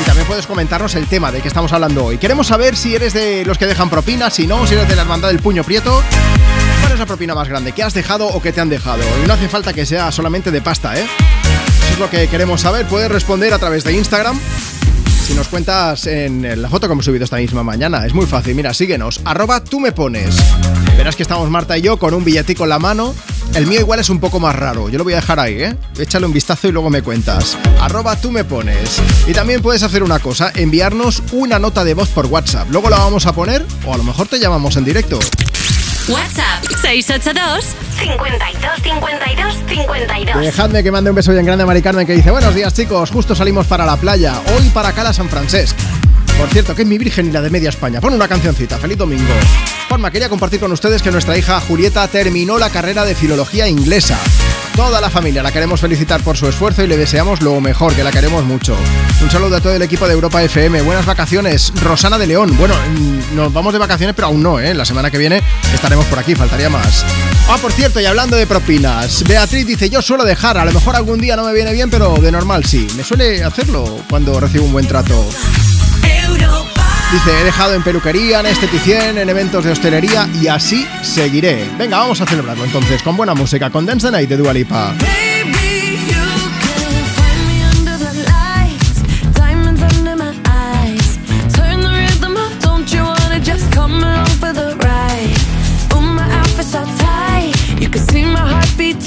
Y también puedes comentarnos el tema de que estamos hablando hoy. Queremos saber si eres de los que dejan propinas, si no, si eres de la hermandad del puño prieto. ¿Cuál es la propina más grande? ¿Qué has dejado o qué te han dejado? Y no hace falta que sea solamente de pasta, ¿eh? Lo que queremos saber. Puedes responder a través de Instagram. Si nos cuentas en la foto que hemos subido esta misma mañana, es muy fácil. Mira, síguenos. Arroba tú me pones. Verás que estamos Marta y yo con un billetico en la mano. El mío igual es un poco más raro. Yo lo voy a dejar ahí, ¿eh? Échale un vistazo y luego me cuentas. Arroba tú me pones. Y también puedes hacer una cosa, enviarnos una nota de voz por WhatsApp. Luego la vamos a poner o a lo mejor te llamamos en directo. WhatsApp 682 52 52 52. Dejadme que mande un beso bien grande a Mari Carmen que dice Buenos días chicos, justo salimos para la playa, hoy para Cala San Francesc. Por cierto, que es mi virgen y la de media España. Pon una cancioncita, feliz domingo. Forma, quería compartir con ustedes que nuestra hija Julieta terminó la carrera de filología inglesa. Toda la familia la queremos felicitar por su esfuerzo y le deseamos lo mejor, que la queremos mucho. Un saludo a todo el equipo de Europa FM. Buenas vacaciones. Rosana de León. Bueno, mm, nos vamos de vacaciones, pero aún no, ¿eh? La semana que viene estaremos por aquí, faltaría más. Ah, por cierto, y hablando de propinas, Beatriz dice, yo suelo dejar, a lo mejor algún día no me viene bien, pero de normal sí. Me suele hacerlo cuando recibo un buen trato. Dice, he dejado en peluquería, en esteticien, en eventos de hostelería y así seguiré. Venga, vamos a celebrarlo entonces con buena música, con Dance the Night de Dua Lipa.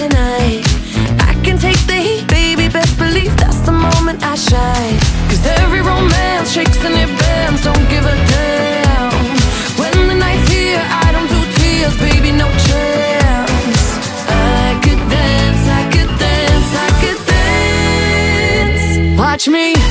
Tonight, I can take the heat, baby. Best believe that's the moment I shine. Dance. Watch me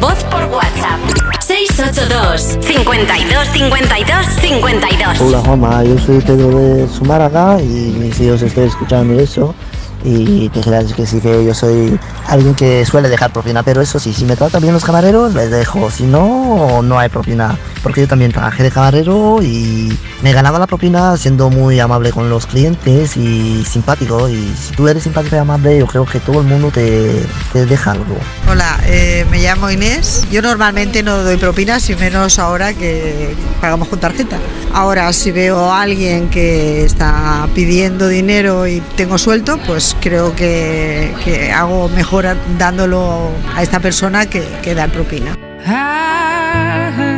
voz por WhatsApp 682 52 52 52. Hola Juanma, yo soy Pedro de Zumárraga y si os estoy escuchando eso y que creáis que sí que yo soy alguien que suele dejar propina, pero eso sí, si me tratan bien los camareros les dejo, si no, no hay propina, porque yo también trabajé de camarero y me ganaba la propina siendo muy amable con los clientes y simpático y si tú eres simpático y amable yo creo que todo el mundo te, te deja algo. Hola, eh, me llamo Inés. Yo normalmente no doy propinas y menos ahora que pagamos con tarjeta. Ahora, si veo a alguien que está pidiendo dinero y tengo suelto, pues creo que, que hago mejor dándolo a esta persona que, que dar propina. I heard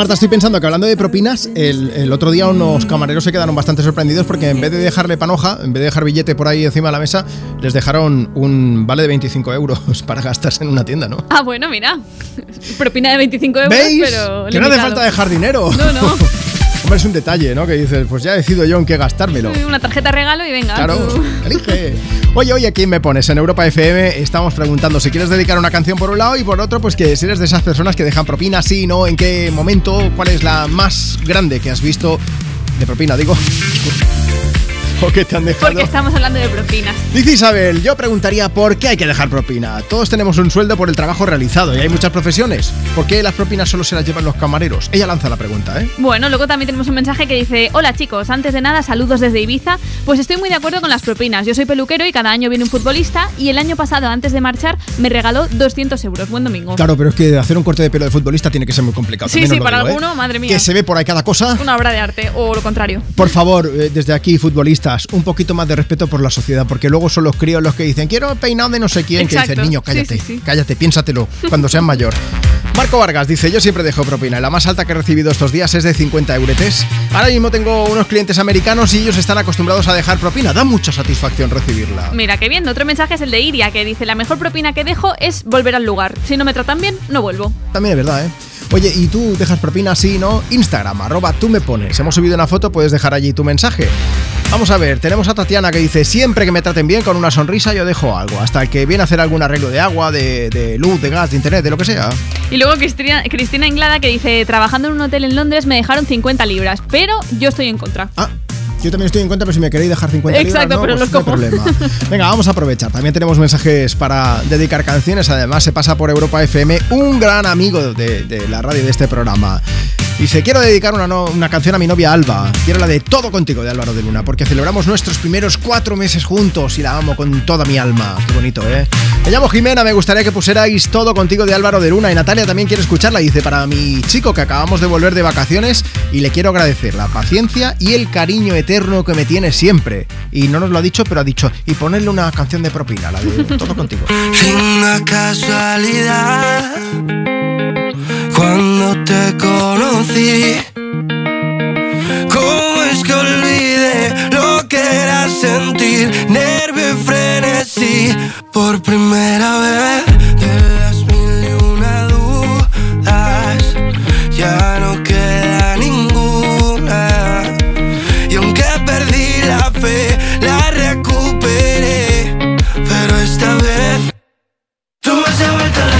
Marta, estoy pensando que hablando de propinas, el, el otro día unos camareros se quedaron bastante sorprendidos porque en vez de dejarle panoja, en vez de dejar billete por ahí encima de la mesa, les dejaron un vale de 25 euros [LAUGHS] para gastarse en una tienda, ¿no? Ah, bueno, mira. Propina de 25 euros, ¿Veis? pero. que no hace falta dejar dinero. No, no. [LAUGHS] Hombre, es un detalle, ¿no? Que dices, pues ya decido yo en qué gastármelo. Una tarjeta regalo y venga. Claro, tú. [LAUGHS] elige. Oye, oye, ¿quién me pones? En Europa FM estamos preguntando si quieres dedicar una canción por un lado y por otro, pues que si eres de esas personas que dejan propina, sí, no, en qué momento, cuál es la más grande que has visto de propina, digo. O que te han dejado. Porque estamos hablando de propinas. Dice Isabel, yo preguntaría por qué hay que dejar propina. Todos tenemos un sueldo por el trabajo realizado y hay muchas profesiones. ¿Por qué las propinas solo se las llevan los camareros? Ella lanza la pregunta, ¿eh? Bueno, luego también tenemos un mensaje que dice: Hola chicos, antes de nada, saludos desde Ibiza. Pues estoy muy de acuerdo con las propinas. Yo soy peluquero y cada año viene un futbolista. Y el año pasado, antes de marchar, me regaló 200 euros. Buen domingo. Claro, pero es que hacer un corte de pelo de futbolista tiene que ser muy complicado. Sí, sí, para digo, ¿eh? alguno, madre mía. Que se ve por ahí cada cosa. Una obra de arte, o lo contrario. Por favor, eh, desde aquí, un poquito más de respeto por la sociedad, porque luego son los críos los que dicen, quiero peinado de no sé quién, que Exacto. dicen, niño, cállate, sí, sí. cállate, piénsatelo, cuando seas mayor. Marco Vargas dice, yo siempre dejo propina, la más alta que he recibido estos días es de 50 euretes. Ahora mismo tengo unos clientes americanos y ellos están acostumbrados a dejar propina, da mucha satisfacción recibirla. Mira, qué bien. Otro mensaje es el de Iria, que dice: La mejor propina que dejo es volver al lugar. Si no me tratan bien, no vuelvo. También es verdad, ¿eh? Oye, ¿y tú dejas propina sí, no? Instagram, arroba tú me pones. Hemos subido una foto, puedes dejar allí tu mensaje. Vamos a ver, tenemos a Tatiana que dice, siempre que me traten bien con una sonrisa yo dejo algo, hasta el que viene a hacer algún arreglo de agua, de, de luz, de gas, de internet, de lo que sea. Y luego Cristina, Cristina Inglada que dice, trabajando en un hotel en Londres me dejaron 50 libras, pero yo estoy en contra. Yo también estoy en cuenta, pero si me queréis dejar 50 libras, Exacto, no, pero pues los no hay problema. [LAUGHS] Venga, vamos a aprovechar. También tenemos mensajes para dedicar canciones. Además, se pasa por Europa FM un gran amigo de, de la radio de este programa. Dice, quiero dedicar una, no- una canción a mi novia Alba. Quiero la de Todo Contigo de Álvaro de Luna, porque celebramos nuestros primeros cuatro meses juntos y la amo con toda mi alma. Qué bonito, ¿eh? Me llamo Jimena, me gustaría que pusierais Todo Contigo de Álvaro de Luna. Y Natalia también quiere escucharla. Dice, para mi chico que acabamos de volver de vacaciones y le quiero agradecer la paciencia y el cariño eterno que me tiene siempre. Y no nos lo ha dicho, pero ha dicho, y ponerle una canción de propina, la de [LAUGHS] Todo Contigo. Una casualidad cuando te conocí. ¿Cómo es que olvidé lo que era sentir nervio y frenesí por primera vez? se vuelta la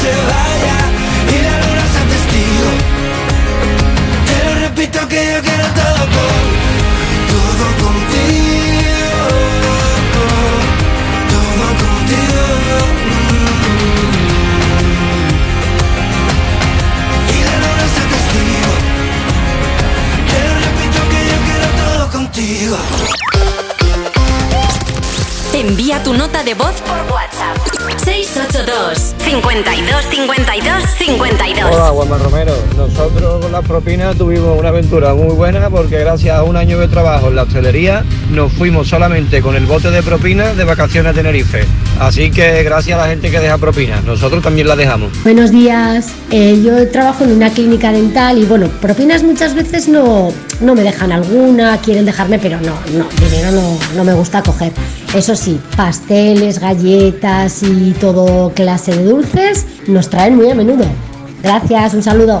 se vaya y la luna sea testigo. Te lo repito que yo quiero todo todo contigo. Todo contigo. Y la luna sea testigo. Te lo repito que yo quiero todo contigo. Envía tu nota de voz por WhatsApp. 682 52 52 52. Hola, Juanma Romero. Nosotros con las propinas tuvimos una aventura muy buena porque gracias a un año de trabajo en la hostelería nos fuimos solamente con el bote de propinas de vacaciones a Tenerife. Así que gracias a la gente que deja propinas. Nosotros también la dejamos. Buenos días, Eh, yo trabajo en una clínica dental y bueno, propinas muchas veces no, no me dejan alguna, quieren dejarme, pero no, no, dinero no, no me gusta coger. Eso sí, pasteles, galletas y todo clase de dulces nos traen muy a menudo. Gracias, un saludo.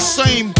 Same.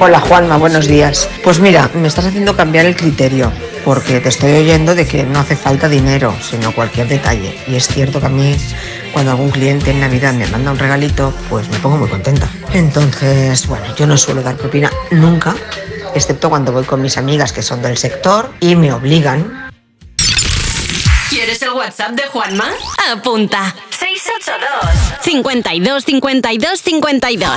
Hola Juanma, buenos días. Pues mira, me estás haciendo cambiar el criterio, porque te estoy oyendo de que no hace falta dinero, sino cualquier detalle. Y es cierto que a mí, cuando algún cliente en Navidad me manda un regalito, pues me pongo muy contenta. Entonces, bueno, yo no suelo dar propina nunca, excepto cuando voy con mis amigas que son del sector y me obligan. ¿Quieres el WhatsApp de Juanma? Apunta. 682 52 52 52.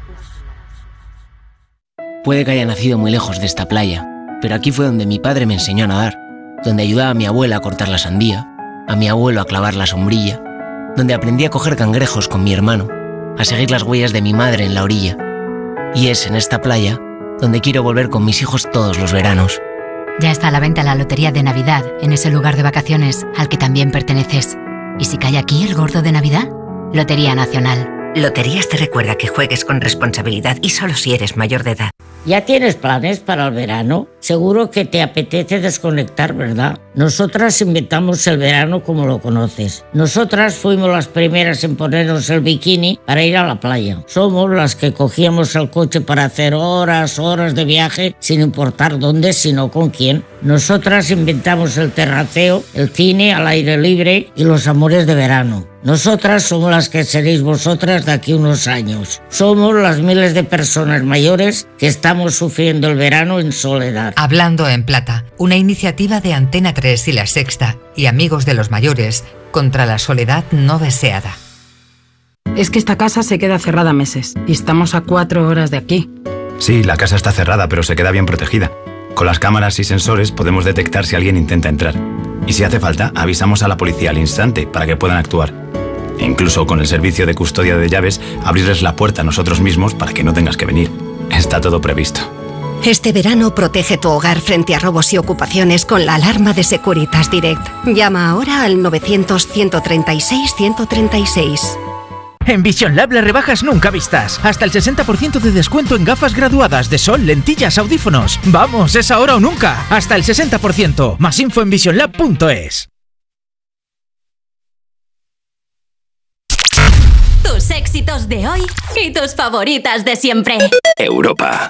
Puede que haya nacido muy lejos de esta playa, pero aquí fue donde mi padre me enseñó a nadar, donde ayudaba a mi abuela a cortar la sandía, a mi abuelo a clavar la sombrilla, donde aprendí a coger cangrejos con mi hermano, a seguir las huellas de mi madre en la orilla. Y es en esta playa donde quiero volver con mis hijos todos los veranos. Ya está a la venta la lotería de Navidad en ese lugar de vacaciones al que también perteneces. ¿Y si cae aquí el gordo de Navidad? Lotería Nacional. Loterías te recuerda que juegues con responsabilidad y solo si eres mayor de edad. ¿Ya tienes planes para el verano? Seguro que te apetece desconectar, ¿verdad? Nosotras inventamos el verano como lo conoces. Nosotras fuimos las primeras en ponernos el bikini para ir a la playa. Somos las que cogíamos el coche para hacer horas, horas de viaje sin importar dónde, sino con quién. Nosotras inventamos el terraceo, el cine al aire libre y los amores de verano. Nosotras somos las que seréis vosotras de aquí unos años. Somos las miles de personas mayores que estamos sufriendo el verano en soledad. Hablando en Plata, una iniciativa de Antena 3 y La Sexta y Amigos de los Mayores contra la soledad no deseada. Es que esta casa se queda cerrada meses y estamos a cuatro horas de aquí. Sí, la casa está cerrada, pero se queda bien protegida. Con las cámaras y sensores podemos detectar si alguien intenta entrar. Y si hace falta, avisamos a la policía al instante para que puedan actuar. E incluso con el servicio de custodia de llaves, abrirles la puerta a nosotros mismos para que no tengas que venir. Está todo previsto. Este verano protege tu hogar frente a robos y ocupaciones con la alarma de Securitas Direct. Llama ahora al 900-136-136. En Vision Lab las rebajas nunca vistas. Hasta el 60% de descuento en gafas graduadas de sol, lentillas, audífonos. Vamos, es ahora o nunca. Hasta el 60%. Más info en visionlab.es. Tus éxitos de hoy y tus favoritas de siempre. Europa.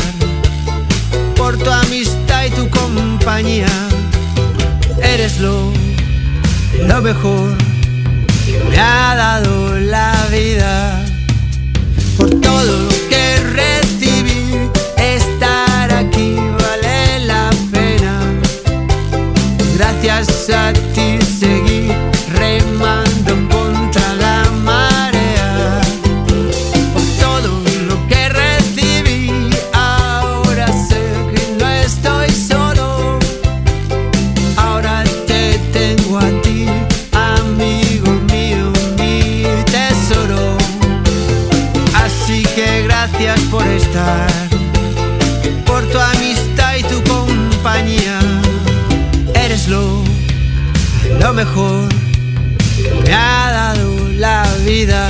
Eres lo, lo mejor que me ha dado la vida. Por todo lo, lo mejor me ha dado la vida.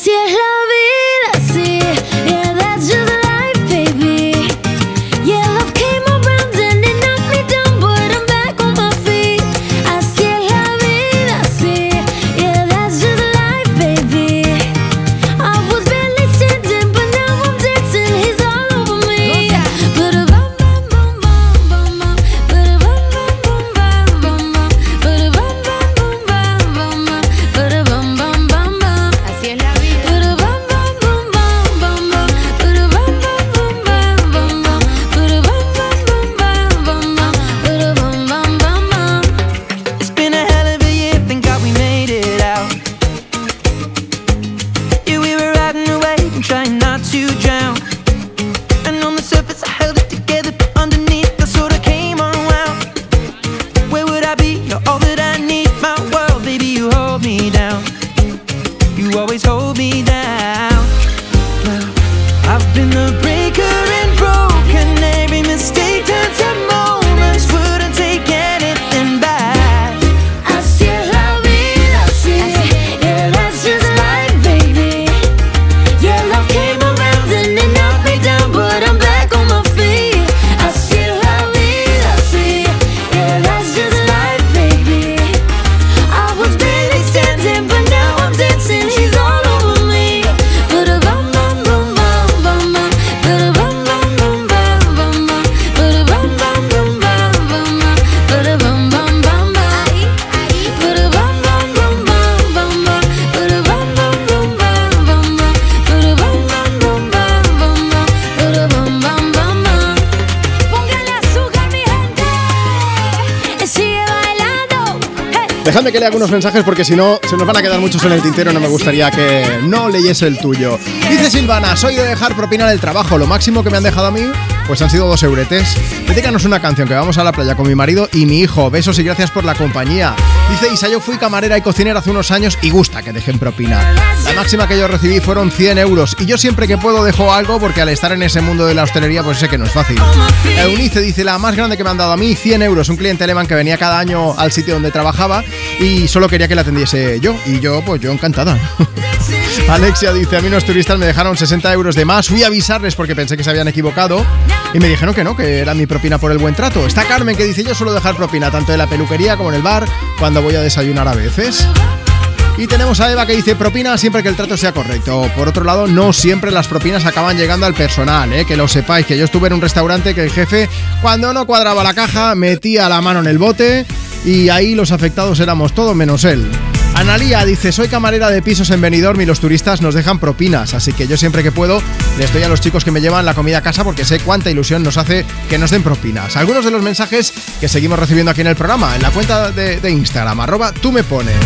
Así es la vida, sí, yeah, that's just Dejadme que lea algunos mensajes porque si no se nos van a quedar muchos en el tintero. No me gustaría que no leyese el tuyo. Dice Silvana, soy de dejar propina en el trabajo. Lo máximo que me han dejado a mí, pues han sido dos euretes. Dedícanos una canción que vamos a la playa con mi marido y mi hijo. Besos y gracias por la compañía. Dice Isa, yo fui camarera y cocinera hace unos años y gusta que dejen propina. Máxima que yo recibí fueron 100 euros y yo siempre que puedo dejo algo porque al estar en ese mundo de la hostelería pues sé que no es fácil. Eunice dice, la más grande que me han dado a mí, 100 euros. Un cliente alemán que venía cada año al sitio donde trabajaba y solo quería que la atendiese yo. Y yo, pues yo encantada. [LAUGHS] Alexia dice, a mí unos turistas me dejaron 60 euros de más. Fui a avisarles porque pensé que se habían equivocado y me dijeron que no, que era mi propina por el buen trato. Está Carmen que dice, yo suelo dejar propina tanto en la peluquería como en el bar cuando voy a desayunar a veces. Y tenemos a Eva que dice propina siempre que el trato sea correcto. Por otro lado, no siempre las propinas acaban llegando al personal, ¿eh? que lo sepáis, que yo estuve en un restaurante que el jefe, cuando no cuadraba la caja, metía la mano en el bote y ahí los afectados éramos todos menos él. Analía dice, soy camarera de pisos en Benidorm y los turistas nos dejan propinas, así que yo siempre que puedo les doy a los chicos que me llevan la comida a casa porque sé cuánta ilusión nos hace que nos den propinas. Algunos de los mensajes que seguimos recibiendo aquí en el programa, en la cuenta de, de Instagram, arroba tú me pones.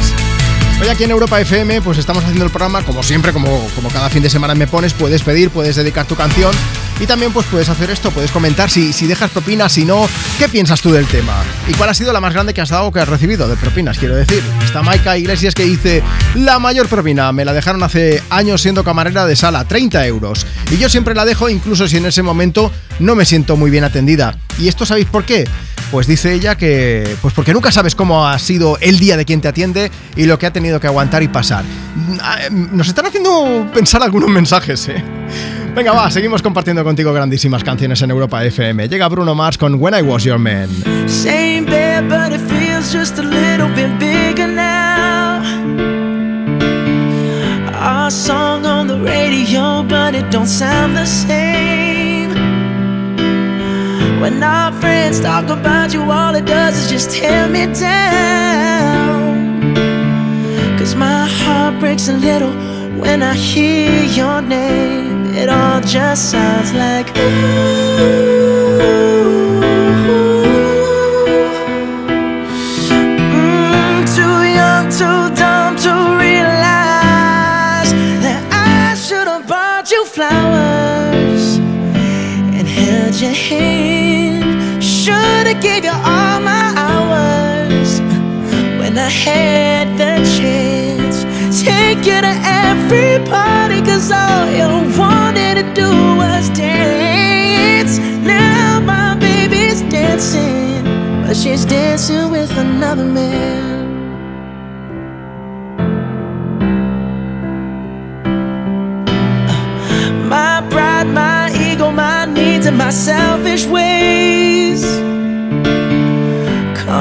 Hoy aquí en Europa FM pues estamos haciendo el programa como siempre, como, como cada fin de semana me pones, puedes pedir, puedes dedicar tu canción y también pues puedes hacer esto, puedes comentar si, si dejas propinas, si no, ¿qué piensas tú del tema? ¿Y cuál ha sido la más grande que has dado o que has recibido de propinas, quiero decir? Está Maika Iglesias que dice, la mayor propina me la dejaron hace años siendo camarera de sala, 30 euros. Y yo siempre la dejo incluso si en ese momento no me siento muy bien atendida. ¿Y esto sabéis por qué? Pues dice ella que, pues porque nunca sabes cómo ha sido el día de quien te atiende y lo que ha tenido que aguantar y pasar. Nos están haciendo pensar algunos mensajes, ¿eh? Venga, va, seguimos compartiendo contigo grandísimas canciones en Europa FM. Llega Bruno Mars con When I Was Your Man. Same bed, but it feels just a little bit bigger now. Our song on the radio, but it don't sound the same. When our friends talk about you, all it does is just tear me down. Cause my heart breaks a little when I hear your name. It all just sounds like ooh. Mm, too young, too dumb to realize that I should have bought you flowers and held your hand. Have gave you all my hours when I had the chance. Take you to every party, cause all you wanted to do was dance. Now my baby's dancing, but she's dancing with another man. My pride, my ego, my needs, and my selfish ways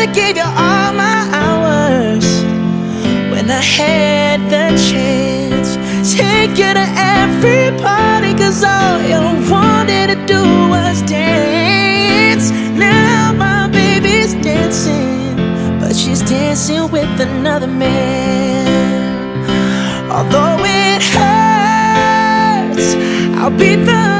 Should have gave you all my hours when I had the chance. Take you to every party, cause all you wanted to do was dance. Now my baby's dancing, but she's dancing with another man. Although it hurts, I'll be the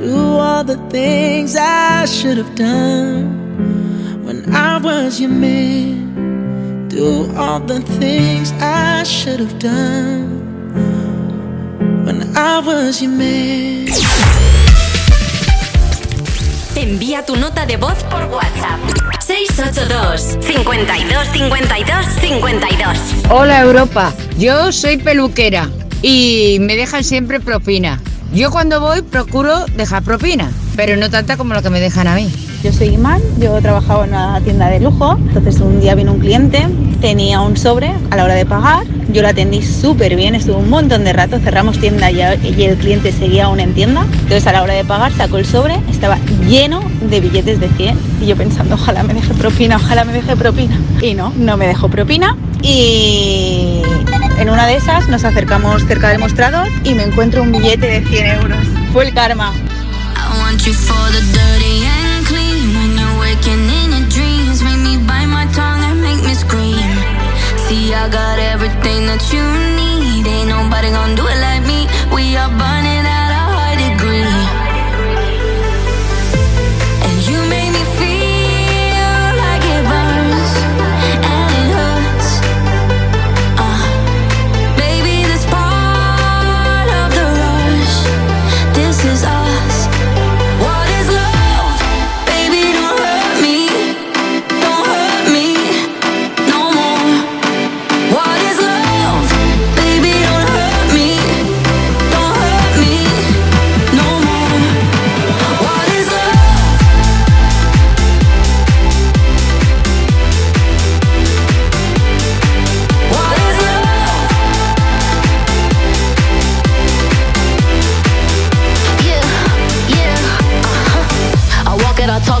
Do all the things I should have done when I was your man. Do all the things I should have done when I was your man. Envía tu nota de voz por WhatsApp. 682 52 52 52 Hola Europa, yo soy peluquera y me dejan siempre propina. Yo cuando voy procuro dejar propina, pero no tanta como lo que me dejan a mí. Yo soy Iman, yo trabajaba en una tienda de lujo, entonces un día vino un cliente, tenía un sobre a la hora de pagar, yo lo atendí súper bien, estuvo un montón de rato, cerramos tienda y el cliente seguía aún en tienda, entonces a la hora de pagar sacó el sobre, estaba lleno de billetes de 100 y yo pensando, ojalá me deje propina, ojalá me deje propina. Y no, no me dejó propina y en una de esas nos acercamos cerca del mostrador y me encuentro un billete de 100 euros. Fue el karma. I got everything that you need. Ain't nobody gonna do it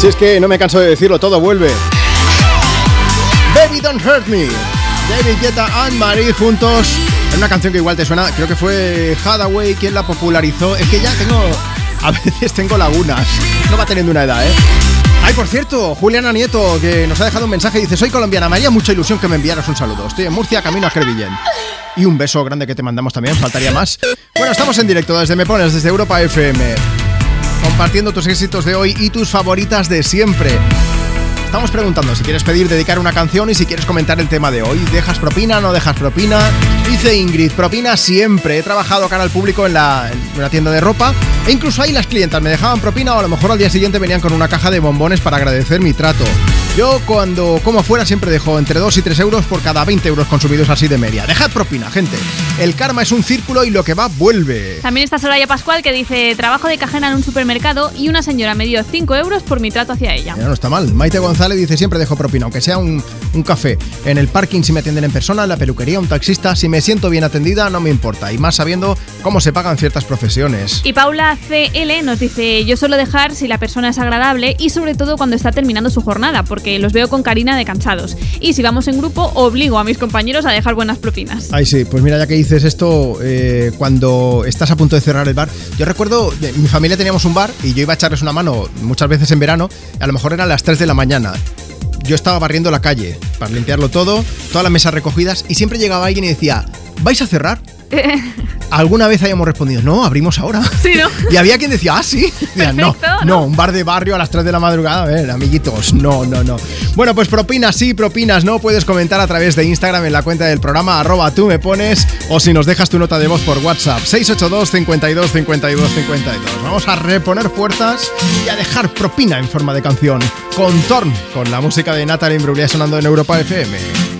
Si es que no me canso de decirlo, todo vuelve. Baby Don't Hurt Me. David Guetta and Marie juntos en una canción que igual te suena. Creo que fue Hathaway quien la popularizó. Es que ya tengo. A veces tengo lagunas. No va teniendo una edad, ¿eh? Ay, por cierto, Juliana Nieto, que nos ha dejado un mensaje, dice: Soy colombiana, me haría mucha ilusión que me enviaras un saludo. Estoy en Murcia, camino a Crevillén. Y un beso grande que te mandamos también, faltaría más. Bueno, estamos en directo desde Me Pones, desde Europa FM compartiendo tus éxitos de hoy y tus favoritas de siempre. Estamos preguntando si quieres pedir, dedicar una canción y si quieres comentar el tema de hoy. ¿Dejas propina, no dejas propina? Dice Ingrid, propina siempre. He trabajado cara al público en, la, una tienda de ropa e incluso ahí las clientas me dejaban propina o a lo mejor al día siguiente venían con una caja de bombones para agradecer mi trato. Yo cuando como fuera siempre dejo entre 2 y 3 euros por cada 20 euros consumidos así de media. Dejad propina, gente. El karma es un círculo y lo que va vuelve. También está Soraya Pascual que dice, trabajo de cajera en un supermercado y una señora me dio 5 euros por mi trato hacia ella. Ya no está mal. Maite González dice siempre dejo propina, aunque sea un, un café. En el parking si me atienden en persona, en la peluquería, un taxista, si me siento bien atendida no me importa. Y más sabiendo cómo se pagan ciertas profesiones. Y Paula CL nos dice, yo suelo dejar si la persona es agradable y sobre todo cuando está terminando su jornada, porque los veo con carina de cansados. Y si vamos en grupo, obligo a mis compañeros a dejar buenas propinas. Ay, sí, pues mira, ya que dices esto, eh, cuando estás a punto de cerrar el bar, yo recuerdo, de- mi familia teníamos un bar y yo iba a echarles una mano muchas veces en verano, a lo mejor eran las 3 de la mañana. Yo estaba barriendo la calle para limpiarlo todo, todas las mesas recogidas y siempre llegaba alguien y decía, ¿vais a cerrar? [LAUGHS] Alguna vez hayamos respondido, no, abrimos ahora. [LAUGHS] Sí, ¿no? [LAUGHS] Y había quien decía, ah, sí. No, no, un bar de barrio a las 3 de la madrugada. A ver, amiguitos, no, no, no. Bueno, pues propinas sí, propinas no. Puedes comentar a través de Instagram en la cuenta del programa, arroba tú me pones, o si nos dejas tu nota de voz por WhatsApp, 682 52 52 52. Vamos a reponer fuerzas y a dejar propina en forma de canción. Con Torn, con la música de Natalie Imbruglia sonando en Europa FM.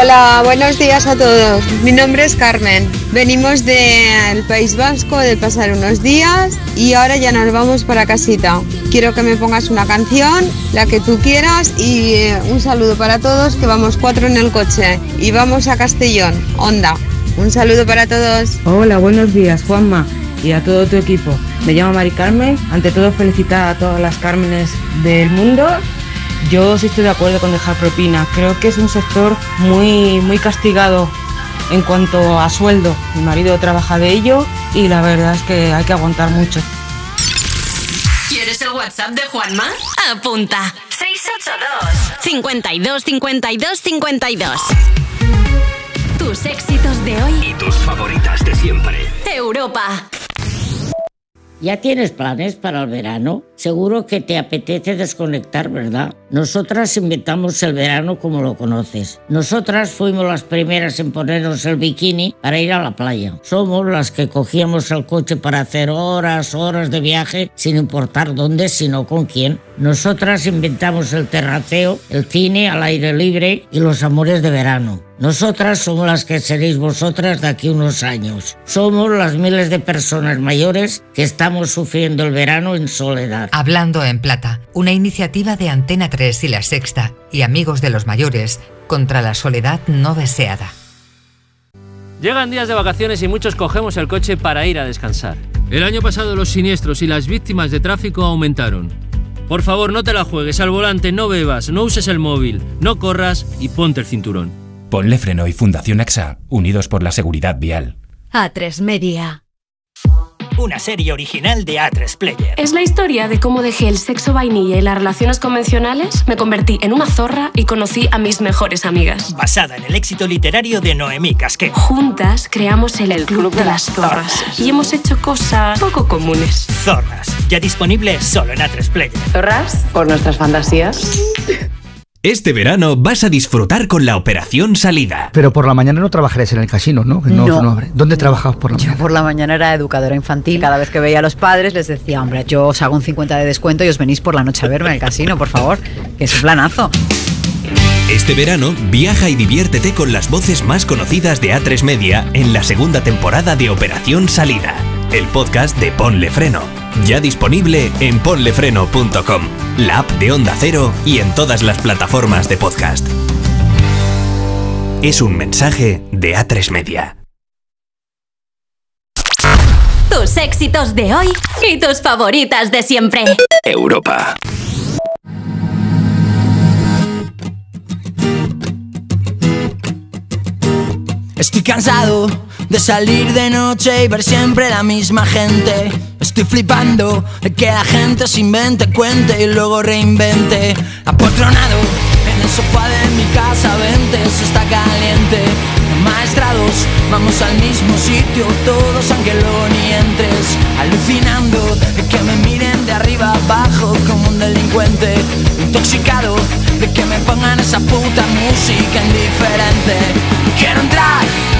Hola, buenos días a todos. Mi nombre es Carmen. Venimos del País Vasco de pasar unos días y ahora ya nos vamos para casita. Quiero que me pongas una canción, la que tú quieras y eh, un saludo para todos que vamos cuatro en el coche y vamos a Castellón. Onda. Un saludo para todos. Hola, buenos días, Juanma, y a todo tu equipo. Me llamo Mari Carmen. Ante todo, felicitar a todas las Cármenes del mundo. Yo sí estoy de acuerdo con dejar propina. Creo que es un sector muy, muy castigado en cuanto a sueldo. Mi marido trabaja de ello y la verdad es que hay que aguantar mucho. ¿Quieres el WhatsApp de Juanma? Apunta. 682 52 52 52. Tus éxitos de hoy. Y tus favoritas de siempre. Europa. ¿Ya tienes planes para el verano? Seguro que te apetece desconectar, ¿verdad? Nosotras inventamos el verano como lo conoces. Nosotras fuimos las primeras en ponernos el bikini para ir a la playa. Somos las que cogíamos el coche para hacer horas, horas de viaje sin importar dónde, sino con quién. Nosotras inventamos el terraceo, el cine al aire libre y los amores de verano. Nosotras somos las que seréis vosotras de aquí unos años. Somos las miles de personas mayores que estamos sufriendo el verano en soledad. Hablando en Plata, una iniciativa de Antena 3 y La Sexta y Amigos de los Mayores contra la soledad no deseada. Llegan días de vacaciones y muchos cogemos el coche para ir a descansar. El año pasado los siniestros y las víctimas de tráfico aumentaron. Por favor, no te la juegues al volante, no bebas, no uses el móvil, no corras y ponte el cinturón. Ponle Freno y Fundación AXA, unidos por la seguridad vial. A3 Media. Una serie original de A3 Player. Es la historia de cómo dejé el sexo vainilla y las relaciones convencionales, me convertí en una zorra y conocí a mis mejores amigas. Basada en el éxito literario de Noemí Casquet. Juntas creamos el, Club de las Zorras y hemos hecho cosas poco comunes. Zorras, ya disponible solo en A3 Player. ¿Zorras? Por nuestras fantasías. [LAUGHS] Este verano vas a disfrutar con la Operación Salida. Pero por la mañana no trabajaréis en el casino, ¿no? No. ¿Dónde trabajabas por la Yo mañana? por la mañana era educadora infantil. Cada vez que veía a los padres les decía, hombre, yo os hago un 50 de descuento y os venís por la noche a verme en el casino, por favor. Que es un planazo. Este verano viaja y diviértete con las voces más conocidas de A3 Media en la segunda temporada de Operación Salida, el podcast de Ponle Freno. Ya disponible en ponlefreno.com, la app de Onda Cero y en todas las plataformas de podcast. Es un mensaje de A3 Media. Tus éxitos de hoy y tus favoritas de siempre. Europa. Estoy cansado de salir de noche y ver siempre la misma gente. Estoy flipando de que la gente se invente, cuente y luego reinvente. Apotronado en el sofá de mi casa, vente, eso está caliente. Maestrados, vamos al mismo sitio, todos aunque luego ni entres. Alucinando de que me miren de arriba abajo como un delincuente. Intoxicado de que me pongan esa puta música indiferente. Quiero entrar en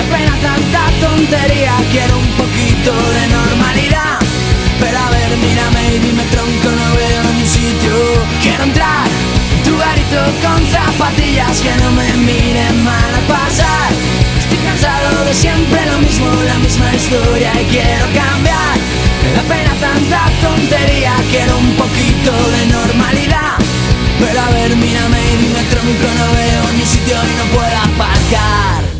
Da pena tanta tontería, quiero un poquito de normalidad. Pero a ver, mírame y dime tronco, no veo ni sitio. Quiero entrar en tu garito con zapatillas que no me miren mal a pasar. Estoy cansado de siempre lo mismo, la misma historia y quiero cambiar. Da pena tanta tontería, quiero un poquito de normalidad. Pero a ver, mírame y dime trónico, no veo ni sitio y no puedo aparcar.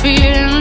to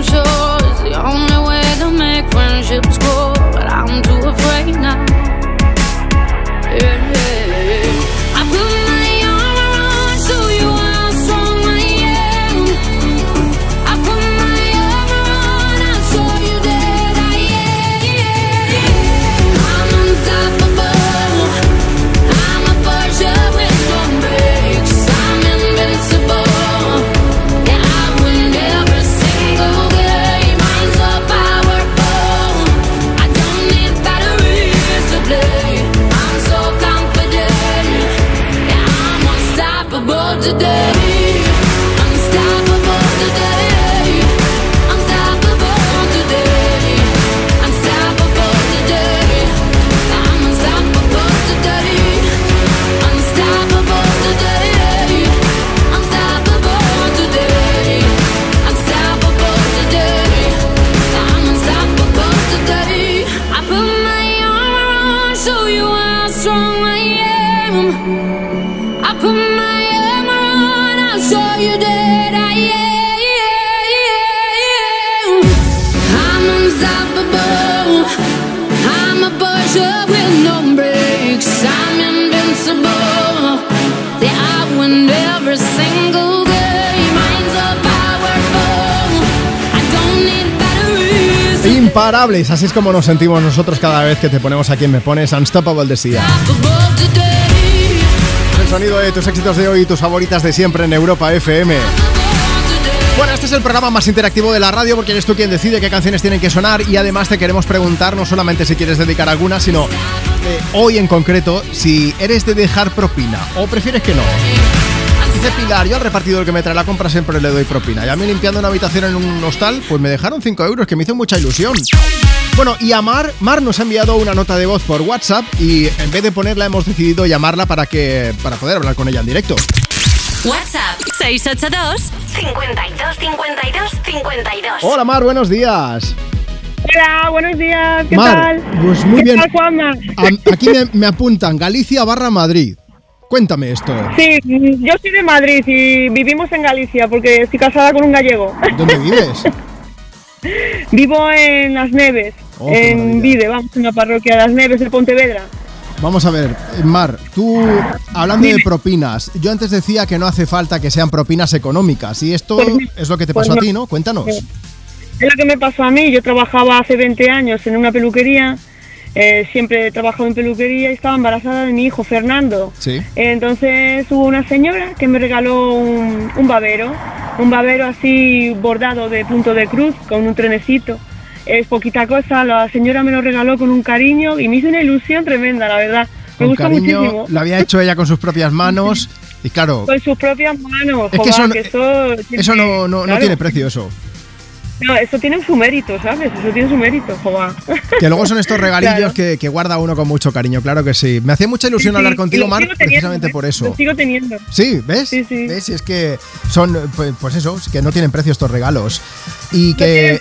Así es como nos sentimos nosotros cada vez que te ponemos aquí en Me Pones Unstoppable de Sia. El sonido de tus éxitos de hoy y tus favoritas de siempre en Europa FM. Bueno, este es el programa más interactivo de la radio porque eres tú quien decide qué canciones tienen que sonar y además te queremos preguntar no solamente si quieres dedicar alguna, sino eh, hoy en concreto si eres de dejar propina o prefieres que no. Dice Pilar, yo al repartidor que me trae la compra siempre le doy propina. Y a mí limpiando una habitación en un hostal, pues me dejaron 5 euros, que me hizo mucha ilusión. Bueno, y a Mar, Mar nos ha enviado una nota de voz por WhatsApp y en vez de ponerla hemos decidido llamarla para que para poder hablar con ella en directo. WhatsApp 682 52 52 52. Hola Mar, buenos días. Hola, buenos días, ¿qué Mar, tal? pues muy ¿Qué bien. tal, Juanma? A- aquí me, me apuntan Galicia barra Madrid. Cuéntame esto. Sí, yo soy de Madrid y vivimos en Galicia porque estoy casada con un gallego. ¿Dónde vives? [LAUGHS] Vivo en Las Neves, Oh, en Vide, vamos, en la parroquia de Las Neves de Pontevedra. Vamos a ver, Mar, tú hablando de propinas, yo antes decía que no hace falta que sean propinas económicas y esto es lo que te Pues pasó a ti, ¿no? Cuéntanos. Es lo que me pasó a mí. Yo trabajaba hace 20 años en una peluquería. Eh, siempre he trabajado en peluquería y estaba embarazada de mi hijo Fernando. Sí. Entonces hubo una señora que me regaló un, un babero, un babero así bordado de punto de cruz con un trenecito. Es poquita cosa, la señora me lo regaló con un cariño y me hizo una ilusión tremenda, la verdad. con gusta cariño. muchísimo. Lo había hecho ella con sus propias manos. [LAUGHS] Y claro, Con sus propias manos, Es que eso- que eso, eso no, no, no tiene precio, eso. No, eso tiene su mérito, ¿sabes? Eso tiene su mérito, joder. Que luego son estos [LAUGHS] regalillos Claro. que, que guarda uno con mucho cariño, claro que sí. Me hacía mucha ilusión Sí, sí, hablar contigo, lo Mar, sigo teniendo, precisamente ¿eh? por eso. Lo sigo teniendo. Sí, ¿ves? ¿Ves? Y es que son, pues, pues eso, que no tienen precio estos regalos. Y que,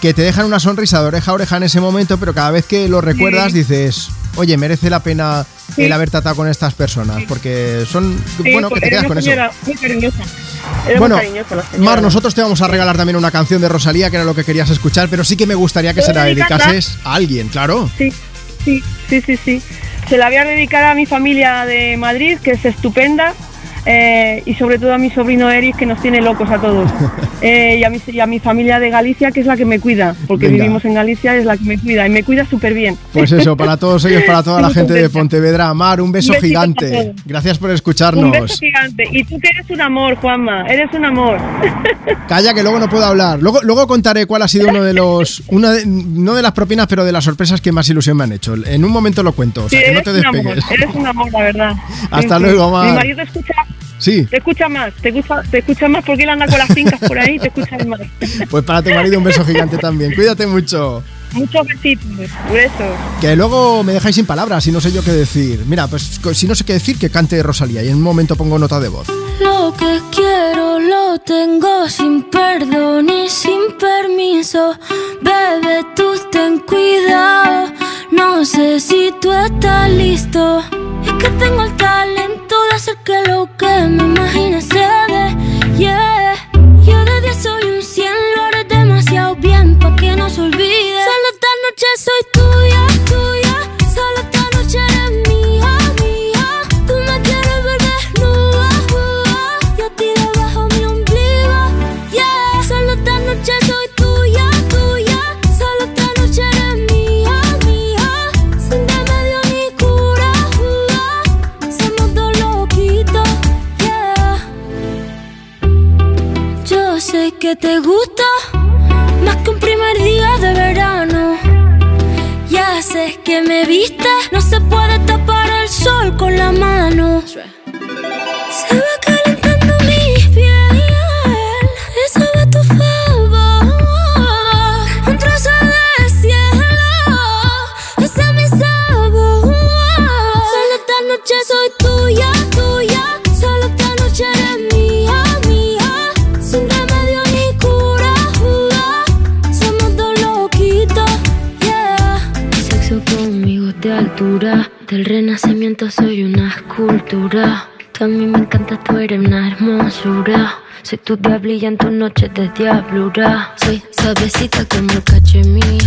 te dejan una sonrisa de oreja a oreja en ese momento, pero cada vez que lo recuerdas dices, oye, merece la pena Sí. el haber tratado con estas personas, porque son, Sí, bueno, que te quedas con eso. Muy cariñosa. Era Bueno, muy cariñosa la. Mar, nosotros te vamos a regalar también una canción de Rosalía, que era lo que querías escuchar, pero sí que me gustaría que se la dedicases a alguien, claro. Sí, sí, sí, sí, sí. Se la voy a dedicar a mi familia de Madrid, que es estupenda, eh, y sobre todo a mi sobrino Eric, que nos tiene locos a todos. [LAUGHS] Eh, y, a mi, y a mi familia de Galicia, que es la que me cuida, porque Venga. vivimos en Galicia, es la que me cuida, y me cuida súper bien. Pues eso, para todos ellos, para toda la [LAUGHS] gente de. Pontevedra. Mar, un beso Un gigante. Gracias por Un escucharnos. beso gigante. Y tú que eres un amor, Juanma, eres un amor. [LAUGHS] Calla que luego no puedo hablar. Luego, luego contaré cuál ha sido uno de los, una de- no de las propinas, pero de las sorpresas que más ilusión me han hecho. En un momento lo cuento, o sea Sí, que no te un amor, despegues. eres un amor, la verdad. Hasta Sí, luego. Mar. Mi marido escucha, Sí, te escucha más, te escucha, te escucha más porque él anda con las fincas por ahí, te escucha más. pues para tu marido un beso gigante también. Cuídate mucho. Muchos besitos, besos. Que luego me dejáis sin palabras y no sé yo qué decir. Mira, pues si no sé qué decir, que cante Rosalía y en un momento pongo nota de voz. Lo que quiero lo tengo sin perdón y sin permiso. Bebé, tú ten cuidado. No sé si tú estás listo. Es que tengo el talento de hacer que lo que me imagine se dé. Yeah. Bien pa' que no olvide. Solo esta noche soy tuya, tuya. Solo esta noche eres mía, mía. Tú me quieres ver desnuda, uh, y a ti debajo mi ombligo. Yeah. Solo esta noche soy tuya, tuya. Solo esta noche eres mía, mía. Sin remedio ni cura, uh, somos dos loquitos, yeah. Yo sé que te gusta Sé que me viste, no se puede tapar el sol con la mano. De altura, del renacimiento soy una escultura. Tú a mí me encanta, tú eres una hermosura. Soy tu diablilla en tus noches de diablura. Soy suavecita como el cachemir.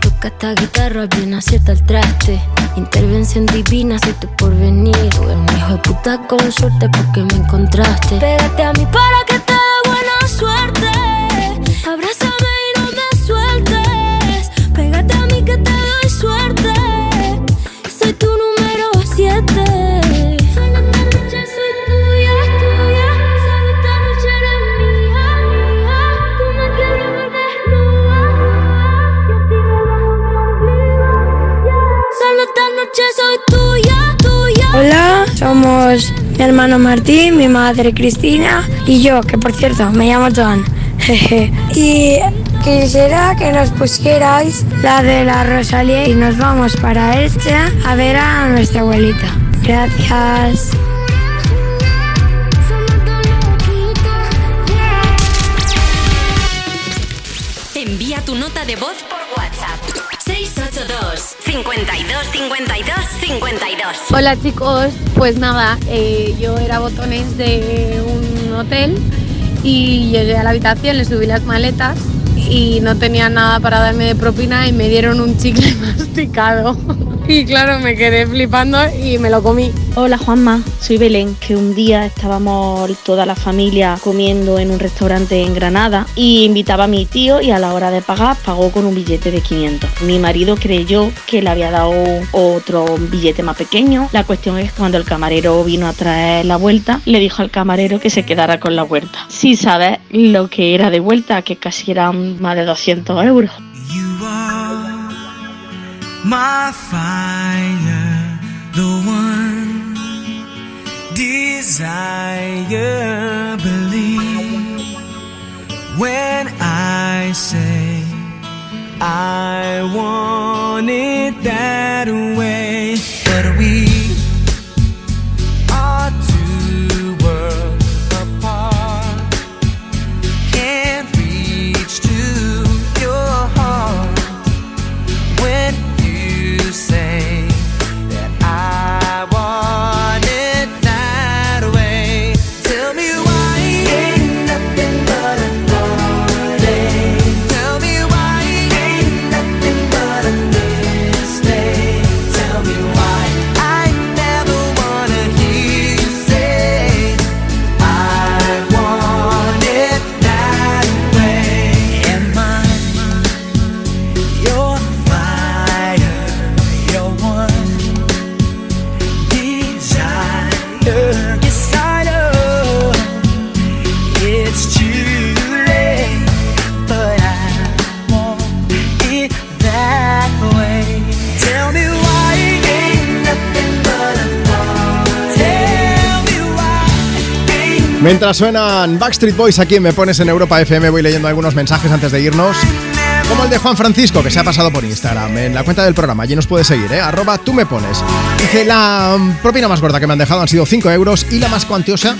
Toca esta guitarra, bien acierta el traste. Intervención divina, soy tu porvenir. Eres un hijo de puta con suerte porque me encontraste. Pégate a mí para que te dé buena suerte. Abrázame soy tuya, tuya. Hola, somos mi hermano Martín, mi madre Cristina y yo, que por cierto me llamo Joan. [LAUGHS] Jeje. y quisiera que nos pusierais la de la Rosalía y nos vamos para Elche a ver a nuestra abuelita. Gracias. Envía tu nota de voz por WhatsApp. 682 52 52 52 Hola chicos, pues nada, eh, yo era botones de un hotel y llegué a la habitación, le subí las maletas y no tenía nada para darme de propina y me dieron un chicle [LAUGHS] masticado. Y claro, me quedé flipando y me lo comí. Hola Juanma, soy Belén, que un día estábamos toda la familia comiendo en un restaurante en Granada y invitaba a mi tío y a la hora de pagar pagó con un billete de 500. Mi marido creyó que le había dado otro billete más pequeño. La cuestión es que cuando el camarero vino a traer la vuelta, le dijo al camarero que se quedara con la vuelta. Si sabes lo que era de vuelta, que casi eran más de 200 euros. my fire. the one desire. Believe when I say I want it that way, Mientras suenan Backstreet Boys aquí Me Pones en Europa FM, voy leyendo algunos mensajes antes de irnos. Como el de Juan Francisco, que se ha pasado por Instagram, en la cuenta del programa. Allí nos puedes seguir, ¿eh? Arroba tú me pones. Dice, la mm, propina más gorda que me han dejado han sido 5 euros y la más cuantiosa...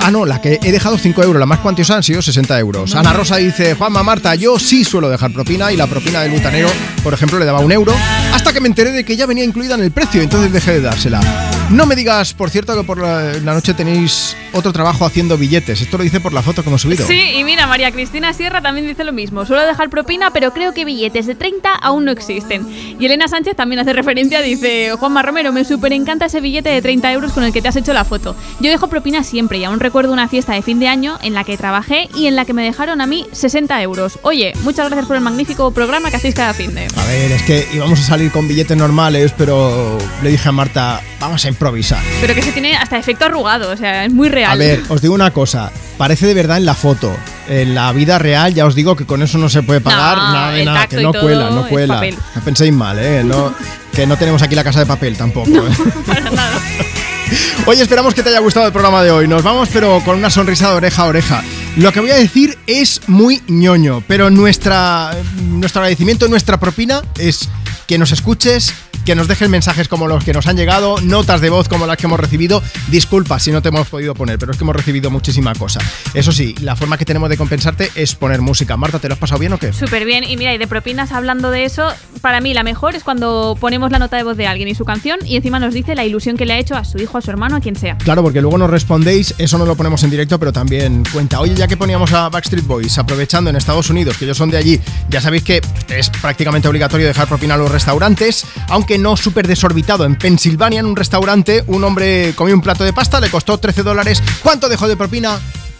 Ah, no, la que he dejado 5 euros, la más cuantiosa han sido 60 euros. Ana Rosa dice, Juanma Marta, yo sí suelo dejar propina y la propina del butanero, por ejemplo, le daba un euro, hasta que me enteré de que ya venía incluida en el precio, entonces dejé de dársela. No me digas, por cierto, que por la, la noche tenéis otro trabajo haciendo billetes. Esto lo dice por la foto que hemos subido. Sí, y mira, María Cristina Sierra también dice lo mismo. Suelo dejar propina, pero creo que billetes de 30 aún no existen. Y Elena Sánchez también hace referencia, dice, Juanma Romero, me súper encanta ese billete de 30 euros con el que te has hecho la foto. Yo dejo propina siempre y aún recuerdo una fiesta de fin de año en la que trabajé y en la que me dejaron a mí 60 euros. Oye, muchas gracias por el magnífico programa que hacéis cada fin de... A ver, es que íbamos a salir con billetes normales, pero le dije a Marta, vamos a improvisar. Pero que se tiene hasta efecto arrugado, o sea, es muy real. A ver, os digo una cosa, parece de verdad en la foto. En la vida real ya os digo que con eso no se puede pagar No, nada de nada, que no cuela, no cuela. No penséis mal, ¿eh? No, que no tenemos aquí la casa de papel tampoco. ¿eh? [LAUGHS] [LAUGHS] Oye, esperamos que te haya gustado el programa de hoy. Nos vamos, pero con una sonrisa de oreja a oreja. Lo que voy a decir es muy ñoño, pero nuestra, nuestro agradecimiento, nuestra propina es que nos escuches, que nos dejes mensajes como los que nos han llegado, notas de voz como las que hemos recibido. Disculpa si no te hemos podido poner, pero es que hemos recibido muchísima cosa. Eso sí, la forma que tenemos de compensarte es poner música. Marta, ¿te lo has pasado bien o qué? Súper bien, y mira, y de propinas hablando de eso, para mí la mejor es cuando ponemos la nota de voz de alguien y su canción y encima nos dice la ilusión que le ha hecho a su hijo, a su hermano, a quien sea. Claro, porque luego nos respondéis, eso no lo ponemos en directo, pero también cuenta. Oye, ya que poníamos a Backstreet Boys, aprovechando en Estados Unidos, que ellos son de allí, ya sabéis que es prácticamente obligatorio dejar propina a los restaurantes, aunque no súper desorbitado. En Pensilvania, en un restaurante, un hombre comió un plato de pasta, le costó 13 dólares. ¿Cuánto dejó de propina?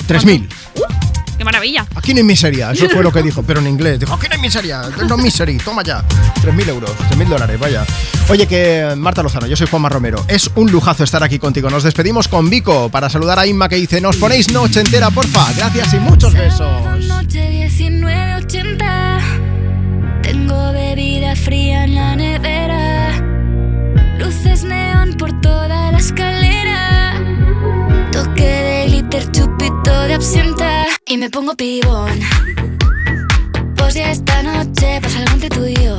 3.000. ¡Qué maravilla! Aquí no hay miseria, eso fue lo que [LAUGHS] dijo, pero en inglés. Dijo, aquí no hay miseria, no misery, toma ya. 3.000 euros, 3.000 dólares, vaya. Oye, que Marta Lozano, yo soy Juanma Romero. Es un lujazo estar aquí contigo. Nos despedimos con Vico para saludar a Inma que dice, nos ponéis noche entera, porfa. Gracias y muchos besos. Noche 1980. Tengo bebida fría en la nevera. Luces neón por toda la escalera. Toque de glitter, chupito de absenta. Y me pongo pibón. Pues ya esta noche pasa algo entre tú y yo.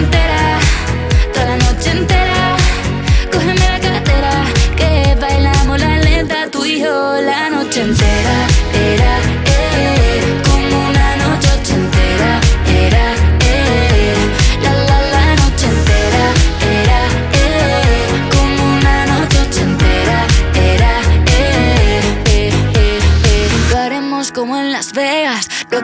Noche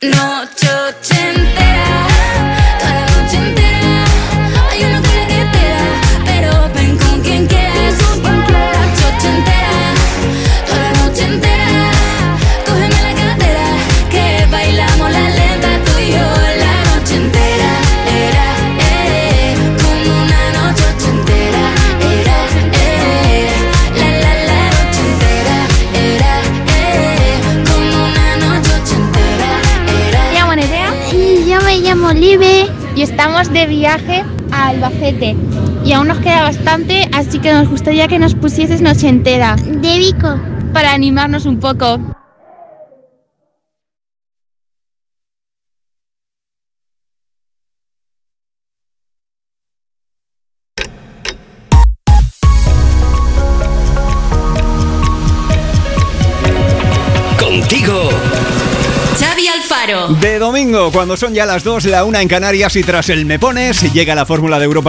Noche Y estamos de viaje a Albacete. Y aún nos queda bastante, así que nos gustaría que nos pusieses noche entera. De Vico. Para animarnos un poco. Domingo, cuando son ya las 2, la una en Canarias y tras el Me Pones, llega la fórmula de Europa